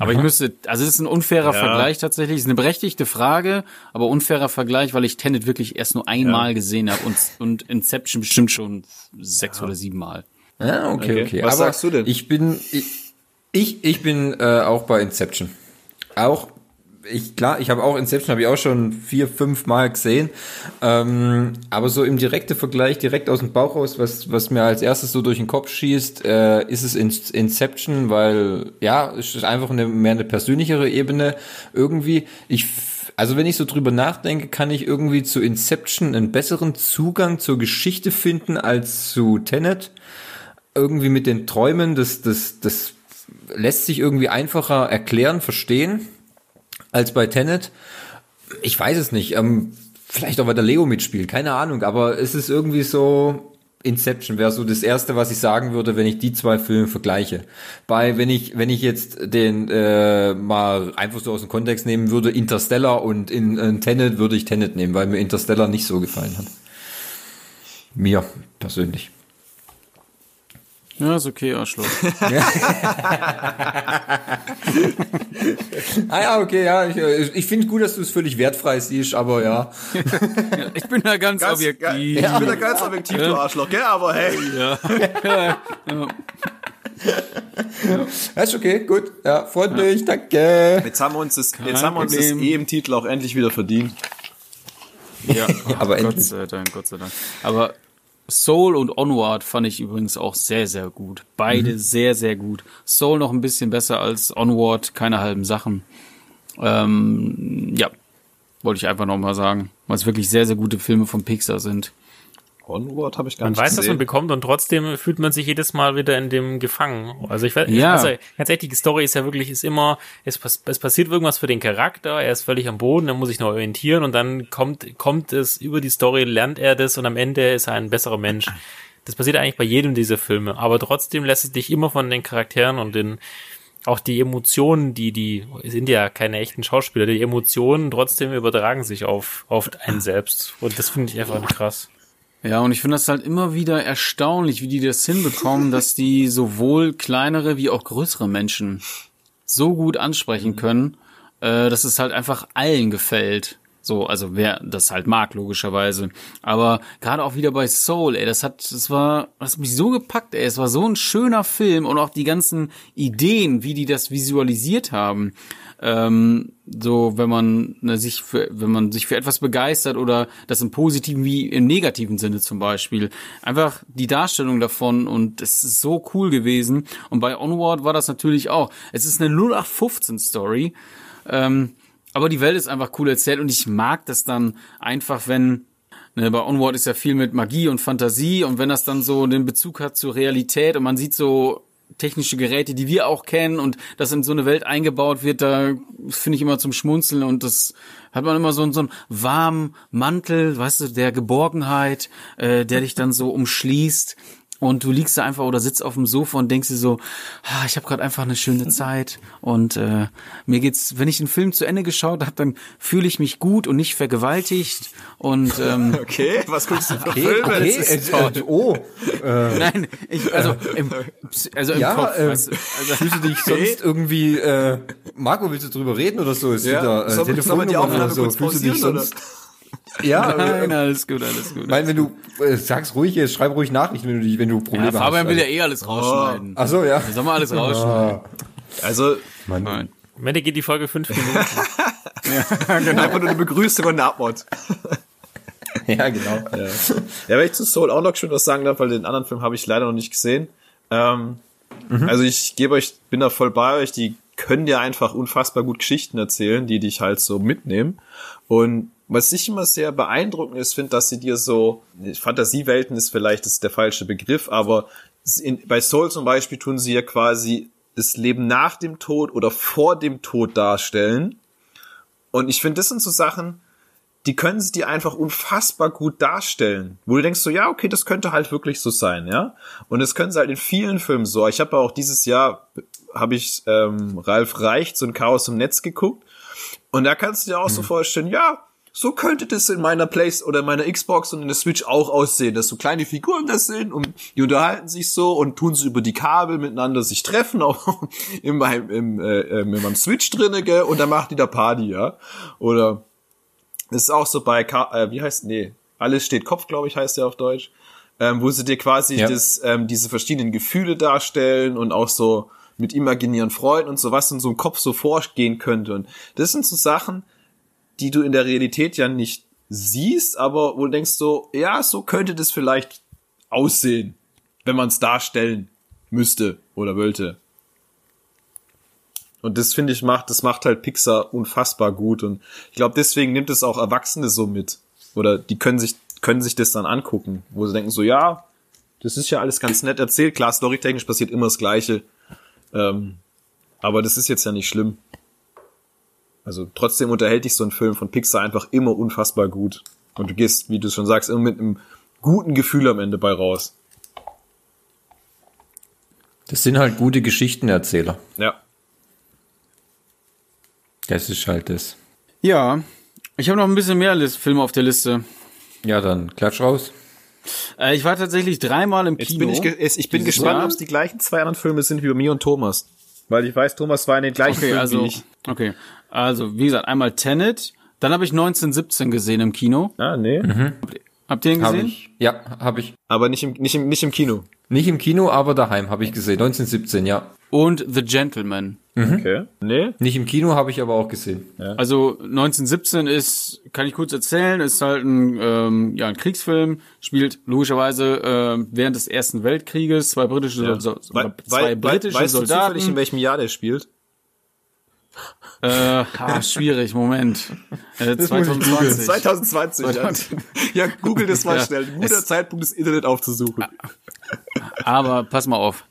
Aber ich müsste, also es ist ein unfairer Ja. Vergleich tatsächlich, es ist eine berechtigte Frage, aber unfairer Vergleich, weil ich Tenet wirklich erst nur einmal gesehen habe und, und Inception bestimmt schon sechs oder sieben Mal. Ja, okay, Okay. okay. Was Aber sagst du denn? Ich bin, ich, ich, ich bin äh, auch bei Inception. Auch, ich, klar, ich habe auch Inception, habe ich auch schon vier, fünf Mal gesehen. Ähm, aber so im direkten Vergleich, direkt aus dem Bauch raus, was, was mir als erstes so durch den Kopf schießt, äh, ist es in, Inception, weil, ja, es ist einfach eine, mehr eine persönlichere Ebene irgendwie. Ich also wenn ich so drüber nachdenke, kann ich irgendwie zu Inception einen besseren Zugang zur Geschichte finden als zu Tenet irgendwie mit den Träumen, das, das, das lässt sich irgendwie einfacher erklären, verstehen, als bei Tenet. Ich weiß es nicht. Ähm, vielleicht auch, weil der Leo mitspielt, keine Ahnung, aber es ist irgendwie so, Inception wäre so das erste, was ich sagen würde, wenn ich die zwei Filme vergleiche. Bei, wenn ich, wenn ich jetzt den äh, mal einfach so aus dem Kontext nehmen würde, Interstellar und in, in Tenet würde ich Tenet nehmen, weil mir Interstellar nicht so gefallen hat. Mir persönlich. Ja, ist okay, Arschloch. [LAUGHS] Ah ja, okay, ja. Ich, äh, ich finde gut, dass du es völlig wertfrei siehst, aber ja. Ich bin da ganz, Ganz, objektiv. Ich bin da ganz objektiv, du Arschloch, gell? Aber hey. Das [LAUGHS] ist okay, gut. Ja, freut mich, danke. Jetzt haben wir uns das, jetzt haben wir uns das Problem. eh im Titel auch endlich wieder verdient. Ja, [LAUGHS] aber Gott endlich. sei Dank, Gott sei Dank. Aber Soul und Onward fand ich übrigens auch sehr, sehr gut. Beide Mhm. sehr, sehr gut. Soul noch ein bisschen besser als Onward, keine halben Sachen. Ähm, ja, wollte ich einfach nochmal sagen, weil es wirklich sehr, sehr gute Filme von Pixar sind. Onward habe ich gar Man nicht weiß, was man bekommt und trotzdem fühlt man sich jedes Mal wieder in dem gefangen. Also ich weiß, Ja. also ganz ehrlich, die Story ist ja wirklich, ist immer, es, es passiert irgendwas für den Charakter, er ist völlig am Boden, er muss sich neu orientieren und dann kommt, kommt es über die Story, lernt er das und am Ende ist er ein besserer Mensch. Das passiert eigentlich bei jedem dieser Filme, aber trotzdem lässt es dich immer von den Charakteren und den, auch die Emotionen, die, die sind ja keine echten Schauspieler, die Emotionen trotzdem übertragen sich auf, auf einen selbst. Und das finde ich einfach krass. Ja, und ich finde das halt immer wieder erstaunlich, wie die das hinbekommen, [LAUGHS] dass die sowohl kleinere wie auch größere Menschen so gut ansprechen können, äh, dass es halt einfach allen gefällt. So, also wer das halt mag, logischerweise. Aber gerade auch wieder bei Soul, ey, das hat, das war, das hat mich so gepackt, ey, es war so ein schöner Film und auch die ganzen Ideen, wie die das visualisiert haben. Ähm, so, wenn man ne, sich für, wenn man sich für etwas begeistert oder das im positiven wie im negativen Sinne zum Beispiel. Einfach die Darstellung davon und es ist so cool gewesen. Und bei Onward war das natürlich auch. Es ist eine 0815 Story. Ähm, aber die Welt ist einfach cool erzählt und ich mag das dann einfach, wenn Ne, bei Onward ist ja viel mit Magie und Fantasie und wenn das dann so den Bezug hat zur Realität und man sieht so technische Geräte, die wir auch kennen und das in so eine Welt eingebaut wird, da finde ich immer zum Schmunzeln und das hat man immer so, einen- so einen warmen Mantel, weißt du, der Geborgenheit, äh, der dich dann so umschließt und du liegst da einfach oder sitzt auf dem Sofa und denkst dir so, ah, ich habe gerade einfach eine schöne [LAUGHS] Zeit und äh, mir geht's, wenn ich den Film zu Ende geschaut habe, dann fühle ich mich gut und nicht vergewaltigt und ähm, [LAUGHS] Okay, was guckst du für Okay, Filme? okay, Das ist- äh, äh, [LAUGHS] oh, Nein, ich, also im, also im ja, Kopf. äh, weißt du, also, fühlst du dich sonst irgendwie, äh, Marco, willst du drüber reden oder so? Ist Ja, wieder äh, soll- soll die Aufnahme so? Fühlst du dich pausieren, oder? Ja, nein, äh, alles gut, alles gut. ich meine, wenn du äh, sagst ruhig, jetzt schreib ruhig Nachrichten, wenn du wenn du Probleme ja, Fabian hast. will ja eh alles rausschneiden. Ach so, ja. Soll mal alles rausschneiden? Also, Nein. Am Ende geht die Folge fünf Minuten. [LAUGHS] ja, genau. Einfach nur eine Begrüßung und eine Abmord. [LAUGHS] ja, genau. Ja. ja, wenn ich zu Soul auch noch schon was sagen darf, weil den anderen Film habe ich leider noch nicht gesehen. Ähm, mhm. Also ich gebe euch, bin da voll bei euch, die können dir einfach unfassbar gut Geschichten erzählen, die dich halt so mitnehmen. Und was ich immer sehr beeindruckend ist, finde, dass sie dir so, Fantasiewelten ist vielleicht ist der falsche Begriff, aber in, bei Soul zum Beispiel tun sie ja quasi das Leben nach dem Tod oder vor dem Tod darstellen. Und ich finde, das sind so Sachen, die können sie dir einfach unfassbar gut darstellen. Wo du denkst so, ja, okay, das könnte halt wirklich so sein, ja. Und das können sie halt in vielen Filmen so. Ich habe auch dieses Jahr, habe ich ähm, Ralf Reicht, so ein Chaos im Netz geguckt. Und da kannst du dir auch mhm. so vorstellen, ja, so könnte das in meiner Place oder in meiner Xbox und in der Switch auch aussehen, dass so kleine Figuren das sind und die unterhalten sich so und tun sie über die Kabel miteinander sich treffen, [LAUGHS] auch in meinem, im, äh, in meinem Switch drinne, gell, und dann macht die da Party, ja. Oder das ist auch so bei, äh, wie heißt, nee, alles steht Kopf, glaube ich, heißt der auf Deutsch, ähm, wo sie dir quasi ja. das, ähm, diese verschiedenen Gefühle darstellen und auch so mit imaginären Freunden und so was in so einem Kopf so vorgehen könnte. Und das sind so Sachen, die du in der Realität ja nicht siehst, aber wo du denkst so, ja, so könnte das vielleicht aussehen, wenn man es darstellen müsste oder wollte. Und das finde ich macht, das macht halt Pixar unfassbar gut und ich glaube deswegen nimmt es auch Erwachsene so mit oder die können sich können sich das dann angucken, wo sie denken so ja, das ist ja alles ganz nett erzählt, klar storytechnisch passiert immer das Gleiche, ähm, aber das ist jetzt ja nicht schlimm. Also trotzdem unterhält dich so ein Film von Pixar einfach immer unfassbar gut. Und du gehst, wie du schon sagst, immer mit einem guten Gefühl am Ende bei raus. Das sind halt gute Geschichtenerzähler. Ja. Das ist halt das. Ja, ich habe noch ein bisschen mehr Filme auf der Liste. Ja, dann klatsch raus. Äh, ich war tatsächlich dreimal im Jetzt Kino. Bin ich, ich bin gespannt, ob es die gleichen zwei anderen Filme sind wie bei mir und Thomas. Weil ich weiß, Thomas war in den gleichen okay, Filmen also, wie ich. Okay, also wie gesagt, einmal Tenet, dann habe ich 1917 gesehen im Kino. Ah, nee. Mhm. Habt ihr ihn gesehen? Hab ich. Ja, habe ich. Aber nicht im, nicht, im, nicht im Kino. Nicht im Kino, aber daheim habe ich gesehen. 1917, ja. Und The Gentleman. Mhm. Okay. Nee. Nicht im Kino habe ich aber auch gesehen. Ja. Also 1917 ist, kann ich kurz erzählen, ist halt ein, ähm, ja, ein Kriegsfilm, spielt logischerweise äh, während des Ersten Weltkrieges zwei britische, ja. so, zwei weil, britische weißt Soldaten. Du zufällig, in welchem Jahr der spielt? Äh, ah, schwierig, Moment. Äh, 2020. 2020. 2020. Ja. ja, google das mal Ja. schnell. Ein guter Zeitpunkt, das Internet aufzusuchen. Aber pass mal auf.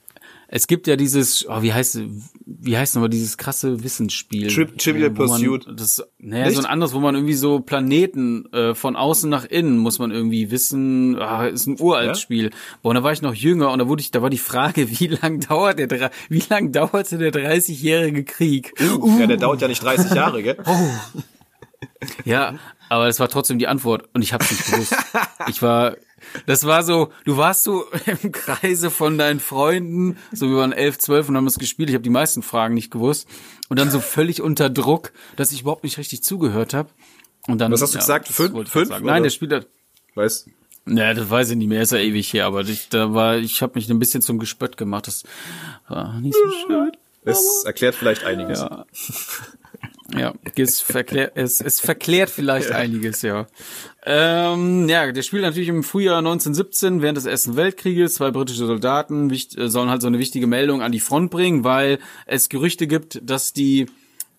Es gibt ja dieses, oh, wie heißt, wie heißt nochmal dieses krasse Wissensspiel? Tri- Trivial Pursuit. Das, naja, Nicht? so ein anderes, wo man irgendwie so Planeten äh, von außen nach innen muss man irgendwie wissen. Ah, ist ein uraltes Ja? Spiel. Boah, und da war ich noch jünger und da wurde ich, da war die Frage, [LAUGHS] wie lang dauert der, wie lang dauerte der 30-jährige Krieg? Ja, der dauert ja nicht 30 Jahre, gell? [LAUGHS] Ja, aber das war trotzdem die Antwort und ich hab's nicht gewusst. [LAUGHS] Ich war, das war so, du warst so [LAUGHS] im Kreise von deinen Freunden, so wir waren elf, zwölf und haben das gespielt. Ich habe die meisten Fragen nicht gewusst und dann so völlig unter Druck, dass ich überhaupt nicht richtig zugehört habe. Und dann, Was hast du gesagt? das Fünf- fünf, sagen. Nein, der Spiel hat, Weißt naja, das weiß ich nicht mehr, ist ja ewig her, aber ich, da war, ich habe mich ein bisschen zum Gespött gemacht. Das war nicht so [LAUGHS] schön. Es erklärt vielleicht einiges. Ja. [LAUGHS] Ja, es verklärt, es, es verklärt vielleicht einiges, ja. Ähm, ja, der spielt natürlich im Frühjahr 1917 während des Ersten Weltkrieges. Zwei britische Soldaten sollen halt so eine wichtige Meldung an die Front bringen, weil es Gerüchte gibt, dass die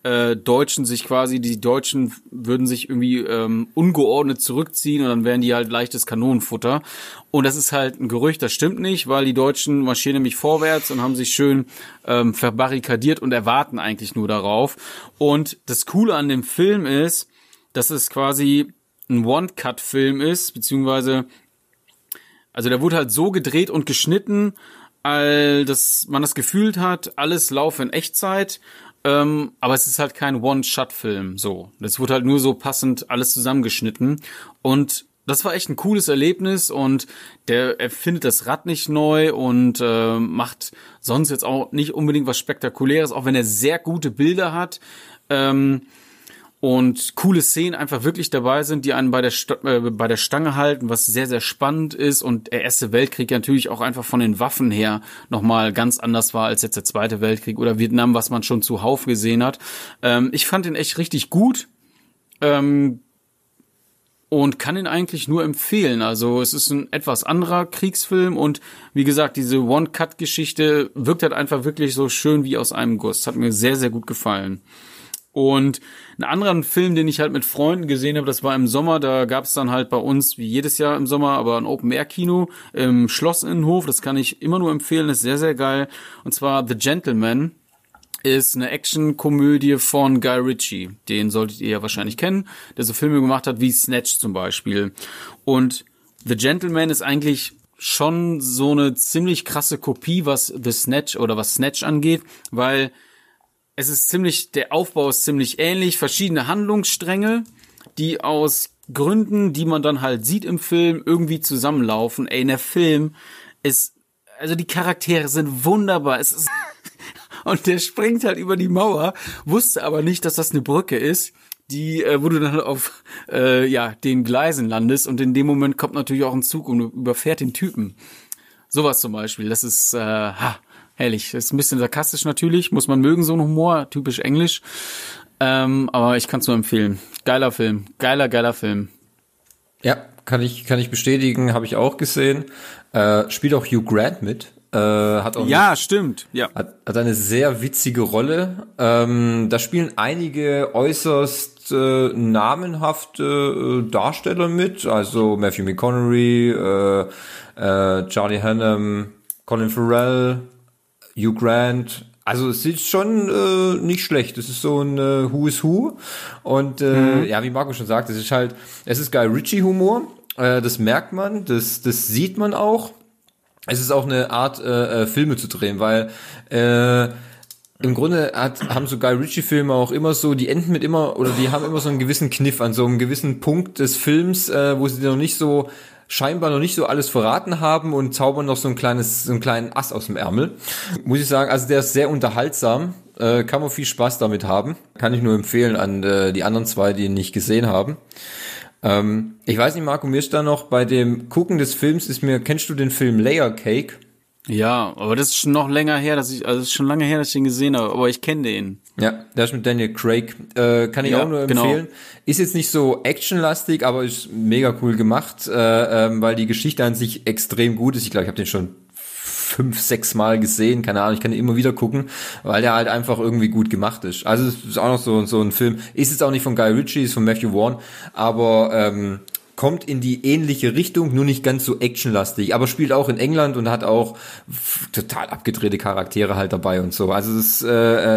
äh, Deutschen sich quasi, die Deutschen würden sich irgendwie ähm, ungeordnet zurückziehen und dann wären die halt leichtes Kanonenfutter. Und das ist halt ein Gerücht, das stimmt nicht, weil die Deutschen marschieren nämlich vorwärts und haben sich schön ähm, verbarrikadiert und erwarten eigentlich nur darauf. Und das Coole an dem Film ist, dass es quasi ein One-Cut-Film ist, beziehungsweise also der wurde halt so gedreht und geschnitten, all dass man das Gefühl hat, alles laufe in Echtzeit, ähm, aber es ist halt kein One-Shot-Film so. Das wurde halt nur so passend alles zusammengeschnitten und das war echt ein cooles Erlebnis und der erfindet das Rad nicht neu und äh, macht sonst jetzt auch nicht unbedingt was Spektakuläres, auch wenn er sehr gute Bilder hat. Ähm, und coole Szenen einfach wirklich dabei sind, die einen bei der, St äh, bei der Stange halten, was sehr, sehr spannend ist und der Erste Weltkrieg natürlich auch einfach von den Waffen her nochmal ganz anders war als jetzt der Zweite Weltkrieg oder Vietnam, was man schon zuhauf gesehen hat. Ähm, ich fand ihn echt richtig gut. Ähm, und kann ihn eigentlich nur empfehlen. Also es ist ein etwas anderer Kriegsfilm und wie gesagt, diese One-Cut-Geschichte wirkt halt einfach wirklich so schön wie aus einem Guss. Hat mir sehr, sehr gut gefallen. Und einen anderen Film, den ich halt mit Freunden gesehen habe, das war im Sommer, da gab es dann halt bei uns, wie jedes Jahr im Sommer, aber ein Open-Air-Kino im Schlossinnenhof. Das kann ich immer nur empfehlen, ist sehr, sehr geil. Und zwar The Gentleman ist eine Action-Komödie von Guy Ritchie. Den solltet ihr ja wahrscheinlich kennen, der so Filme gemacht hat wie Snatch zum Beispiel. Und The Gentleman ist eigentlich schon so eine ziemlich krasse Kopie, was The Snatch oder was Snatch angeht, weil es ist ziemlich, der Aufbau ist ziemlich ähnlich, verschiedene Handlungsstränge, die aus Gründen, die man dann halt sieht im Film, irgendwie zusammenlaufen. Ey, in der Film ist, also die Charaktere sind wunderbar. Es ist, [LAUGHS] und der springt halt über die Mauer, wusste aber nicht, dass das eine Brücke ist die, äh, wo du dann auf äh, ja den Gleisen landest und in dem Moment kommt natürlich auch ein Zug und überfährt den Typen. Sowas zum Beispiel, das ist äh, ha, herrlich. Ist ein bisschen sarkastisch natürlich, muss man mögen, so ein Humor, typisch englisch. Ähm, aber ich kann es nur empfehlen. Geiler Film, geiler, geiler Film. Ja, kann ich, kann ich bestätigen, habe ich auch gesehen. Äh, spielt auch Hugh Grant mit. Äh, hat auch ja, eine, stimmt. Ja. Hat, hat eine sehr witzige Rolle. Ähm, da spielen einige äußerst äh, namenhafte äh, Darsteller mit, also Matthew McConaughey, äh, äh, Charlie Hunnam, Colin Farrell, Hugh Grant. Also es ist schon äh, nicht schlecht. Es ist so ein äh, Who is Who. Und äh, mhm. ja, wie Marco schon sagt, es ist halt, es ist Guy Ritchie-Humor. Äh, das merkt man, das, das sieht man auch. Es ist auch eine Art, äh, äh, Filme zu drehen, weil äh, im Grunde hat, haben so Guy Ritchie-Filme auch immer so, die enden mit immer, oder die haben immer so einen gewissen Kniff an so einem gewissen Punkt des Films, äh, wo sie noch nicht so scheinbar noch nicht so alles verraten haben und zaubern noch so ein kleines, so einen kleinen Ass aus dem Ärmel. Muss ich sagen, also der ist sehr unterhaltsam. Äh, kann man viel Spaß damit haben. Kann ich nur empfehlen an äh, die anderen zwei, die ihn nicht gesehen haben. Ähm, ich weiß nicht, Marco, mir ist da noch bei dem Gucken des Films ist mir, kennst du den Film Layer Cake? Ja, aber das ist schon noch länger her, dass ich, also es ist schon lange her, dass ich den gesehen habe, aber ich kenne den. Ja, der ist mit Daniel Craig. Äh, kann ich ja, auch nur genau. empfehlen. Genau. Ist jetzt nicht so actionlastig, aber ist mega cool gemacht, äh, ähm, weil die Geschichte an sich extrem gut ist. Ich glaube, ich habe den schon fünf, sechs Mal gesehen, keine Ahnung, ich kann ihn immer wieder gucken, weil der halt einfach irgendwie gut gemacht ist. Also es ist auch noch so, so ein Film, ist jetzt auch nicht von Guy Ritchie, ist von Matthew Vaughn, aber ähm, kommt in die ähnliche Richtung, nur nicht ganz so actionlastig, aber spielt auch in England und hat auch total abgedrehte Charaktere halt dabei und so. Also es äh,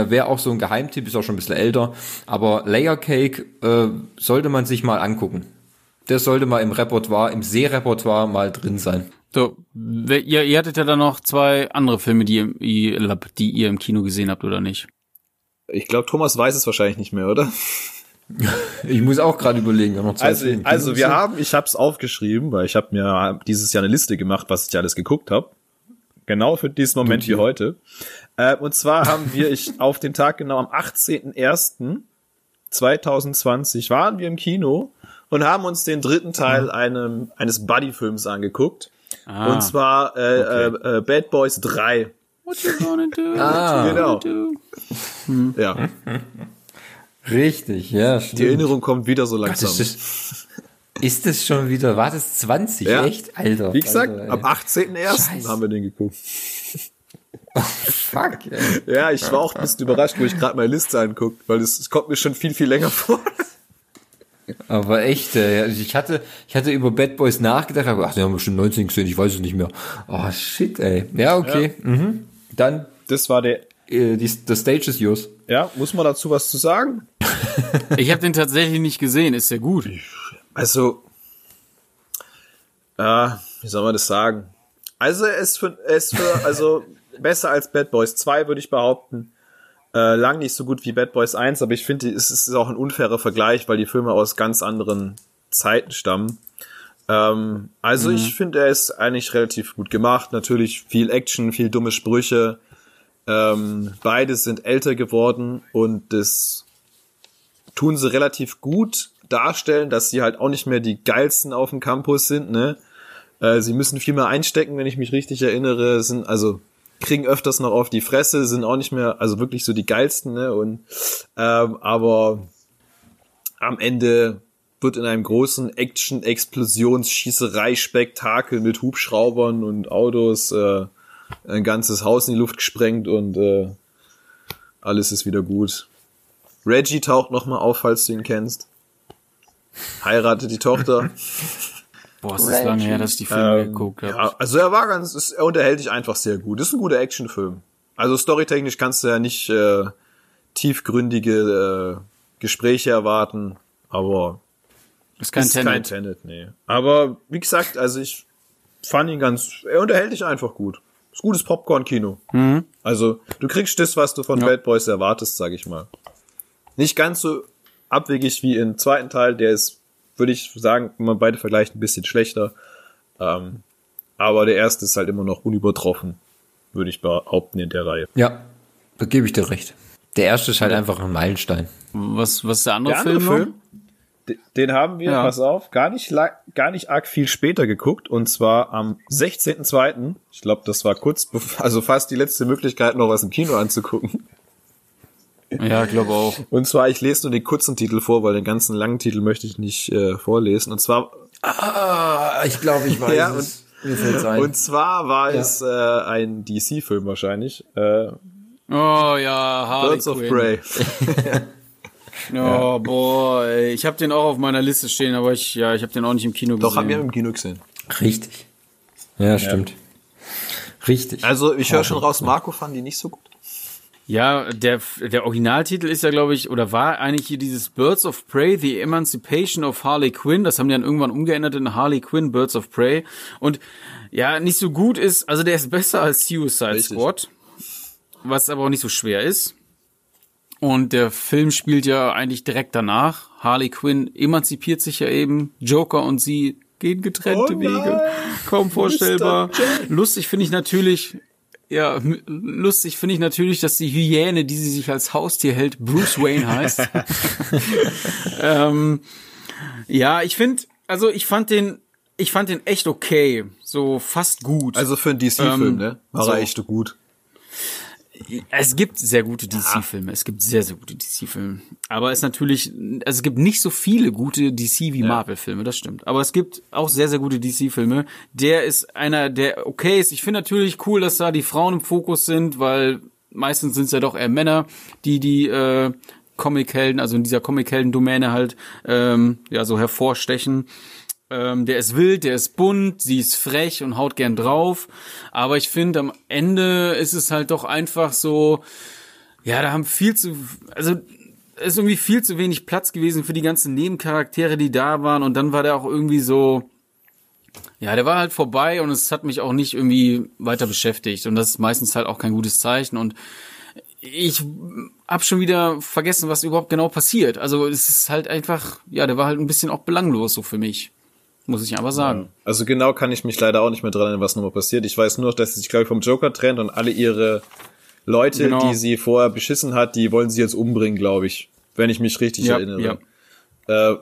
äh, wäre auch so ein Geheimtipp, ist auch schon ein bisschen älter, aber Layer Cake äh, sollte man sich mal angucken. Der sollte mal im Repertoire, im Seerepertoire mal drin sein. So, ihr, ihr hattet ja dann noch zwei andere Filme, die ihr, die ihr im Kino gesehen habt, oder nicht? Ich glaube, Thomas weiß es wahrscheinlich nicht mehr, oder? Ich muss auch gerade überlegen, noch zwei Also, Filme. also wir haben, ich habe es aufgeschrieben, weil ich habe mir dieses Jahr eine Liste gemacht, was ich alles geguckt habe. Genau für diesen Moment wie heute. Äh, und zwar haben wir, ich auf den Tag genau am 18.01.2020 waren wir im Kino und haben uns den dritten Teil mhm. einem, eines Buddy-Films angeguckt. Ah, und zwar äh, okay. äh, Bad Boys 3. What you gonna do? Ah. Genau. Do? Hm. Ja. [LAUGHS] Richtig, ja. Stimmt. Die Erinnerung kommt wieder so langsam. Gott, ist, das, ist das schon wieder, war das 20? Ja. Echt? Alter. Wie gesagt, Alter, am 18.01. haben wir den geguckt. [LAUGHS] Oh, fuck, ey. Ja, ich war auch ein bisschen überrascht, wo ich gerade meine Liste angucke, weil es, kommt mir schon viel, viel länger vor. Aber echt. Also ich hatte, ich hatte über Bad Boys nachgedacht, aber ach, die haben wir schon 19 gesehen, ich weiß es nicht mehr. Oh shit, ey. Ja, okay. Ja. Mhm. Dann. Das war der. Äh, die, the stage is yours. Ja, muss man dazu was zu sagen? ich habe den tatsächlich nicht gesehen, ist sehr gut. Also, äh, wie soll man das sagen? Also, er ist für, er ist für also [LAUGHS] besser als Bad Boys 2, würde ich behaupten. Äh, lang nicht so gut wie Bad Boys 1, aber ich finde, es ist auch ein unfairer Vergleich, weil die Filme aus ganz anderen Zeiten stammen. Ähm, also mhm. ich finde, er ist eigentlich relativ gut gemacht. Natürlich viel Action, viel dumme Sprüche. Ähm, beide sind älter geworden und das tun sie relativ gut darstellen, dass sie halt auch nicht mehr die geilsten auf dem Campus sind, ne? Äh, sie müssen viel mehr einstecken, wenn ich mich richtig erinnere, sind also kriegen öfters noch auf die Fresse, sind auch nicht mehr, also wirklich so die geilsten, ne? Und ähm, aber am Ende wird in einem großen Action, Explosions, Schießerei, Spektakel mit Hubschraubern und Autos äh, ein ganzes Haus in die Luft gesprengt und äh, alles ist wieder gut. Reggie taucht nochmal auf, falls du ihn kennst. Heiratet die Tochter. [LAUGHS] Boah, es ist lange her, dass ich die Filme Ähm, geguckt habe. Ja, also er war ganz, es- er unterhält dich einfach sehr gut. Das ist ein guter Actionfilm. Also storytechnisch kannst du ja nicht äh, tiefgründige äh, Gespräche erwarten, aber ist kein ist kein Tenet. Tenet, nee. Aber wie gesagt, also ich fand ihn ganz, er unterhält dich einfach gut. Ist gutes Popcorn-Kino. Also du kriegst das, was du von Ja. Bad Boys erwartest, sag ich mal. Nicht ganz so abwegig wie im zweiten Teil, der ist, würde ich sagen, wenn man beide vergleicht, ein bisschen schlechter. Ähm, aber der erste ist halt immer noch unübertroffen, würde ich behaupten, in der Reihe. Ja, da gebe ich dir recht. Der erste ist halt einfach ein Meilenstein. Was, was ist der andere, Der andere Film? Film, den haben wir, Ja. pass auf, gar nicht, gar nicht arg viel später geguckt und zwar am 16.02. Ich glaube, das war kurz, also fast die letzte Möglichkeit, noch was im Kino anzugucken. Ja, ich glaube auch. Und zwar, ich lese nur den kurzen Titel vor, weil den ganzen langen Titel möchte ich nicht äh, vorlesen. Und zwar, Ah, ich glaube, ich weiß Ja, es. Ein. und zwar war es äh, ein DC-Film wahrscheinlich. Äh, Oh ja, Harley Birds of. Prey. [LAUGHS] Oh, boah, ey. ich habe den auch auf meiner Liste stehen, aber ich, ja, ich habe den auch nicht im Kino gesehen. Doch, haben wir im Kino gesehen. Richtig. Ja, stimmt. Richtig. Also, ich höre schon raus, Marco fand die nicht so gut. Ja, der, der Originaltitel ist ja, glaube ich, oder war eigentlich hier dieses Birds of Prey, The Emancipation of Harley Quinn. Das haben die dann irgendwann umgeändert in Harley Quinn, Birds of Prey. Und ja, nicht so gut ist, also der ist besser als Suicide Richtig. Squad, was aber auch nicht so schwer ist. Und der Film spielt ja eigentlich direkt danach. Harley Quinn emanzipiert sich ja eben. Joker und sie gehen getrennte Oh Wege. Kaum vorstellbar. Lustig finde ich natürlich, ja, lustig finde ich natürlich, dass die Hyäne, die sie sich als Haustier hält, Bruce Wayne heißt. [LAUGHS] ähm, ja, ich finde, also ich fand den, ich fand den echt okay, so fast gut. Also für einen DC-Film, Ähm, ne? War so. er echt gut. Es gibt sehr gute DC-Filme. Es gibt sehr, sehr gute DC-Filme. Aber es natürlich, also es gibt nicht so viele gute DC wie Marvel-Filme, das stimmt. Aber es gibt auch sehr, sehr gute DC-Filme. Der ist einer, der okay ist. Ich finde natürlich cool, dass da die Frauen im Fokus sind, weil meistens sind es ja doch eher Männer, die die äh, Comic-Helden, also in dieser Comic-Helden-Domäne halt ähm, ja so hervorstechen. Ähm, der ist wild, der ist bunt, sie ist frech und haut gern drauf. Aber ich finde, am Ende ist es halt doch einfach so, ja, da haben viel zu, also ist irgendwie viel zu wenig Platz gewesen für die ganzen Nebencharaktere, die da waren. Und dann war der auch irgendwie so, ja, der war halt vorbei und es hat mich auch nicht irgendwie weiter beschäftigt. Und das ist meistens halt auch kein gutes Zeichen. Und ich hab schon wieder vergessen, was überhaupt genau passiert. Also es ist halt einfach, ja, der war halt ein bisschen auch belanglos so für mich. Muss ich aber sagen. Also genau kann ich mich leider auch nicht mehr dran erinnern, was nochmal passiert. Ich weiß nur, dass sie sich, glaube ich, vom Joker trennt und alle ihre Leute, Genau. die sie vorher beschissen hat, die wollen sie jetzt umbringen, glaube ich. Wenn ich mich richtig Ja, erinnere. Äh,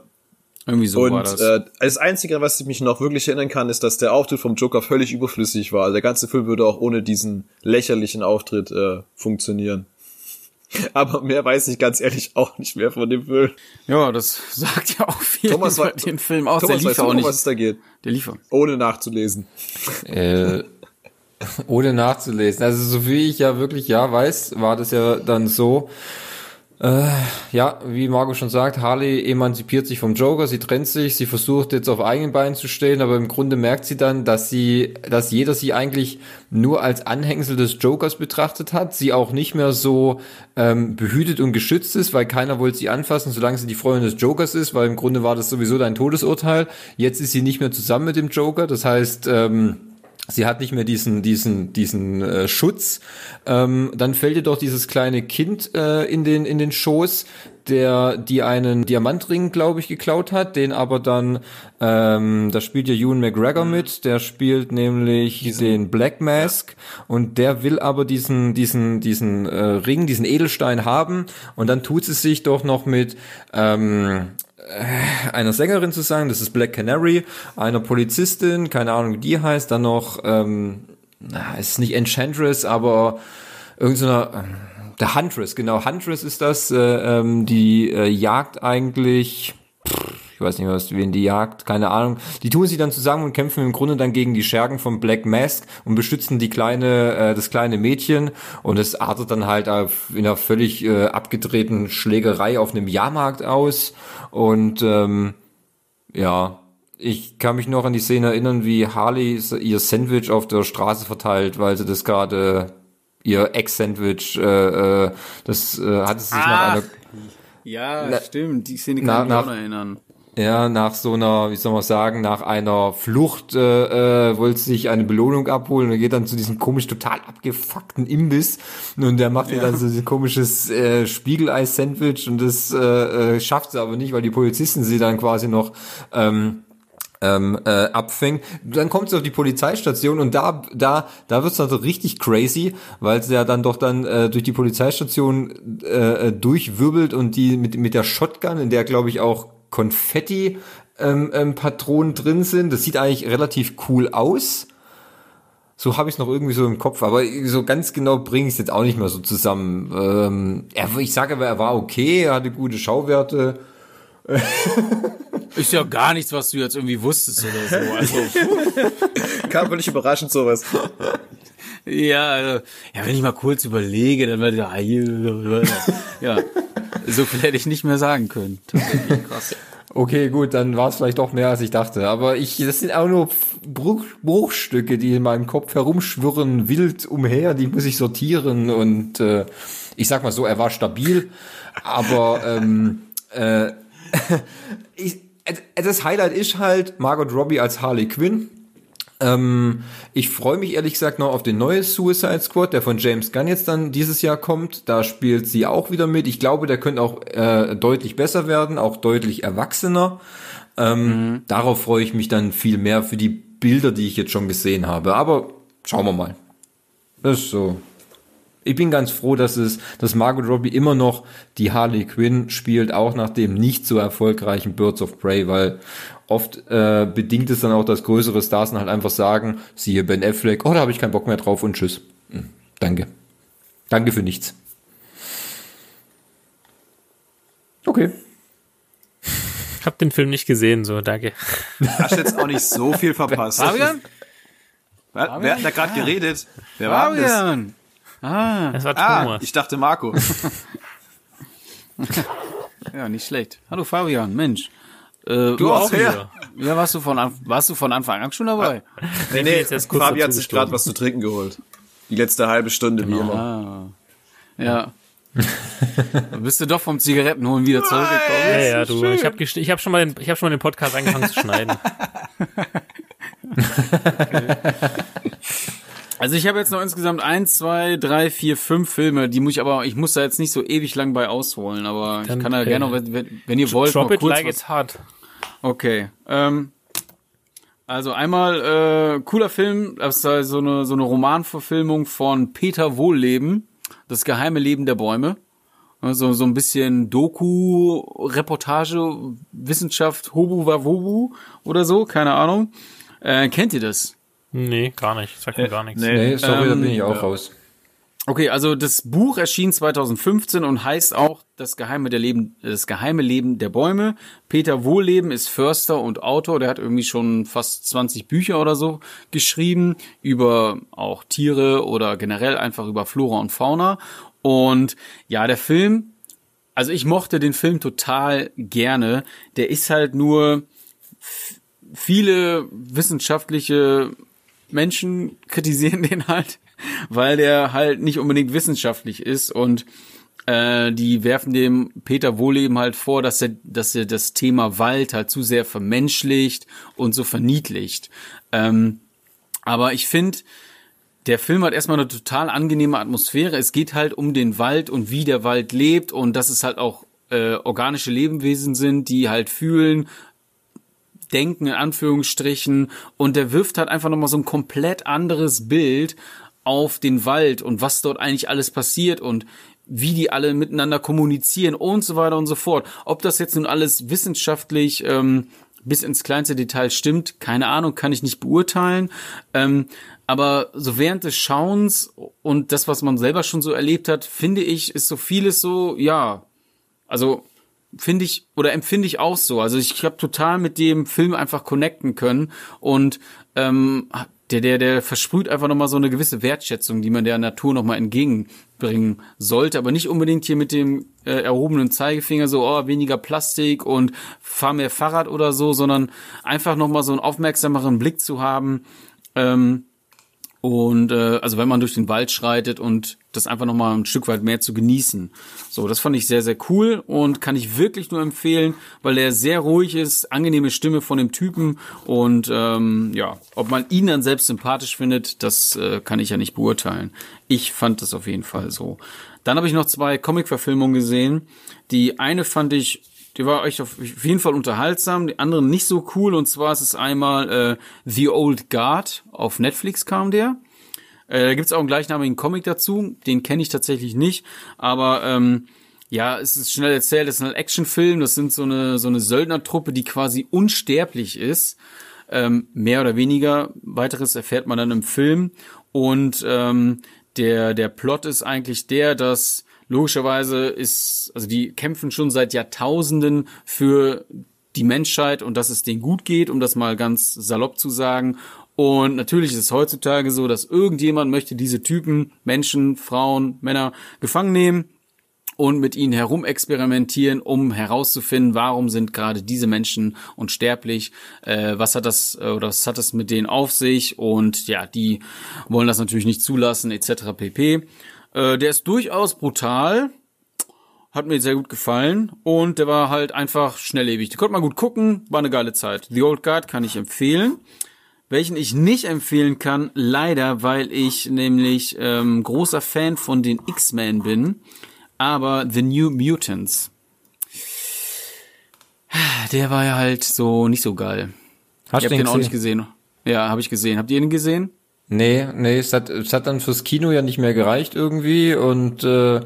Irgendwie so war und das. äh, das Einzige, was ich mich noch wirklich erinnern kann, ist, dass der Auftritt vom Joker völlig überflüssig war. Also der ganze Film würde auch ohne diesen lächerlichen Auftritt äh, funktionieren. [LAUGHS] Aber mehr weiß ich ganz ehrlich auch nicht mehr von dem Film. ja, das sagt ja auch viel Thomas, über den Film aus. Thomas, der lief weißt ja du auch nicht. was es da geht? Der lief. Ohne nachzulesen. Äh, [LAUGHS] ohne nachzulesen. Also so wie ich ja wirklich ja weiß, war das ja dann so. Äh, ja, wie Marco schon sagt, Harley emanzipiert sich vom Joker, sie trennt sich, sie versucht jetzt auf eigenen Beinen zu stehen, aber im Grunde merkt sie dann, dass sie, dass jeder sie eigentlich nur als Anhängsel des Jokers betrachtet hat, sie auch nicht mehr so ähm, behütet und geschützt ist, weil keiner wollte sie anfassen, solange sie die Freundin des Jokers ist, weil im Grunde war das sowieso dein Todesurteil. Jetzt ist sie nicht mehr zusammen mit dem Joker, das heißt, ähm, sie hat nicht mehr diesen diesen diesen äh, Schutz. Ähm, dann fällt ihr doch dieses kleine Kind äh, in den in den Schoß, der die einen Diamantring, glaube ich, geklaut hat, den aber dann ähm, da spielt ja Ewan McGregor mit, der spielt nämlich diesen, den Black Mask ja. und der will aber diesen diesen diesen äh, Ring, diesen Edelstein haben und dann tut sie sich doch noch mit ähm, äh, einer Sängerin zu sagen, das ist Black Canary, einer Polizistin, keine Ahnung wie die heißt, dann noch, ähm, na, ist nicht Enchantress, aber irgendeiner, so der Huntress, genau, Huntress ist das, äh, ähm, die äh, jagt eigentlich, ich weiß nicht, was, wen die jagt, keine Ahnung. Die tun sich dann zusammen und kämpfen im Grunde dann gegen die Schergen von Black Mask und beschützen die kleine, äh, das kleine Mädchen und es artet dann halt auf, in einer völlig äh, abgedrehten Schlägerei auf einem Jahrmarkt aus und ähm, ja, ich kann mich noch an die Szene erinnern, wie Harley ihr Sandwich auf der Straße verteilt, weil sie das gerade ihr Ex-Sandwich, äh, äh, das äh, hatte sie sich ah, nach einer ja, na, stimmt, die Szene kann na, ich mich nach, auch noch erinnern. Ja, nach so einer, wie soll man sagen, nach einer Flucht äh, äh, wollte sich eine Belohnung abholen und geht dann zu diesem komisch total abgefuckten Imbiss und der macht ja. ihr dann so ein komisches äh, Spiegelei-Sandwich und das äh, äh, schafft sie aber nicht, weil die Polizisten sie dann quasi noch ähm, ähm, äh, abfängt. Dann kommt sie auf die Polizeistation und da da da wird's dann so richtig crazy, weil sie ja dann doch dann äh, durch die Polizeistation äh, äh durchwirbelt und die mit mit der Shotgun, in der glaube ich auch Konfetti ähm, ähm, Patronen drin sind. Das sieht eigentlich relativ cool aus. So habe ich es noch irgendwie so im Kopf, aber so ganz genau bringe ich es jetzt auch nicht mehr so zusammen. Ähm, er, ich sage aber, er war okay, er hatte gute Schauwerte. [LAUGHS] Ist ja gar nichts, was du jetzt irgendwie wusstest oder so. Also. [LAUGHS] Kam völlig überraschend sowas. Ja, also, ja, wenn ich mal kurz überlege, dann werde ich, ja, so viel hätte ich nicht mehr sagen können. Krass. Okay, gut, dann war es vielleicht doch mehr, als ich dachte. Aber ich, das sind auch nur Bruch, Bruchstücke, die in meinem Kopf herumschwirren, wild umher, die muss ich sortieren. Und äh, ich sag mal so, er war stabil, aber ähm, äh, [LAUGHS] ich, das Highlight ist halt Margot Robbie als Harley Quinn. Ähm, ich freue mich ehrlich gesagt noch auf den neuen Suicide Squad, der von James Gunn jetzt dann dieses Jahr kommt. Da spielt sie auch wieder mit. Ich glaube, der könnte auch äh, deutlich besser werden, auch deutlich erwachsener. Ähm, mhm. Darauf freue ich mich dann viel mehr für die Bilder, die ich jetzt schon gesehen habe. Aber schauen wir mal. Das ist so. Ich bin ganz froh, dass es, dass Margot Robbie immer noch die Harley Quinn spielt, auch nach dem nicht so erfolgreichen Birds of Prey, weil oft äh, bedingt es dann auch, dass größere Stars dann halt einfach sagen, siehe Ben Affleck, oh, da habe ich keinen Bock mehr drauf und tschüss. Hm, danke. Danke für nichts. Okay. Ich habe den Film nicht gesehen, so danke. Hast jetzt auch nicht so viel verpasst. Fabian? Wer, wer hat da gerade ah. geredet? Wer Fabian. war das? Ah. Das war ah, Thomas. Ah, ich dachte Marco. [LAUGHS] ja, nicht schlecht. Hallo Fabian, Mensch. Äh, du auch hier. Ja, warst du von warst du von Anfang an schon dabei? Ah, nee, nee, jetzt Fabi hat sich gerade was zu trinken geholt. Die letzte halbe Stunde genau. wie immer. Ah. Ja. [LAUGHS] bist du doch vom Zigarettenholen wieder zurückgekommen. Ja, ja, du. Schön. Ich habe ich hab schon mal den ich habe schon mal den Podcast angefangen zu schneiden. okay. [LAUGHS] Also ich habe jetzt noch insgesamt eins, zwei, drei, vier, fünf Filme, die muss ich aber, ich muss da jetzt nicht so ewig lang bei ausholen, aber Dann, ich kann da okay. gerne, wenn, wenn ihr wollt, Drop mal kurz it like was, it's hard. Okay. Ähm, also einmal äh, cooler Film, das ist so eine so eine Romanverfilmung von Peter Wohlleben, das geheime Leben der Bäume. Also so ein bisschen Doku, Reportage, Wissenschaft, Hobu Wawobu oder so, keine Ahnung. Äh, kennt ihr das? Nee, gar nicht. Sagt mir äh, gar nichts. Nee, nee sorry, ähm, da bin ich auch ja. raus. Okay, also das Buch erschien 2015 und heißt auch das geheime, der Leben, das geheime Leben der Bäume. Peter Wohlleben ist Förster und Autor. Der hat irgendwie schon fast 20 Bücher oder so geschrieben über auch Tiere oder generell einfach über Flora und Fauna. Und ja, der Film, also ich mochte den Film total gerne. Der ist halt nur viele wissenschaftliche Menschen kritisieren [LAUGHS] den halt, [LAUGHS] weil der halt nicht unbedingt wissenschaftlich ist und äh, die werfen dem Peter Wohleben halt vor, dass er, dass er das Thema Wald halt zu sehr vermenschlicht und so verniedlicht. Ähm, Aber ich finde, der Film hat erstmal eine total angenehme Atmosphäre. Es geht halt um den Wald und wie der Wald lebt und dass es halt auch äh, organische Lebewesen sind, die halt fühlen, denken in Anführungsstrichen und der wirft halt einfach nochmal so ein komplett anderes Bild auf den Wald und was dort eigentlich alles passiert und wie die alle miteinander kommunizieren und so weiter und so fort. Ob das jetzt nun alles wissenschaftlich ähm, bis ins kleinste Detail stimmt, keine Ahnung, kann ich nicht beurteilen. Ähm, aber so während des Schauens und das, was man selber schon so erlebt hat, finde ich, ist so vieles so, ja, also finde ich oder empfinde ich auch so. Also ich habe total mit dem Film einfach connecten können und ähm, der, der, der versprüht einfach nochmal so eine gewisse Wertschätzung, die man der Natur nochmal entgegenbringen sollte, aber nicht unbedingt hier mit dem äh, erhobenen Zeigefinger so, oh, weniger Plastik und fahr mehr Fahrrad oder so, sondern einfach nochmal so einen aufmerksameren Blick zu haben, ähm, und äh, also wenn man durch den Wald schreitet und das einfach nochmal ein Stück weit mehr zu genießen. So, das fand ich sehr, sehr cool und kann ich wirklich nur empfehlen, weil er sehr ruhig ist, angenehme Stimme von dem Typen und ähm, ja, ob man ihn dann selbst sympathisch findet, das äh, kann ich ja nicht beurteilen. Ich fand das auf jeden Fall so. Dann habe ich noch zwei Comic-Verfilmungen gesehen. Die eine fand ich die war echt auf jeden Fall unterhaltsam, die anderen nicht so cool. Und zwar ist es einmal äh, The Old Guard, auf Netflix kam der. Äh, da gibt's auch einen gleichnamigen Comic dazu, den kenne ich tatsächlich nicht, aber ähm, ja, es ist schnell erzählt, es ist ein Actionfilm, das sind so eine, so eine Söldnertruppe, die quasi unsterblich ist. Ähm, mehr oder weniger. Weiteres erfährt man dann im Film. Und ähm, der, der Plot ist eigentlich der, dass logischerweise ist, also die kämpfen schon seit Jahrtausenden für die Menschheit und dass es denen gut geht, um das mal ganz salopp zu sagen. Und natürlich ist es heutzutage so, dass irgendjemand möchte diese Typen, Menschen, Frauen, Männer gefangen nehmen und mit ihnen herumexperimentieren, um herauszufinden, warum sind gerade diese Menschen unsterblich, äh, was hat das äh, oder was hat das mit denen auf sich und ja, die wollen das natürlich nicht zulassen etc. pp. Äh, der ist durchaus brutal. Hat mir sehr gut gefallen. Und der war halt einfach schnelllebig. Die konnte man gut gucken. War eine geile Zeit. The Old Guard kann ich empfehlen. Welchen ich nicht empfehlen kann, leider, weil ich nämlich ähm, großer Fan von den X-Men bin. Aber The New Mutants. Der war ja halt so nicht so geil. Hast du den, den auch nicht gesehen? Ja, habe ich gesehen. Habt ihr ihn gesehen? Nee, nee, es hat, es hat dann fürs Kino ja nicht mehr gereicht irgendwie und äh,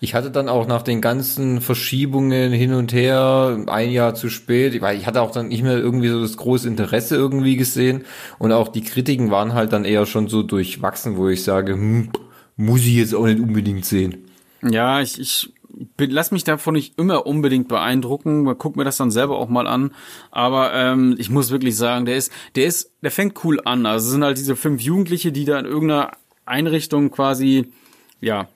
ich hatte dann auch nach den ganzen Verschiebungen hin und her ein Jahr zu spät, weil ich hatte auch dann nicht mehr irgendwie so das große Interesse irgendwie gesehen und auch die Kritiken waren halt dann eher schon so durchwachsen, wo ich sage, hm, muss ich jetzt auch nicht unbedingt sehen. Ja, ich, ich lass mich davon nicht immer unbedingt beeindrucken. Man guckt mir das dann selber auch mal an. Aber ähm, ich muss wirklich sagen, der ist, der ist, der fängt cool an. Also es sind halt diese fünf Jugendliche, die da in irgendeiner Einrichtung quasi, ja,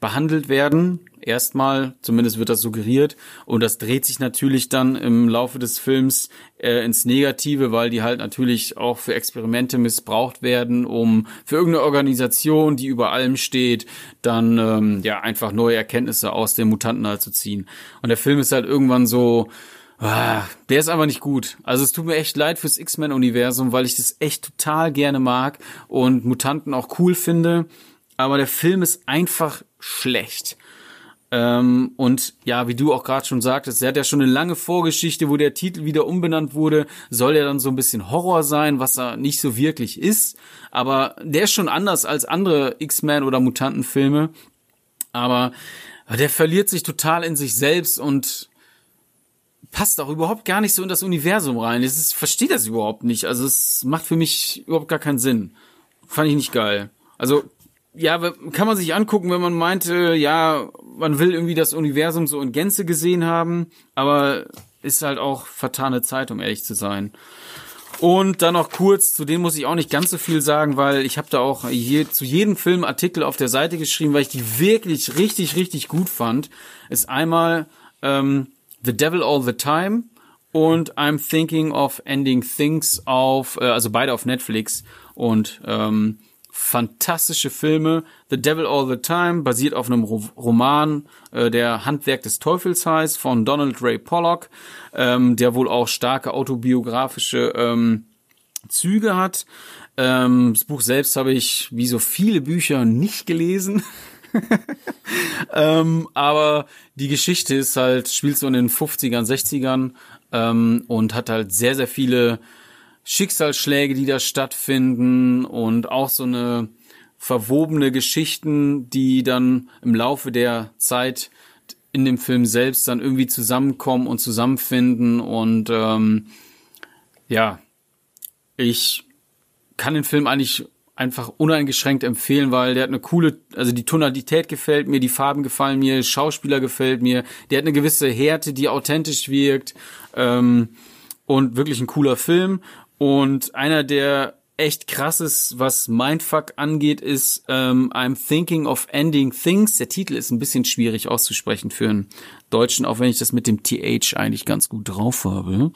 behandelt werden. Erstmal, zumindest wird das suggeriert. Und das dreht sich natürlich dann im Laufe des Films äh, ins Negative, weil die halt natürlich auch für Experimente missbraucht werden, um für irgendeine Organisation, die über allem steht, dann ähm, ja einfach neue Erkenntnisse aus den Mutanten halt zu ziehen. Und der Film ist halt irgendwann so, Ah, der ist aber nicht gut. Also es tut mir echt leid fürs X-Men-Universum, weil ich das echt total gerne mag und Mutanten auch cool finde. Aber der Film ist einfach schlecht. Ähm, und ja, wie du auch gerade schon sagtest, er hat ja schon eine lange Vorgeschichte, wo der Titel wieder umbenannt wurde. Soll ja dann so ein bisschen Horror sein, was er nicht so wirklich ist. Aber der ist schon anders als andere X-Men oder Mutantenfilme. Aber der verliert sich total in sich selbst und passt auch überhaupt gar nicht so in das Universum rein. Ich verstehe das überhaupt nicht. Also es macht für mich überhaupt gar keinen Sinn. Fand ich nicht geil. Also ja, kann man sich angucken, wenn man meinte, ja, man will irgendwie das Universum so in Gänze gesehen haben, aber ist halt auch vertane Zeit, um ehrlich zu sein. Und dann noch kurz, zu denen muss ich auch nicht ganz so viel sagen, weil ich habe da auch je, zu jedem Film Artikel auf der Seite geschrieben, weil ich die wirklich richtig, richtig gut fand. Ist einmal ähm, The Devil All the Time und I'm Thinking of Ending Things auf, äh, also beide auf Netflix. Und ähm, fantastische Filme. The Devil All the Time basiert auf einem Roman, äh, der Handwerk des Teufels heißt, von Donald Ray Pollock, ähm, der wohl auch starke autobiografische ähm, Züge hat. Ähm, das Buch selbst habe ich, wie so viele Bücher, nicht gelesen. [LAUGHS] ähm, aber die Geschichte ist halt, spielt so in den 50ern, 60ern ähm, und hat halt sehr, sehr viele Schicksalsschläge, die da stattfinden und auch so eine verwobene Geschichten, die dann im Laufe der Zeit in dem Film selbst dann irgendwie zusammenkommen und zusammenfinden. Und ähm, ja, ich kann den Film eigentlich einfach uneingeschränkt empfehlen, weil der hat eine coole, also die Tonalität gefällt mir, die Farben gefallen mir, Schauspieler gefällt mir, der hat eine gewisse Härte, die authentisch wirkt ähm, und wirklich ein cooler Film und einer der echt krasses, was Mindfuck angeht, ist ähm, I'm Thinking of Ending Things. Der Titel ist ein bisschen schwierig auszusprechen für einen Deutschen, auch wenn ich das mit dem TH eigentlich ganz gut drauf habe.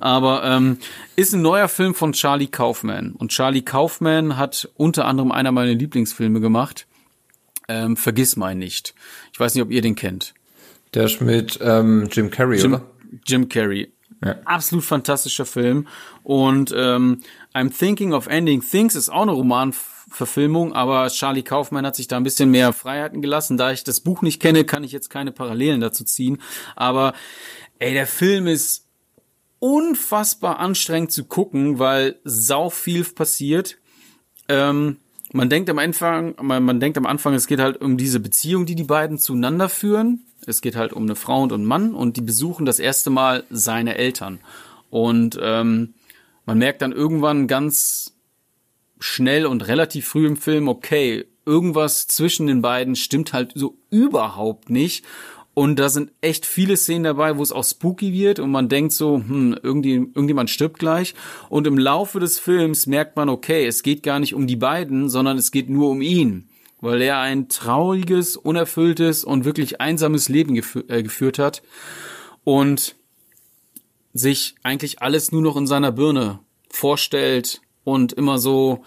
Aber ähm, ist ein neuer Film von Charlie Kaufman. Und Charlie Kaufman hat unter anderem einer meiner Lieblingsfilme gemacht. Ähm, Vergiss mein nicht. Ich weiß nicht, ob ihr den kennt. Der ist mit ähm, Jim Carrey, Jim, oder? Jim Carrey. Absolut fantastischer Film. Und ähm, I'm Thinking of Ending Things ist auch eine Romanverfilmung, aber Charlie Kaufman hat sich da ein bisschen mehr Freiheiten gelassen. Da ich das Buch nicht kenne, kann ich jetzt keine Parallelen dazu ziehen. Aber ey, der Film ist unfassbar anstrengend zu gucken, weil sau viel passiert. Ähm, man denkt am Anfang, man, man denkt am Anfang, es geht halt um diese Beziehung, die die beiden zueinander führen. Es geht halt um eine Frau und einen Mann und die besuchen das erste Mal seine Eltern. Und ähm, man merkt dann irgendwann ganz schnell und relativ früh im Film, okay, irgendwas zwischen den beiden stimmt halt so überhaupt nicht. Und da sind echt viele Szenen dabei, wo es auch spooky wird und man denkt so, hm, irgendwie, irgendjemand stirbt gleich. Und im Laufe des Films merkt man, okay, es geht gar nicht um die beiden, sondern es geht nur um ihn. Weil er ein trauriges, unerfülltes und wirklich einsames Leben gefü äh, geführt hat. Und sich eigentlich alles nur noch in seiner Birne vorstellt und immer so.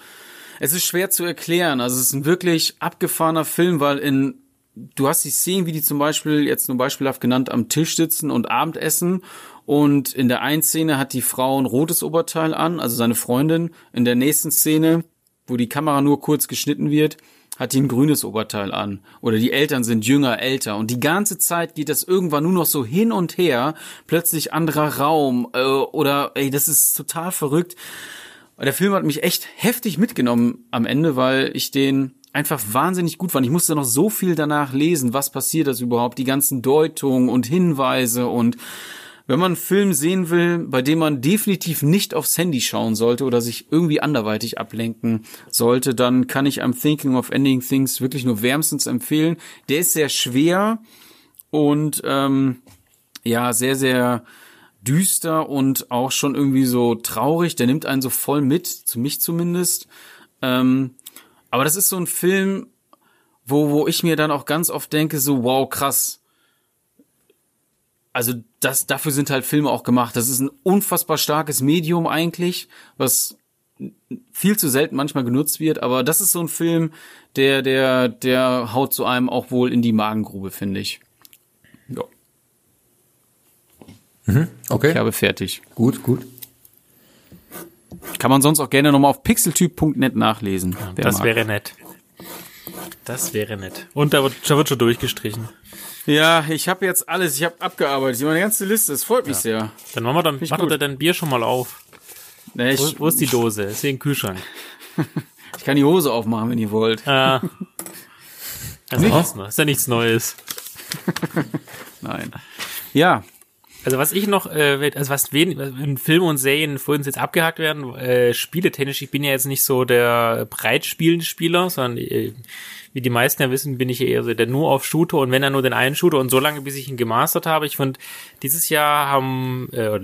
Es ist schwer zu erklären. Also es ist ein wirklich abgefahrener Film, weil in du hast die Szenen, wie die zum Beispiel jetzt nur beispielhaft genannt am Tisch sitzen und Abendessen und in der einen Szene hat die Frau ein rotes Oberteil an, also seine Freundin. In der nächsten Szene, wo die Kamera nur kurz geschnitten wird, hat die ein grünes Oberteil an. Oder die Eltern sind jünger, älter. Und die ganze Zeit geht das irgendwann nur noch so hin und her. Plötzlich anderer Raum. Äh, oder, ey, das ist total verrückt. Der Film hat mich echt heftig mitgenommen am Ende, weil ich den einfach wahnsinnig gut fand. Ich musste noch so viel danach lesen, was passiert das überhaupt, die ganzen Deutungen und Hinweise und wenn man einen Film sehen will, bei dem man definitiv nicht aufs Handy schauen sollte oder sich irgendwie anderweitig ablenken sollte, dann kann ich I'm Thinking of Ending Things wirklich nur wärmstens empfehlen. Der ist sehr schwer und ähm, ja, sehr, sehr düster und auch schon irgendwie so traurig. Der nimmt einen so voll mit, zu mich zumindest. Ähm, aber das ist so ein Film, wo, wo ich mir dann auch ganz oft denke, so, wow, krass also das, dafür sind halt Filme auch gemacht. Das ist ein unfassbar starkes Medium eigentlich, was viel zu selten manchmal genutzt wird, aber das ist so ein Film, der, der, der haut zu einem auch wohl in die Magengrube, finde ich. Ja. Mhm, okay. Ich habe fertig. Gut, gut. Kann man sonst auch gerne nochmal auf pixeltyp.net nachlesen. Ja, das mag. wäre nett. Das wäre nett. Und da wird, da wird schon durchgestrichen. Ja, ich habe jetzt alles, ich habe abgearbeitet, meine ganze Liste, es freut mich ja. sehr. Dann machen wir dann, mach doch dein Bier schon mal auf. Nee, ich, wo, wo, ist die Dose? Ist hier im Kühlschrank. [LAUGHS] ich kann die Hose aufmachen, wenn ihr wollt. Ja. [LAUGHS] Also nichts, ist ja nichts Neues. [LAUGHS] Nein. Ja. Also was ich noch, äh, also was in Filmen und Serien vorhin jetzt abgehakt werden, äh, spieletechnisch, ich bin ja jetzt nicht so der breit spielende Spieler, sondern äh, wie die meisten ja wissen, bin ich eher so der nur auf Shooter und wenn er nur den einen Shooter und so lange, bis ich ihn gemastert habe. Ich finde, dieses Jahr haben, äh,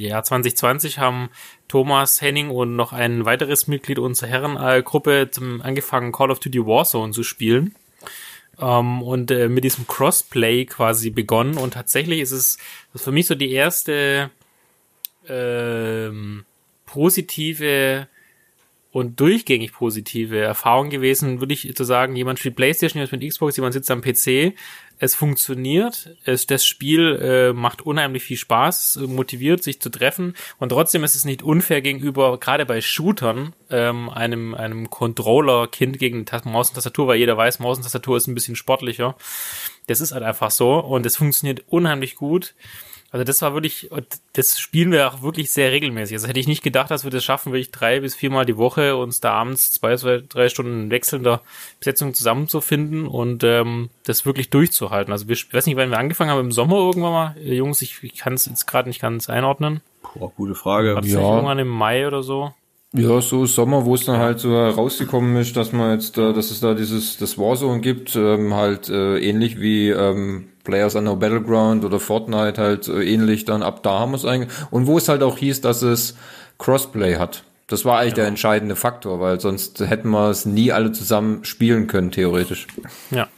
Jahr 2020 haben Thomas Henning und noch ein weiteres Mitglied unserer Herrengruppe zum angefangen Call of Duty Warzone zu spielen. Um, ähm, und äh, mit diesem Crossplay quasi begonnen und tatsächlich ist es ist für mich so die erste ähm, positive und durchgängig positive Erfahrung gewesen, würde ich zu sagen, jemand spielt Playstation, jemand mit Xbox, jemand sitzt am PC. Es funktioniert, es, das Spiel äh, macht unheimlich viel Spaß, motiviert sich zu treffen und trotzdem ist es nicht unfair gegenüber, gerade bei Shootern, ähm, einem, einem Controller-Kind gegen Maus und Tastatur, weil jeder weiß, Maus und Tastatur ist ein bisschen sportlicher. Das ist halt einfach so und es funktioniert unheimlich gut. Also das war wirklich, das spielen wir auch wirklich sehr regelmäßig. Also hätte ich nicht gedacht, dass wir das schaffen, wirklich drei bis viermal die Woche uns da abends zwei, zwei drei Stunden wechselnder Besetzung zusammenzufinden und ähm, das wirklich durchzuhalten. Also wir, ich weiß nicht, wann wir angefangen haben, im Sommer irgendwann mal. Äh, Jungs, ich, ich kann es jetzt gerade nicht ganz einordnen. Boah, gute Frage. Hat's ja. irgendwann im Mai oder so? Ja, so Sommer, wo es dann halt so rausgekommen ist, dass man jetzt, äh, dass es da dieses das Warzone gibt, ähm, halt äh, ähnlich wie ähm, Players Unknown Battleground oder Fortnite halt äh, ähnlich dann ab da haben wir es eigentlich. Und wo es halt auch hieß, dass es Crossplay hat. Das war eigentlich ja. der entscheidende Faktor, weil sonst hätten wir es nie alle zusammen spielen können, theoretisch. Ja.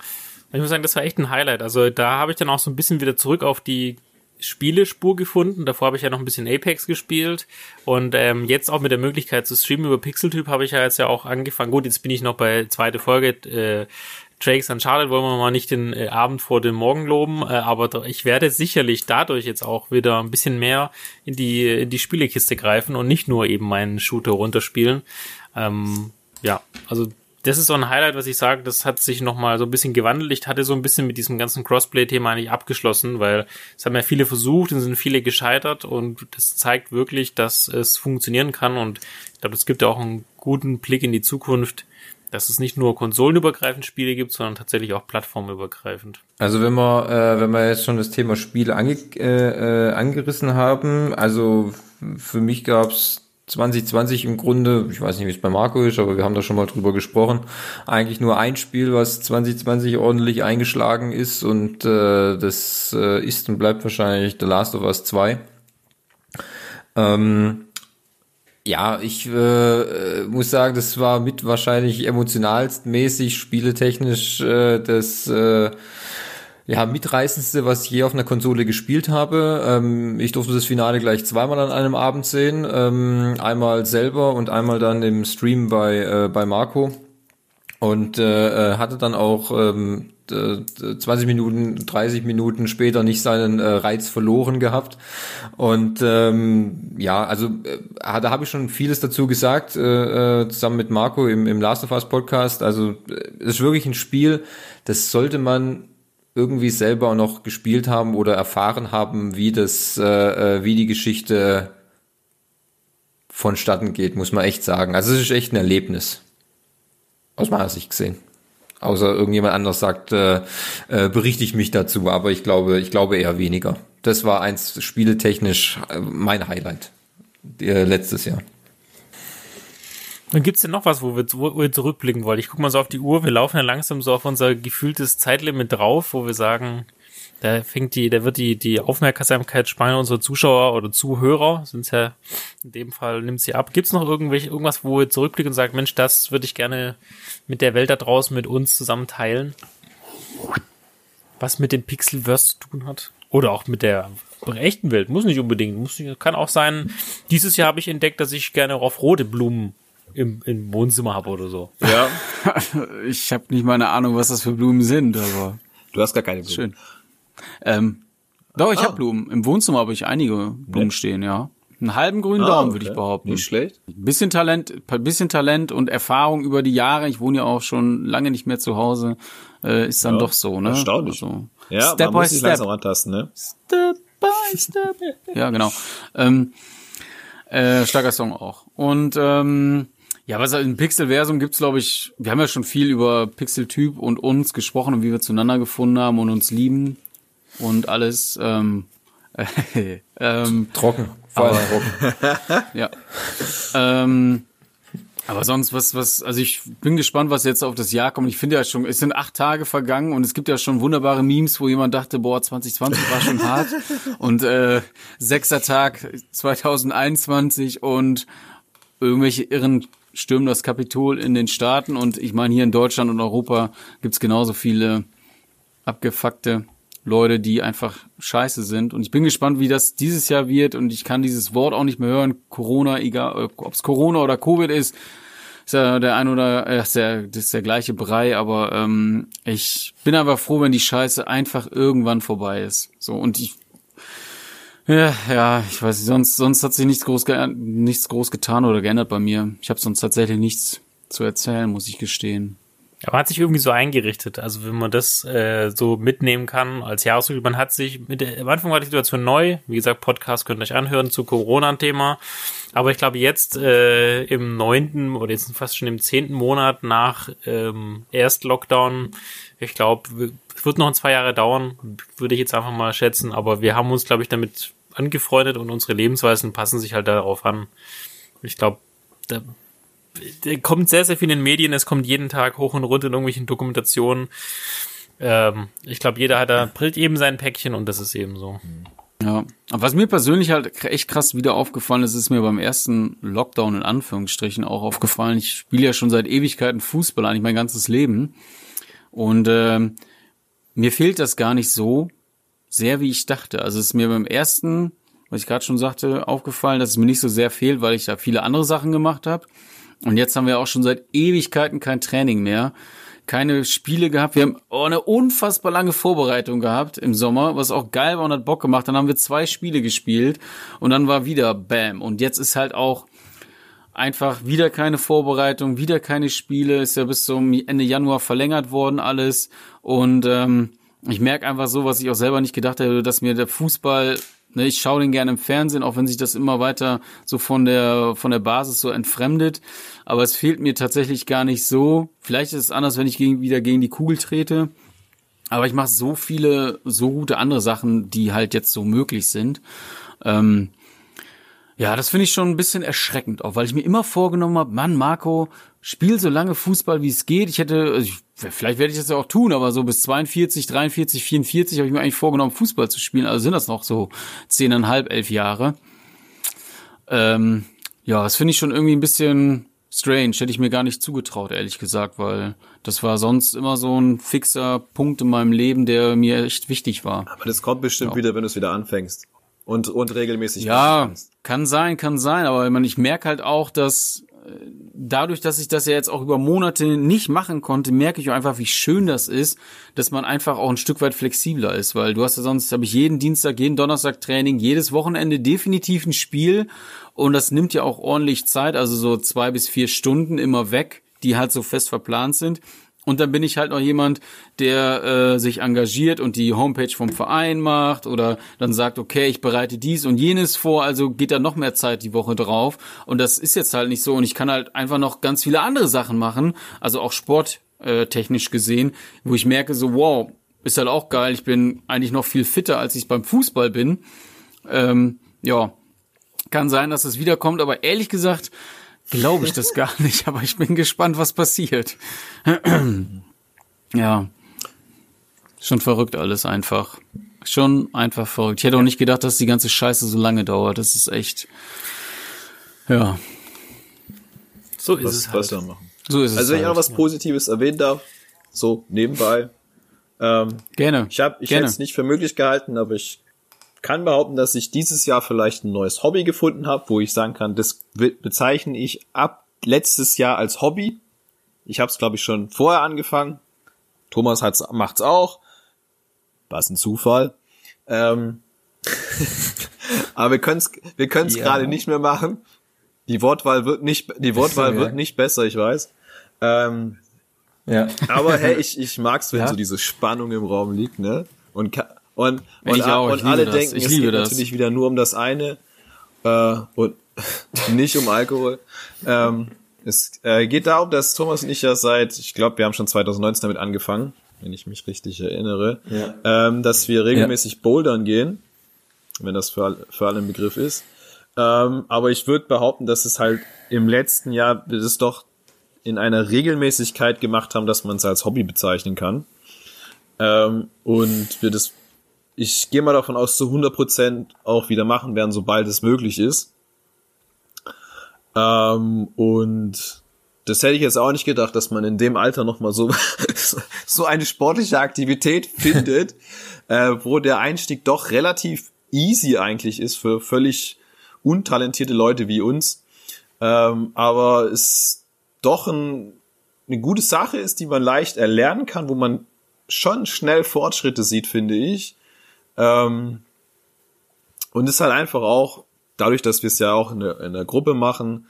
Ich muss sagen, das war echt ein Highlight. Also da habe ich dann auch so ein bisschen wieder zurück auf die Spielespur gefunden. Davor habe ich ja noch ein bisschen Apex gespielt. Und ähm, jetzt auch mit der Möglichkeit zu streamen über Pixeltyp habe ich ja jetzt ja auch angefangen. Gut, jetzt bin ich noch bei zweite Folge äh, Drakes Uncharted wollen wir mal nicht den äh, Abend vor dem Morgen loben, äh, aber ich werde sicherlich dadurch jetzt auch wieder ein bisschen mehr in die, in die Spielekiste greifen und nicht nur eben meinen Shooter runterspielen. Ähm, ja, also das ist so ein Highlight, was ich sage, das hat sich nochmal so ein bisschen gewandelt. Ich hatte so ein bisschen mit diesem ganzen Crossplay-Thema eigentlich abgeschlossen, weil es haben ja viele versucht und sind viele gescheitert und das zeigt wirklich, dass es funktionieren kann und ich glaube, es gibt ja auch einen guten Blick in die Zukunft, dass es nicht nur konsolenübergreifend Spiele gibt, sondern tatsächlich auch plattformübergreifend. Also wenn wir, äh, wenn wir jetzt schon das Thema Spiele ange äh, äh angerissen haben, also für mich gab's 2020 im Grunde, ich weiß nicht, wie es bei Marco ist, aber wir haben da schon mal drüber gesprochen, eigentlich nur ein Spiel, was 2020 ordentlich eingeschlagen ist und äh, das äh, ist und bleibt wahrscheinlich The Last of Us 2. Ähm, ja, ich äh, muss sagen, das war mit wahrscheinlich emotionalstmäßig, spieletechnisch äh, das äh, ja, mitreißendste, was ich je auf einer Konsole gespielt habe. Ähm, ich durfte das Finale gleich zweimal an einem Abend sehen. Ähm, einmal selber und einmal dann im Stream bei, äh, bei Marco. Und äh, äh hatte dann auch ähm, 20 Minuten, 30 Minuten später nicht seinen äh, Reiz verloren gehabt. Und ähm, ja, also äh, da habe ich schon vieles dazu gesagt, äh, äh, zusammen mit Marco im, im Last of Us Podcast. Also es ist wirklich ein Spiel, das sollte man irgendwie selber noch gespielt haben oder erfahren haben, wie das, äh, äh, wie die Geschichte vonstatten geht, muss man echt sagen. Also es ist echt ein Erlebnis. Aus meiner Sicht gesehen. Außer irgendjemand anders sagt, äh, äh, berichte ich mich dazu, aber ich glaube, ich glaube eher weniger. Das war eins spieletechnisch äh, mein Highlight äh, letztes Jahr. Dann gibt's denn noch was, wo wir, wo wir zurückblicken wollen. Ich guck mal so auf die Uhr, wir laufen ja langsam so auf unser gefühltes Zeitlimit drauf, wo wir sagen, da fängt die, da wird die, die Aufmerksamkeitsspanne unserer Zuschauer oder Zuhörer, sind ja in dem Fall, nimmt sie ab. Gibt's noch irgendwelche, irgendwas, wo wir zurückblicken und sagen, Mensch, das würde ich gerne mit der Welt da draußen, mit uns zusammen teilen? Was mit dem Pixelverse zu tun hat? Oder auch mit der echten Welt, muss nicht unbedingt, muss nicht, kann auch sein, dieses Jahr habe ich entdeckt, dass ich gerne auf rote Blumen im, im Wohnzimmer habe oder so. Ja. [LAUGHS] ich habe nicht mal eine Ahnung, was das für Blumen sind, aber. Du hast gar keine Blumen. Schön. Ähm, doch, ich ah. habe Blumen. Im Wohnzimmer habe ich einige Blumen stehen, ja. Einen halben grünen ah, Daumen, okay. würde ich behaupten. Nicht schlecht. Ein bisschen Talent, bisschen Talent und Erfahrung über die Jahre. Ich wohne ja auch schon lange nicht mehr zu Hause. Äh, ist dann ja, doch so, ne? Erstaunlich. Also, ja, step man muss sich langsam antasten, ne? Step by step. ja, genau. Ähm, äh, starker Song auch. Und ähm, ja, was im Pixelversum gibt's, glaube ich, wir haben ja schon viel über Pixeltyp und uns gesprochen und wie wir zueinander gefunden haben und uns lieben und alles. Ähm, ähm, trocken, vor allem trocken. [LAUGHS] ja. Ähm, aber sonst, was, was, also ich bin gespannt, was jetzt auf das Jahr kommt. Ich finde ja schon, es sind acht Tage vergangen und es gibt ja schon wunderbare Memes, wo jemand dachte, boah, 2020 war schon hart. [LAUGHS] Und äh, sechster Tag 2021 und irgendwelche irren stürmen das Kapitol in den Staaten und ich meine, hier in Deutschland und Europa gibt's genauso viele abgefuckte Leute, die einfach scheiße sind. Und ich bin gespannt, wie das dieses Jahr wird und ich kann dieses Wort auch nicht mehr hören. Corona, egal, äh, ob's Corona oder Covid ist. ist ja der ein oder äh, ist der, ist der gleiche Brei, aber ähm, ich bin aber froh, wenn die Scheiße einfach irgendwann vorbei ist. So und ich ja, ja, ich weiß nicht, sonst sonst hat sich nichts groß nichts groß getan oder geändert bei mir. Ich habe sonst tatsächlich nichts zu erzählen, muss ich gestehen. Aber man hat sich irgendwie so eingerichtet. Also wenn man das äh, so mitnehmen kann als Jahresrückblick, man hat sich mit der, am Anfang war die Situation neu. Wie gesagt, Podcast könnt ihr euch anhören zu Corona-Thema. Aber ich glaube jetzt äh, im neunten oder jetzt fast schon im zehnten Monat nach ähm, Erst-Lockdown, ich glaube, es wird noch ein zwei Jahre dauern, würde ich jetzt einfach mal schätzen. Aber wir haben uns, glaube ich, damit angefreundet und unsere Lebensweisen passen sich halt darauf an. Ich glaube, da kommt sehr, sehr viel in den Medien, es kommt jeden Tag hoch und runter in irgendwelchen Dokumentationen. Ähm, ich glaube, jeder hat da, brillt eben sein Päckchen und das ist eben so. Ja, aber was mir persönlich halt echt krass wieder aufgefallen ist, ist mir beim ersten Lockdown in Anführungsstrichen auch aufgefallen. Ich spiele ja schon seit Ewigkeiten Fußball, eigentlich mein ganzes Leben. Und äh, mir fehlt das gar nicht so sehr, wie ich dachte. Also es ist mir beim ersten, was ich gerade schon sagte, aufgefallen, dass es mir nicht so sehr fehlt, weil ich da viele andere Sachen gemacht habe. Und jetzt haben wir auch schon seit Ewigkeiten kein Training mehr. Keine Spiele gehabt. Wir haben eine unfassbar lange Vorbereitung gehabt im Sommer, was auch geil war und hat Bock gemacht. Dann haben wir zwei Spiele gespielt und dann war wieder Bam. Und jetzt ist halt auch einfach wieder keine Vorbereitung, wieder keine Spiele. Ist ja bis zum Ende Januar verlängert worden alles. Und ähm, ich merke einfach so, was ich auch selber nicht gedacht hätte, dass mir der Fußball Ne, ich schaue den gerne im Fernsehen, auch wenn sich das immer weiter so von der von der Basis so entfremdet. Aber es fehlt mir tatsächlich gar nicht so. Vielleicht ist es anders, wenn ich gegen, wieder gegen die Kugel trete. Aber ich mache so viele, so gute andere Sachen, die halt jetzt so möglich sind. Ähm, ja, das finde ich schon ein bisschen erschreckend, auch weil ich mir immer vorgenommen habe, Mann, Marco, spiel so lange Fußball, wie es geht. Ich hätte, also ich, vielleicht werde ich das ja auch tun, aber so bis 42, 43, 44 habe ich mir eigentlich vorgenommen, Fußball zu spielen. Also sind das noch so zehneinhalb, elf Jahre. Ähm, ja, das finde ich schon irgendwie ein bisschen strange. Hätte ich mir gar nicht zugetraut, ehrlich gesagt, weil das war sonst immer so ein fixer Punkt in meinem Leben, der mir echt wichtig war. Aber das kommt bestimmt ja. wieder, wenn du es wieder anfängst und, und regelmäßig. Ja, kann sein, kann sein, aber ich, meine, ich merke halt auch, dass äh, dadurch, dass ich das ja jetzt auch über Monate nicht machen konnte, merke ich auch einfach, wie schön das ist, dass man einfach auch ein Stück weit flexibler ist, weil du hast ja sonst, habe ich jeden Dienstag, jeden Donnerstag Training, jedes Wochenende definitiv ein Spiel und das nimmt ja auch ordentlich Zeit, also so zwei bis vier Stunden immer weg, die halt so fest verplant sind. Und dann bin ich halt noch jemand, der äh, sich engagiert und die Homepage vom Verein macht oder dann sagt, okay, ich bereite dies und jenes vor, also geht da noch mehr Zeit die Woche drauf. Und das ist jetzt halt nicht so. Und ich kann halt einfach noch ganz viele andere Sachen machen, also auch sporttechnisch äh, gesehen, wo ich merke, so, wow, ist halt auch geil. Ich bin eigentlich noch viel fitter, als ich beim Fußball bin. Ähm, ja, kann sein, dass es wiederkommt, aber ehrlich gesagt, glaube ich das [LAUGHS] gar nicht, aber ich bin gespannt, was passiert. [CLEARS THROAT] ja. Schon verrückt alles einfach. Schon einfach verrückt. Ich hätte auch nicht gedacht, dass die ganze Scheiße so lange dauert. Das ist echt. Ja. So ist was, es halt. Was machen. So ist es. Also wenn ich halt. auch was Positives erwähnen darf, so nebenbei. Ähm, Gerne. Ich habe ich hätte es nicht für möglich gehalten, aber ich kann behaupten, dass ich dieses Jahr vielleicht ein neues Hobby gefunden habe, wo ich sagen kann, das bezeichne ich ab letztes Jahr als Hobby. Ich habe es, glaube ich, schon vorher angefangen. Thomas hat's, macht's auch. Was ein Zufall. Ähm [LAUGHS] Aber wir können es wir können's ja. gerade nicht mehr machen. Die Wortwahl wird nicht, die Wortwahl wird nicht besser, ich weiß. Ähm, ja. Aber hey, [LAUGHS] ich, ich mag's, wenn ja. so diese Spannung im Raum liegt, ne? Und und, und, und alle das. denken, es geht das. natürlich wieder nur um das eine äh, und [LAUGHS] nicht um Alkohol. Ähm, es äh, geht darum, dass Thomas und ich ja seit, ich glaube, wir haben schon 2019 damit angefangen, wenn ich mich richtig erinnere, ja. ähm, dass wir regelmäßig ja. bouldern gehen, wenn das für, für alle ein Begriff ist. Ähm, aber ich würde behaupten, dass es halt im letzten Jahr wir das doch in einer Regelmäßigkeit gemacht haben, dass man es als Hobby bezeichnen kann. Ähm, und wir das ich gehe mal davon aus, zu 100% auch wieder machen werden, sobald es möglich ist. Ähm, und das hätte ich jetzt auch nicht gedacht, dass man in dem Alter nochmal so, [LAUGHS] so eine sportliche Aktivität findet, [LAUGHS] äh, wo der Einstieg doch relativ easy eigentlich ist für völlig untalentierte Leute wie uns. Ähm, aber es doch ein, eine gute Sache ist, die man leicht erlernen kann, wo man schon schnell Fortschritte sieht, finde ich. Ähm, und ist halt einfach auch, dadurch, dass wir es ja auch in der, in der Gruppe machen,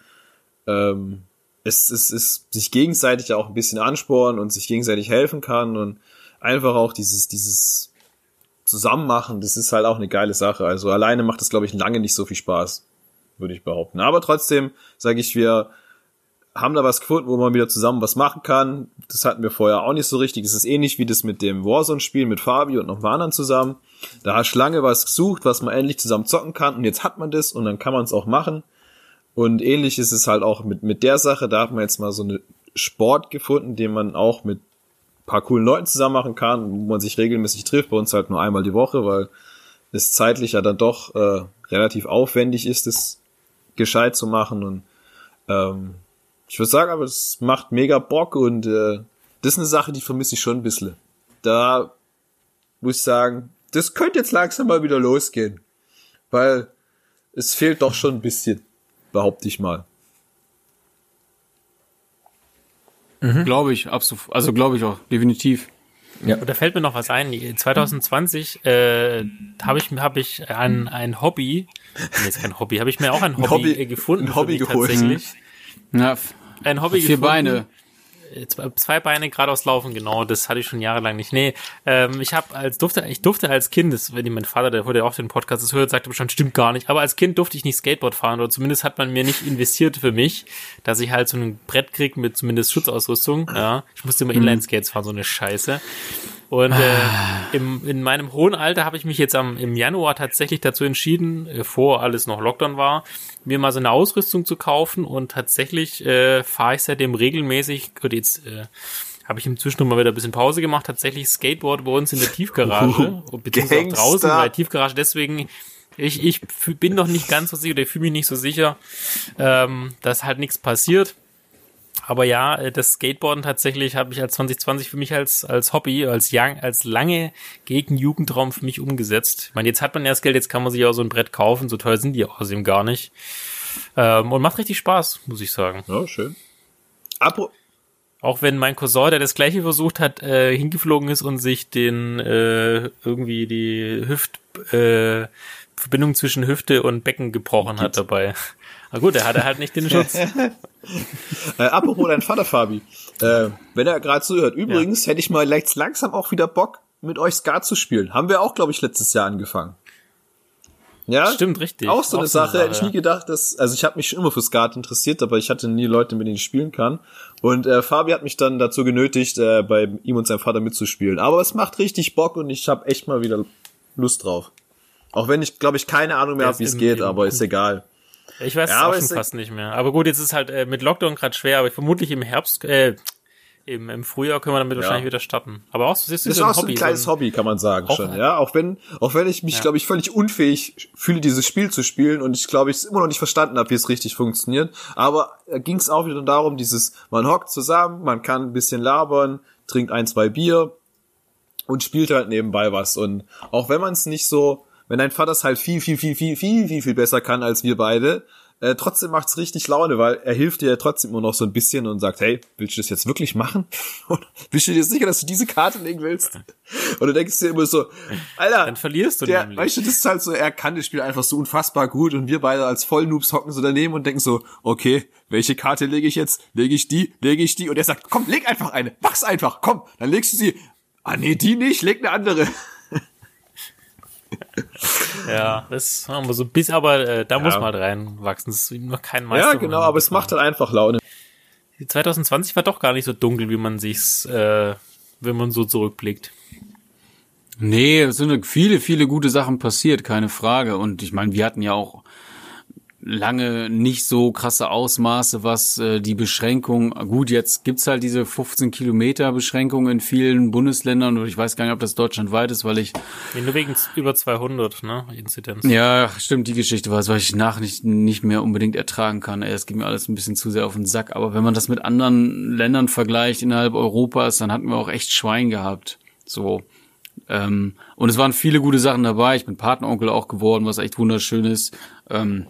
ähm, es, ist sich gegenseitig auch ein bisschen anspornen und sich gegenseitig helfen kann und einfach auch dieses, dieses Zusammenmachen, das ist halt auch eine geile Sache. Also alleine macht das, glaube ich, lange nicht so viel Spaß, würde ich behaupten. Aber trotzdem sage ich, wir haben da was gefunden, wo man wieder zusammen was machen kann. Das hatten wir vorher auch nicht so richtig. Es ist ähnlich wie das mit dem Warzone-Spiel mit Fabi und noch ein anderen zusammen. Da hat Schlange was gesucht, was man endlich zusammen zocken kann und jetzt hat man das und dann kann man es auch machen. Und ähnlich ist es halt auch mit, mit der Sache. Da hat man jetzt mal so eine Sport gefunden, den man auch mit paar coolen Leuten zusammen machen kann, wo man sich regelmäßig trifft. Bei uns halt nur einmal die Woche, weil es zeitlich ja dann doch äh, relativ aufwendig ist, es gescheit zu machen. Und ähm, ich würde sagen, aber es macht mega Bock und äh, das ist eine Sache, die vermisse ich schon ein bisschen. Da muss ich sagen, das könnte jetzt langsam mal wieder losgehen. Weil es fehlt doch schon ein bisschen, behaupte ich mal. Mhm. Glaube ich, absolut. Also glaube ich auch, definitiv. Ja. Und da fällt mir noch was ein. 2020 äh, habe ich hab ich ein, ein Hobby, nee, ist kein Hobby, habe ich mir auch ein Hobby, ein Hobby gefunden. Ein Hobby geholt. Tatsächlich. Ja, ein Hobby Vier gefunden. Beine. Äh, zwei Beine geradeaus laufen, genau, das hatte ich schon jahrelang nicht. Nee, ähm, ich habe als durfte, ich durfte als Kind, das, wenn mein Vater, der heute auch den Podcast das hört, sagte bestimmt, stimmt gar nicht, aber als Kind durfte ich nicht Skateboard fahren oder zumindest hat man mir nicht investiert für mich, dass ich halt so ein Brett krieg mit zumindest Schutzausrüstung, ja. Ich musste immer mhm. Inline-Skates fahren, so eine Scheiße. Und äh, im, in meinem hohen Alter habe ich mich jetzt am, im Januar tatsächlich dazu entschieden, äh, vor alles noch Lockdown war, mir mal so eine Ausrüstung zu kaufen. Und tatsächlich äh, fahre ich seitdem regelmäßig, gut, jetzt äh, habe ich inzwischen mal wieder ein bisschen Pause gemacht, tatsächlich Skateboard bei uns in der Tiefgarage, [LAUGHS] uh, beziehungsweise auch draußen bei der Tiefgarage, deswegen ich, ich bin noch nicht ganz so sicher, oder ich fühle mich nicht so sicher, ähm, dass halt nichts passiert. Aber ja, äh, das Skateboarden tatsächlich habe ich als 2020 für mich als, als Hobby, als, young, als lange gegen Jugendraum für mich umgesetzt. Ich meine, jetzt hat man das Geld, jetzt kann man sich auch so ein Brett kaufen, so teuer sind die außerdem gar nicht. Ähm, und macht richtig Spaß, muss ich sagen. Ja, schön. Apro auch wenn mein Cousin, der das gleiche versucht hat, äh, hingeflogen ist und sich den äh, irgendwie die Hüft äh, Verbindung zwischen Hüfte und Becken gebrochen hat dabei. Na gut, er hatte halt nicht den Schutz. [LAUGHS] äh, apropos dein Vater, Fabi. Äh, wenn er gerade zuhört. Übrigens ja. hätte ich mal langsam auch wieder Bock, mit euch Skat zu spielen. Haben wir auch, glaube ich, letztes Jahr angefangen. Ja, stimmt, richtig. Auch so auch eine so Sache, hätte ich nie gedacht, dass, also ich habe mich schon immer für Skat interessiert, aber ich hatte nie Leute, mit denen ich spielen kann. Und äh, Fabi hat mich dann dazu genötigt, äh, bei ihm und seinem Vater mitzuspielen. Aber es macht richtig Bock und ich habe echt mal wieder Lust drauf. Auch wenn ich, glaube ich, keine Ahnung mehr habe, wie es geht, aber ist egal. Ich weiß ja, es auch schon fast nicht mehr. Aber gut, jetzt ist halt äh, mit Lockdown gerade schwer, aber vermutlich im Herbst, äh, im, im Frühjahr können wir damit ja. wahrscheinlich wieder starten. Aber auch so ist es so ein, auch Hobby, ein kleines so ein Hobby, kann man sagen schon. Ja, auch wenn auch wenn ich mich, ja. glaube ich, völlig unfähig fühle, dieses Spiel zu spielen und ich glaube, ich es immer noch nicht verstanden habe, wie es richtig funktioniert. Aber äh, ging es auch wieder darum, dieses, man hockt zusammen, man kann ein bisschen labern, trinkt ein, zwei Bier und spielt halt nebenbei was. Und auch wenn man es nicht so wenn dein Vater es halt viel, viel, viel, viel, viel, viel, viel besser kann als wir beide, äh, trotzdem macht's richtig Laune, weil er hilft dir ja trotzdem immer noch so ein bisschen und sagt, hey, willst du das jetzt wirklich machen? [LAUGHS] Und bist du dir sicher, dass du diese Karte legen willst? Und du denkst dir immer so, Alter, dann verlierst du der, nämlich. Weißt du, das ist halt so, er kann das Spiel einfach so unfassbar gut und wir beide als Vollnoobs hocken so daneben und denken so, okay, welche Karte lege ich jetzt? Lege ich die? Lege ich die? Und er sagt, komm, leg einfach eine, mach's einfach, komm, dann legst du sie. Ah nee, die nicht, leg eine andere. Ja, das haben wir so bis, aber äh, da ja. muss man reinwachsen. Das ist noch kein Meister. Ja, genau, aber es macht halt einfach Laune. 2020 war doch gar nicht so dunkel, wie man sich's, äh, wenn man so zurückblickt. Nee, es sind viele, viele gute Sachen passiert, keine Frage. Und ich meine, wir hatten ja auch lange nicht so krasse Ausmaße, was äh, die Beschränkung, gut, jetzt gibt's halt diese 15 Kilometer Beschränkung in vielen Bundesländern und ich weiß gar nicht, ob das deutschlandweit ist, weil ich... Nee, nur wegen über 200, ne, Inzidenz. Ja, stimmt, die Geschichte war es, weil ich nach nicht, nicht mehr unbedingt ertragen kann. Ey, es geht mir alles ein bisschen zu sehr auf den Sack, aber wenn man das mit anderen Ländern vergleicht innerhalb Europas, dann hatten wir auch echt Schwein gehabt. So, ähm, und es waren viele gute Sachen dabei. Ich bin Patenonkel auch geworden, was echt wunderschön ist. Ähm,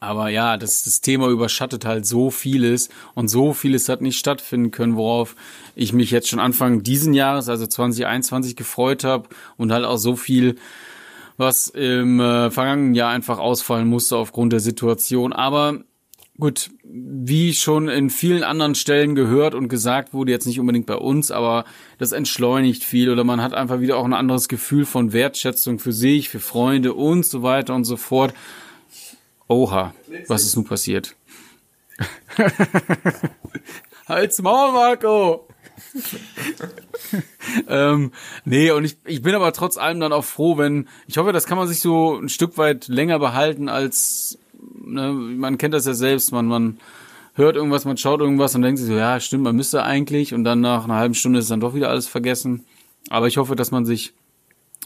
Aber ja, das, das Thema überschattet halt so vieles und so vieles hat nicht stattfinden können, worauf ich mich jetzt schon Anfang diesen Jahres, also 2021, gefreut habe und halt auch so viel, was im äh, vergangenen Jahr einfach ausfallen musste aufgrund der Situation. Aber gut, wie schon in vielen anderen Stellen gehört und gesagt wurde, jetzt nicht unbedingt bei uns, aber das entschleunigt viel oder man hat einfach wieder auch ein anderes Gefühl von Wertschätzung für sich, für Freunde und so weiter und so fort. Oha, was ist nun passiert? [LAUGHS] Halt's Maul, Marco! [LAUGHS] ähm, nee, und ich, ich bin aber trotz allem dann auch froh, wenn, ich hoffe, das kann man sich so ein Stück weit länger behalten als, ne, man kennt das ja selbst, man, man hört irgendwas, man schaut irgendwas und denkt sich so, ja, stimmt, man müsste eigentlich und dann nach einer halben Stunde ist dann doch wieder alles vergessen. Aber ich hoffe, dass man sich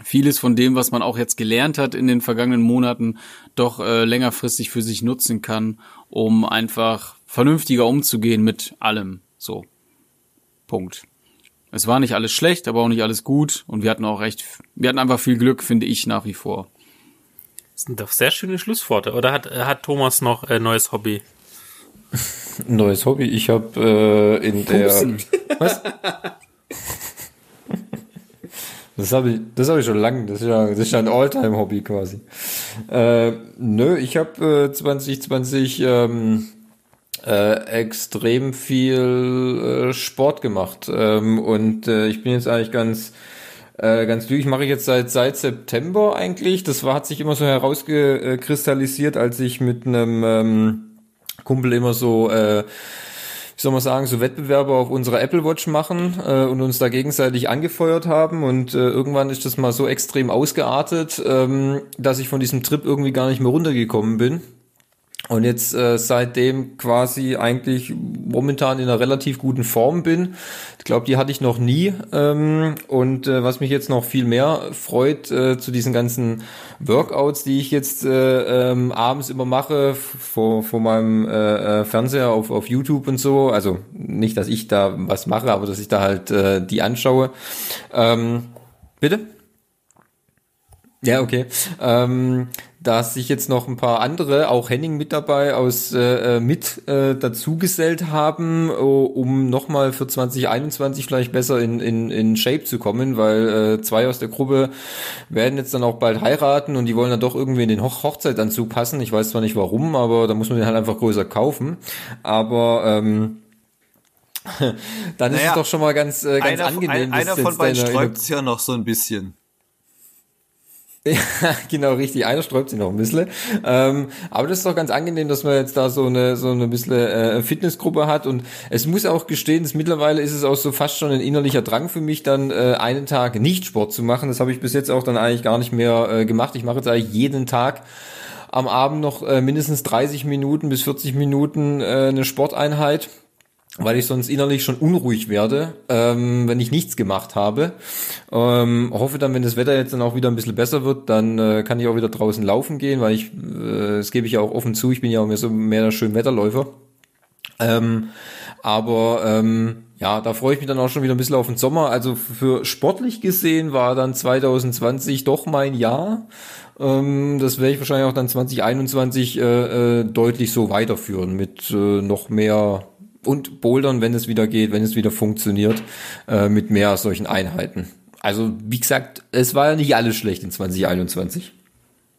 vieles von dem, was man auch jetzt gelernt hat in den vergangenen Monaten, doch äh, längerfristig für sich nutzen kann, um einfach vernünftiger umzugehen mit allem. So. Punkt. Es war nicht alles schlecht, aber auch nicht alles gut und wir hatten auch recht, wir hatten einfach viel Glück, finde ich nach wie vor. Das sind doch sehr schöne Schlussworte. Oder hat, hat Thomas noch ein neues Hobby? [LAUGHS] Neues Hobby? Ich habe äh, in der... Was? [LAUGHS] Das habe ich, das habe ich schon lange. Das ist ja, das ist ja ein Alltime-Hobby quasi. Äh, nö, ich habe äh, 2020 ähm, äh, extrem viel äh, Sport gemacht ähm, und äh, ich bin jetzt eigentlich ganz äh, ganz durch. Mache ich jetzt seit seit September eigentlich. Das war hat sich immer so herausgekristallisiert, als ich mit einem ähm, Kumpel immer so äh, wie soll man sagen, so Wettbewerbe auf unserer Apple Watch machen äh, und uns da gegenseitig angefeuert haben. Und äh, irgendwann ist das mal so extrem ausgeartet, ähm, dass ich von diesem Trip irgendwie gar nicht mehr runtergekommen bin. Und jetzt äh, seitdem quasi eigentlich momentan in einer relativ guten Form bin. Ich glaube, die hatte ich noch nie. Ähm, und äh, was mich jetzt noch viel mehr freut äh, zu diesen ganzen Workouts, die ich jetzt äh, ähm, abends immer mache vor, vor meinem äh, äh, Fernseher auf, auf YouTube und so. Also nicht, dass ich da was mache, aber dass ich da halt äh, die anschaue. Ähm, bitte? Ja, okay. Ähm, dass sich jetzt noch ein paar andere, auch Henning mit dabei, aus äh, äh mit äh, dazugesellt haben, um nochmal für 2021 vielleicht besser in, in, in Shape zu kommen, weil äh, zwei aus der Gruppe werden jetzt dann auch bald heiraten und die wollen dann doch irgendwie in den Hoch Hochzeitanzug passen. Ich weiß zwar nicht warum, aber da muss man den halt einfach größer kaufen. Aber ähm, [LAUGHS] dann naja, ist es doch schon mal ganz, äh, ganz einer, angenehm. Ein, einer von beiden sträubt es ja noch so ein bisschen. [LAUGHS] Ja, genau, richtig. Einer sträubt sich noch ein bisschen. Ähm, aber das ist doch ganz angenehm, dass man jetzt da so eine, so eine bisschen äh, Fitnessgruppe hat. Und es muss auch gestehen, dass mittlerweile ist es auch so fast schon ein innerlicher Drang für mich, dann äh, einen Tag nicht Sport zu machen. Das habe ich bis jetzt auch dann eigentlich gar nicht mehr äh, gemacht. Ich mache jetzt eigentlich jeden Tag am Abend noch äh, mindestens 30 Minuten bis 40 Minuten äh, eine Sporteinheit weil ich sonst innerlich schon unruhig werde, ähm, wenn ich nichts gemacht habe. Ähm, hoffe dann, wenn das Wetter jetzt dann auch wieder ein bisschen besser wird, dann äh, kann ich auch wieder draußen laufen gehen, weil ich, äh, das gebe ich ja auch offen zu, ich bin ja auch mehr so mehr der Schönwetterläufer. Ähm, aber ähm, ja, da freue ich mich dann auch schon wieder ein bisschen auf den Sommer. Also für sportlich gesehen war dann 2020 doch mein Jahr. Ähm, das werde ich wahrscheinlich auch dann 2021 äh, äh, deutlich so weiterführen mit äh, noch mehr und Bouldern, wenn es wieder geht, wenn es wieder funktioniert, äh, mit mehr solchen Einheiten. Also, wie gesagt, es war ja nicht alles schlecht in 2021.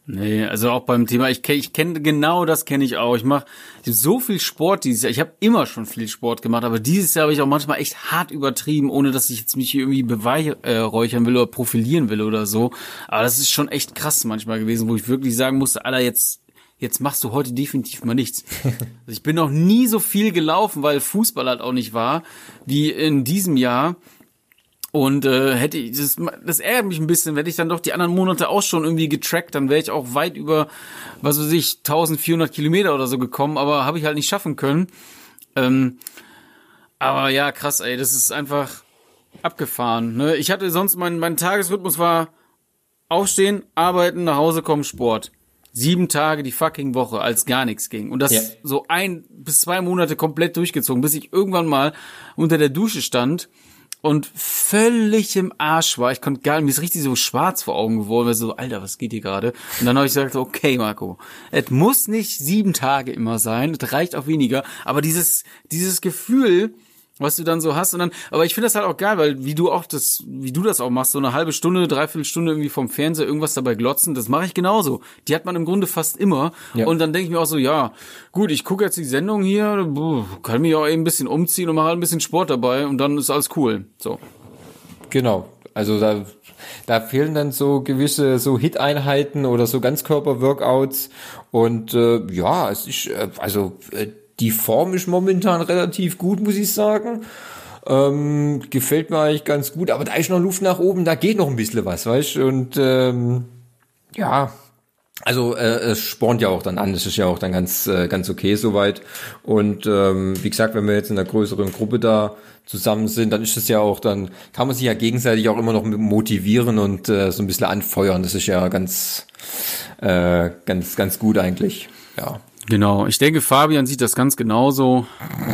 Nee, also auch beim Thema, ich kenne ich kenn, genau das kenne ich auch. Ich mache so viel Sport dieses Jahr. Ich habe immer schon viel Sport gemacht, aber dieses Jahr habe ich auch manchmal echt hart übertrieben, ohne dass ich jetzt mich irgendwie beweihräuchern will oder profilieren will oder so. Aber das ist schon echt krass manchmal gewesen, wo ich wirklich sagen musste, Alter, jetzt jetzt machst du heute definitiv mal nichts. [LAUGHS] Also ich bin noch nie so viel gelaufen, weil Fußball halt auch nicht war, wie in diesem Jahr. Und äh, hätte ich, das, das ärgert mich ein bisschen, wenn ich dann doch die anderen Monate auch schon irgendwie getrackt, dann wäre ich auch weit über, was weiß ich, 1400 Kilometer oder so gekommen, aber habe ich halt nicht schaffen können. Ähm, aber ja, krass, ey, das ist einfach abgefahren. Ne? Ich hatte sonst, mein, mein Tagesrhythmus war aufstehen, arbeiten, nach Hause kommen, Sport sieben Tage die fucking Woche, als gar nichts ging. Und das ja. so ein bis zwei Monate komplett durchgezogen, bis ich irgendwann mal unter der Dusche stand und völlig im Arsch war. Ich konnte gar nicht, mir ist richtig so schwarz vor Augen geworden, weil so, Alter, was geht hier gerade? Und dann habe ich gesagt, okay, Marco, es muss nicht sieben Tage immer sein, es reicht auch weniger, aber dieses, dieses Gefühl, was du dann so hast und dann, aber ich finde das halt auch geil, weil wie du auch das, wie du das auch machst, so eine halbe Stunde, dreiviertel Stunde irgendwie vom Fernseher irgendwas dabei glotzen, das mache ich genauso. Die hat man im Grunde fast immer ja. und dann denke ich mir auch so, ja, gut, ich gucke jetzt die Sendung hier, kann mich auch eben ein bisschen umziehen und mache halt ein bisschen Sport dabei und dann ist alles cool. So. Genau. Also da, da fehlen dann so gewisse so Hit-Einheiten oder so Ganzkörper-Workouts und äh, ja, es ist äh, also äh, die Form ist momentan relativ gut, muss ich sagen. Ähm, gefällt mir eigentlich ganz gut, aber da ist noch Luft nach oben, da geht noch ein bisschen was, weißt Und ähm, ja, also äh, es spornt ja auch dann an, das ist ja auch dann ganz äh, ganz okay soweit. Und ähm, wie gesagt, wenn wir jetzt in einer größeren Gruppe da zusammen sind, dann ist es ja auch, dann kann man sich ja gegenseitig auch immer noch motivieren und äh, so ein bisschen anfeuern. Das ist ja ganz äh, ganz ganz gut eigentlich. Ja. Genau, ich denke, Fabian sieht das ganz genauso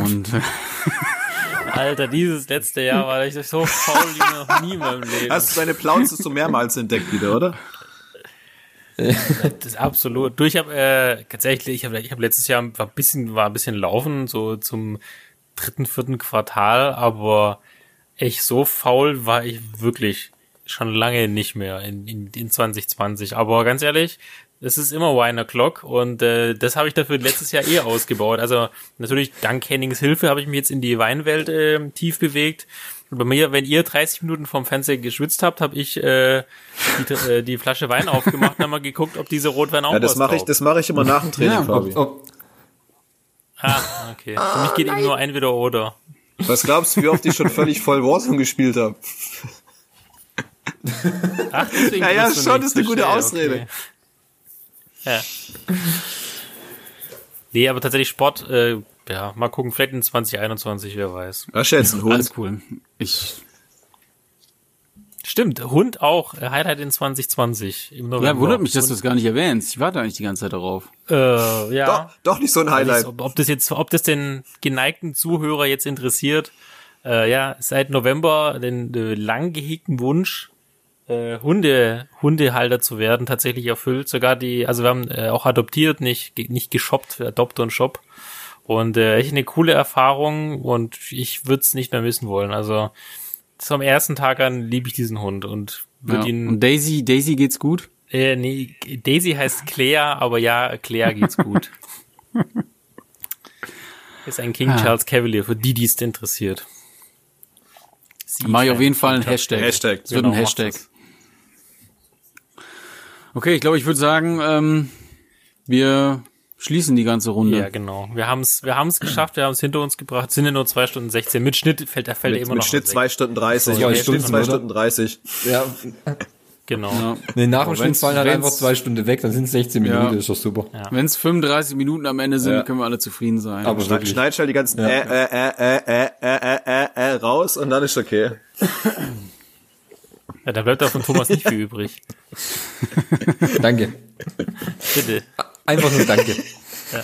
und [LAUGHS] Alter, dieses letzte Jahr war ich so faul wie noch nie in meinem Leben. Hast du deine Plauze so mehrmals entdeckt wieder, oder? das ist absolut. Du, ich habe äh, tatsächlich, ich habe ich hab letztes Jahr war ein bisschen war ein bisschen laufen so zum dritten vierten Quartal, aber echt so faul war ich wirklich schon lange nicht mehr in, in, in 2020. Aber ganz ehrlich, es ist immer Wine O'Clock und äh, das habe ich dafür letztes Jahr eh ausgebaut. Also natürlich dank Hennings Hilfe habe ich mich jetzt in die Weinwelt äh, tief bewegt. Und bei mir, wenn ihr 30 Minuten vom Fenster geschwitzt habt, habe ich äh, die, äh, die Flasche Wein aufgemacht und mal geguckt, ob diese Rotwein auch Ja, das mache ich, das mache ich immer nach dem Training, ja, Fabi. Ob, ob. Ah, okay. Für mich geht eben nur entweder oder. Was glaubst du, wie oft ich schon völlig voll Warzone gespielt habe? Ach, deswegen naja, schon ist eine gute Ausrede. Okay. Ja. Nee, aber tatsächlich Sport, äh, ja, mal gucken, vielleicht in 2021, wer weiß. Was schätzen, Hund? Alles cool. Ich. Stimmt, Hund auch, äh, Highlight in 2020 im November. Ja, wundert mich, dass du das gar nicht erwähnst. Ich warte eigentlich die ganze Zeit darauf. Äh, ja. Doch, doch nicht so ein Highlight. Ob, ob das jetzt, ob das den geneigten Zuhörer jetzt interessiert, äh, ja, seit November den äh, lang gehegten Wunsch, äh, Hunde, Hundehalter zu werden, tatsächlich erfüllt. Sogar die, also wir haben äh, auch adoptiert, nicht, nicht geshoppt, Adopt und Shop. Und äh, echt eine coole Erfahrung und ich würde es nicht mehr missen wollen. Also zum ersten Tag an liebe ich diesen Hund und würde ja. ihn. Und Daisy, Daisy geht's gut? Äh, nee, Daisy heißt Claire, aber ja, Claire geht's gut. [LAUGHS] ist ein King ah. Charles Cavalier, für die, die es interessiert. Mach ich auf jeden Fall einen Hashtag. Hashtag. Es wird genau, ein Hashtag. Okay, ich glaube, ich würde sagen, ähm, wir schließen die ganze Runde. Ja, genau. Wir haben es wir haben's geschafft, wir haben es hinter uns gebracht. Sind ja nur zwei Stunden 16. Mit Schnitt fällt der fällt mit, immer mit noch. Mit Schnitt zwei Stunden 30. Ja, Schnitt zwei Stunden 30. Ja. Genau. Ja. Nee, nach dem Schnitt fallen halt einfach zwei Stunden weg, dann sind es 16 Minuten, ja. ist doch super. Ja. Wenn es 35 Minuten am Ende sind, ja. können wir alle zufrieden sein. Aber schneid, schneid halt die ganzen ja. äh, äh, äh, äh, äh, äh, äh, raus und dann ist okay. Ja, da bleibt auch von Thomas nicht viel übrig. [LAUGHS] danke. Bitte. Einfach nur danke. Ja.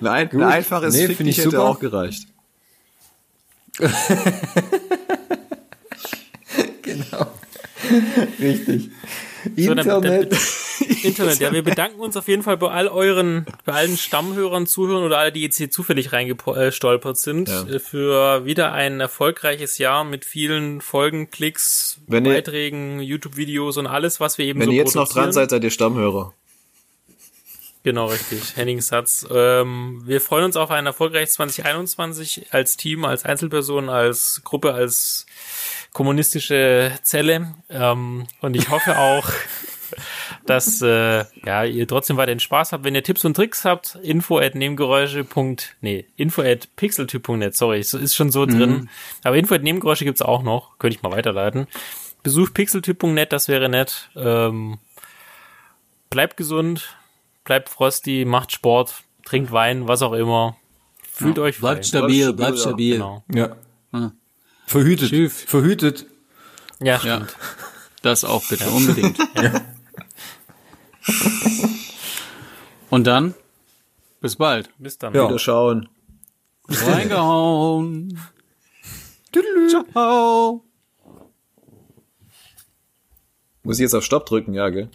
Nein, ein einfaches nee, Fick ich hätte super. auch gereicht. [LAUGHS] genau. Richtig. So, Internet. [LAUGHS] Internet, ja, wir bedanken uns auf jeden Fall bei all euren, bei allen Stammhörern, Zuhörern oder alle, die jetzt hier zufällig reingestolpert sind, ja. Äh, für wieder ein erfolgreiches Jahr mit vielen Folgen, Klicks, wenn Beiträgen, YouTube-Videos und alles, was wir eben wenn so Wenn ihr jetzt noch dran seid, seid ihr Stammhörer. Genau, richtig. Henning Satz. Ähm, wir freuen uns auf ein erfolgreiches 2021 als Team, als Einzelperson, als Gruppe, als kommunistische Zelle. Ähm, und ich hoffe auch, [LAUGHS] dass äh, ja, ihr trotzdem weiterhin Spaß habt. Wenn ihr Tipps und Tricks habt, info at Nebengeräusche. Nee, info at pixeltyp.net, sorry, ist schon so mhm. drin. Aber info at Nebengeräusche gibt's auch noch. Könnte ich mal weiterleiten. Besucht pixeltyp.net, das wäre nett. Ähm, bleibt gesund, bleibt frosty, macht Sport, trinkt Wein, was auch immer. Fühlt ja, euch Bleibt stabil, bleibt stabil. Genau. Ja. ja. Verhütet. Schiff. Verhütet. Ja. Ja. Das auch bitte, unbedingt. [LAUGHS] ja. Und dann, bis bald. Bis dann. Ja. Wieder schauen. Reingehauen. Ciao. Muss ich jetzt auf Stopp drücken, ja, gell?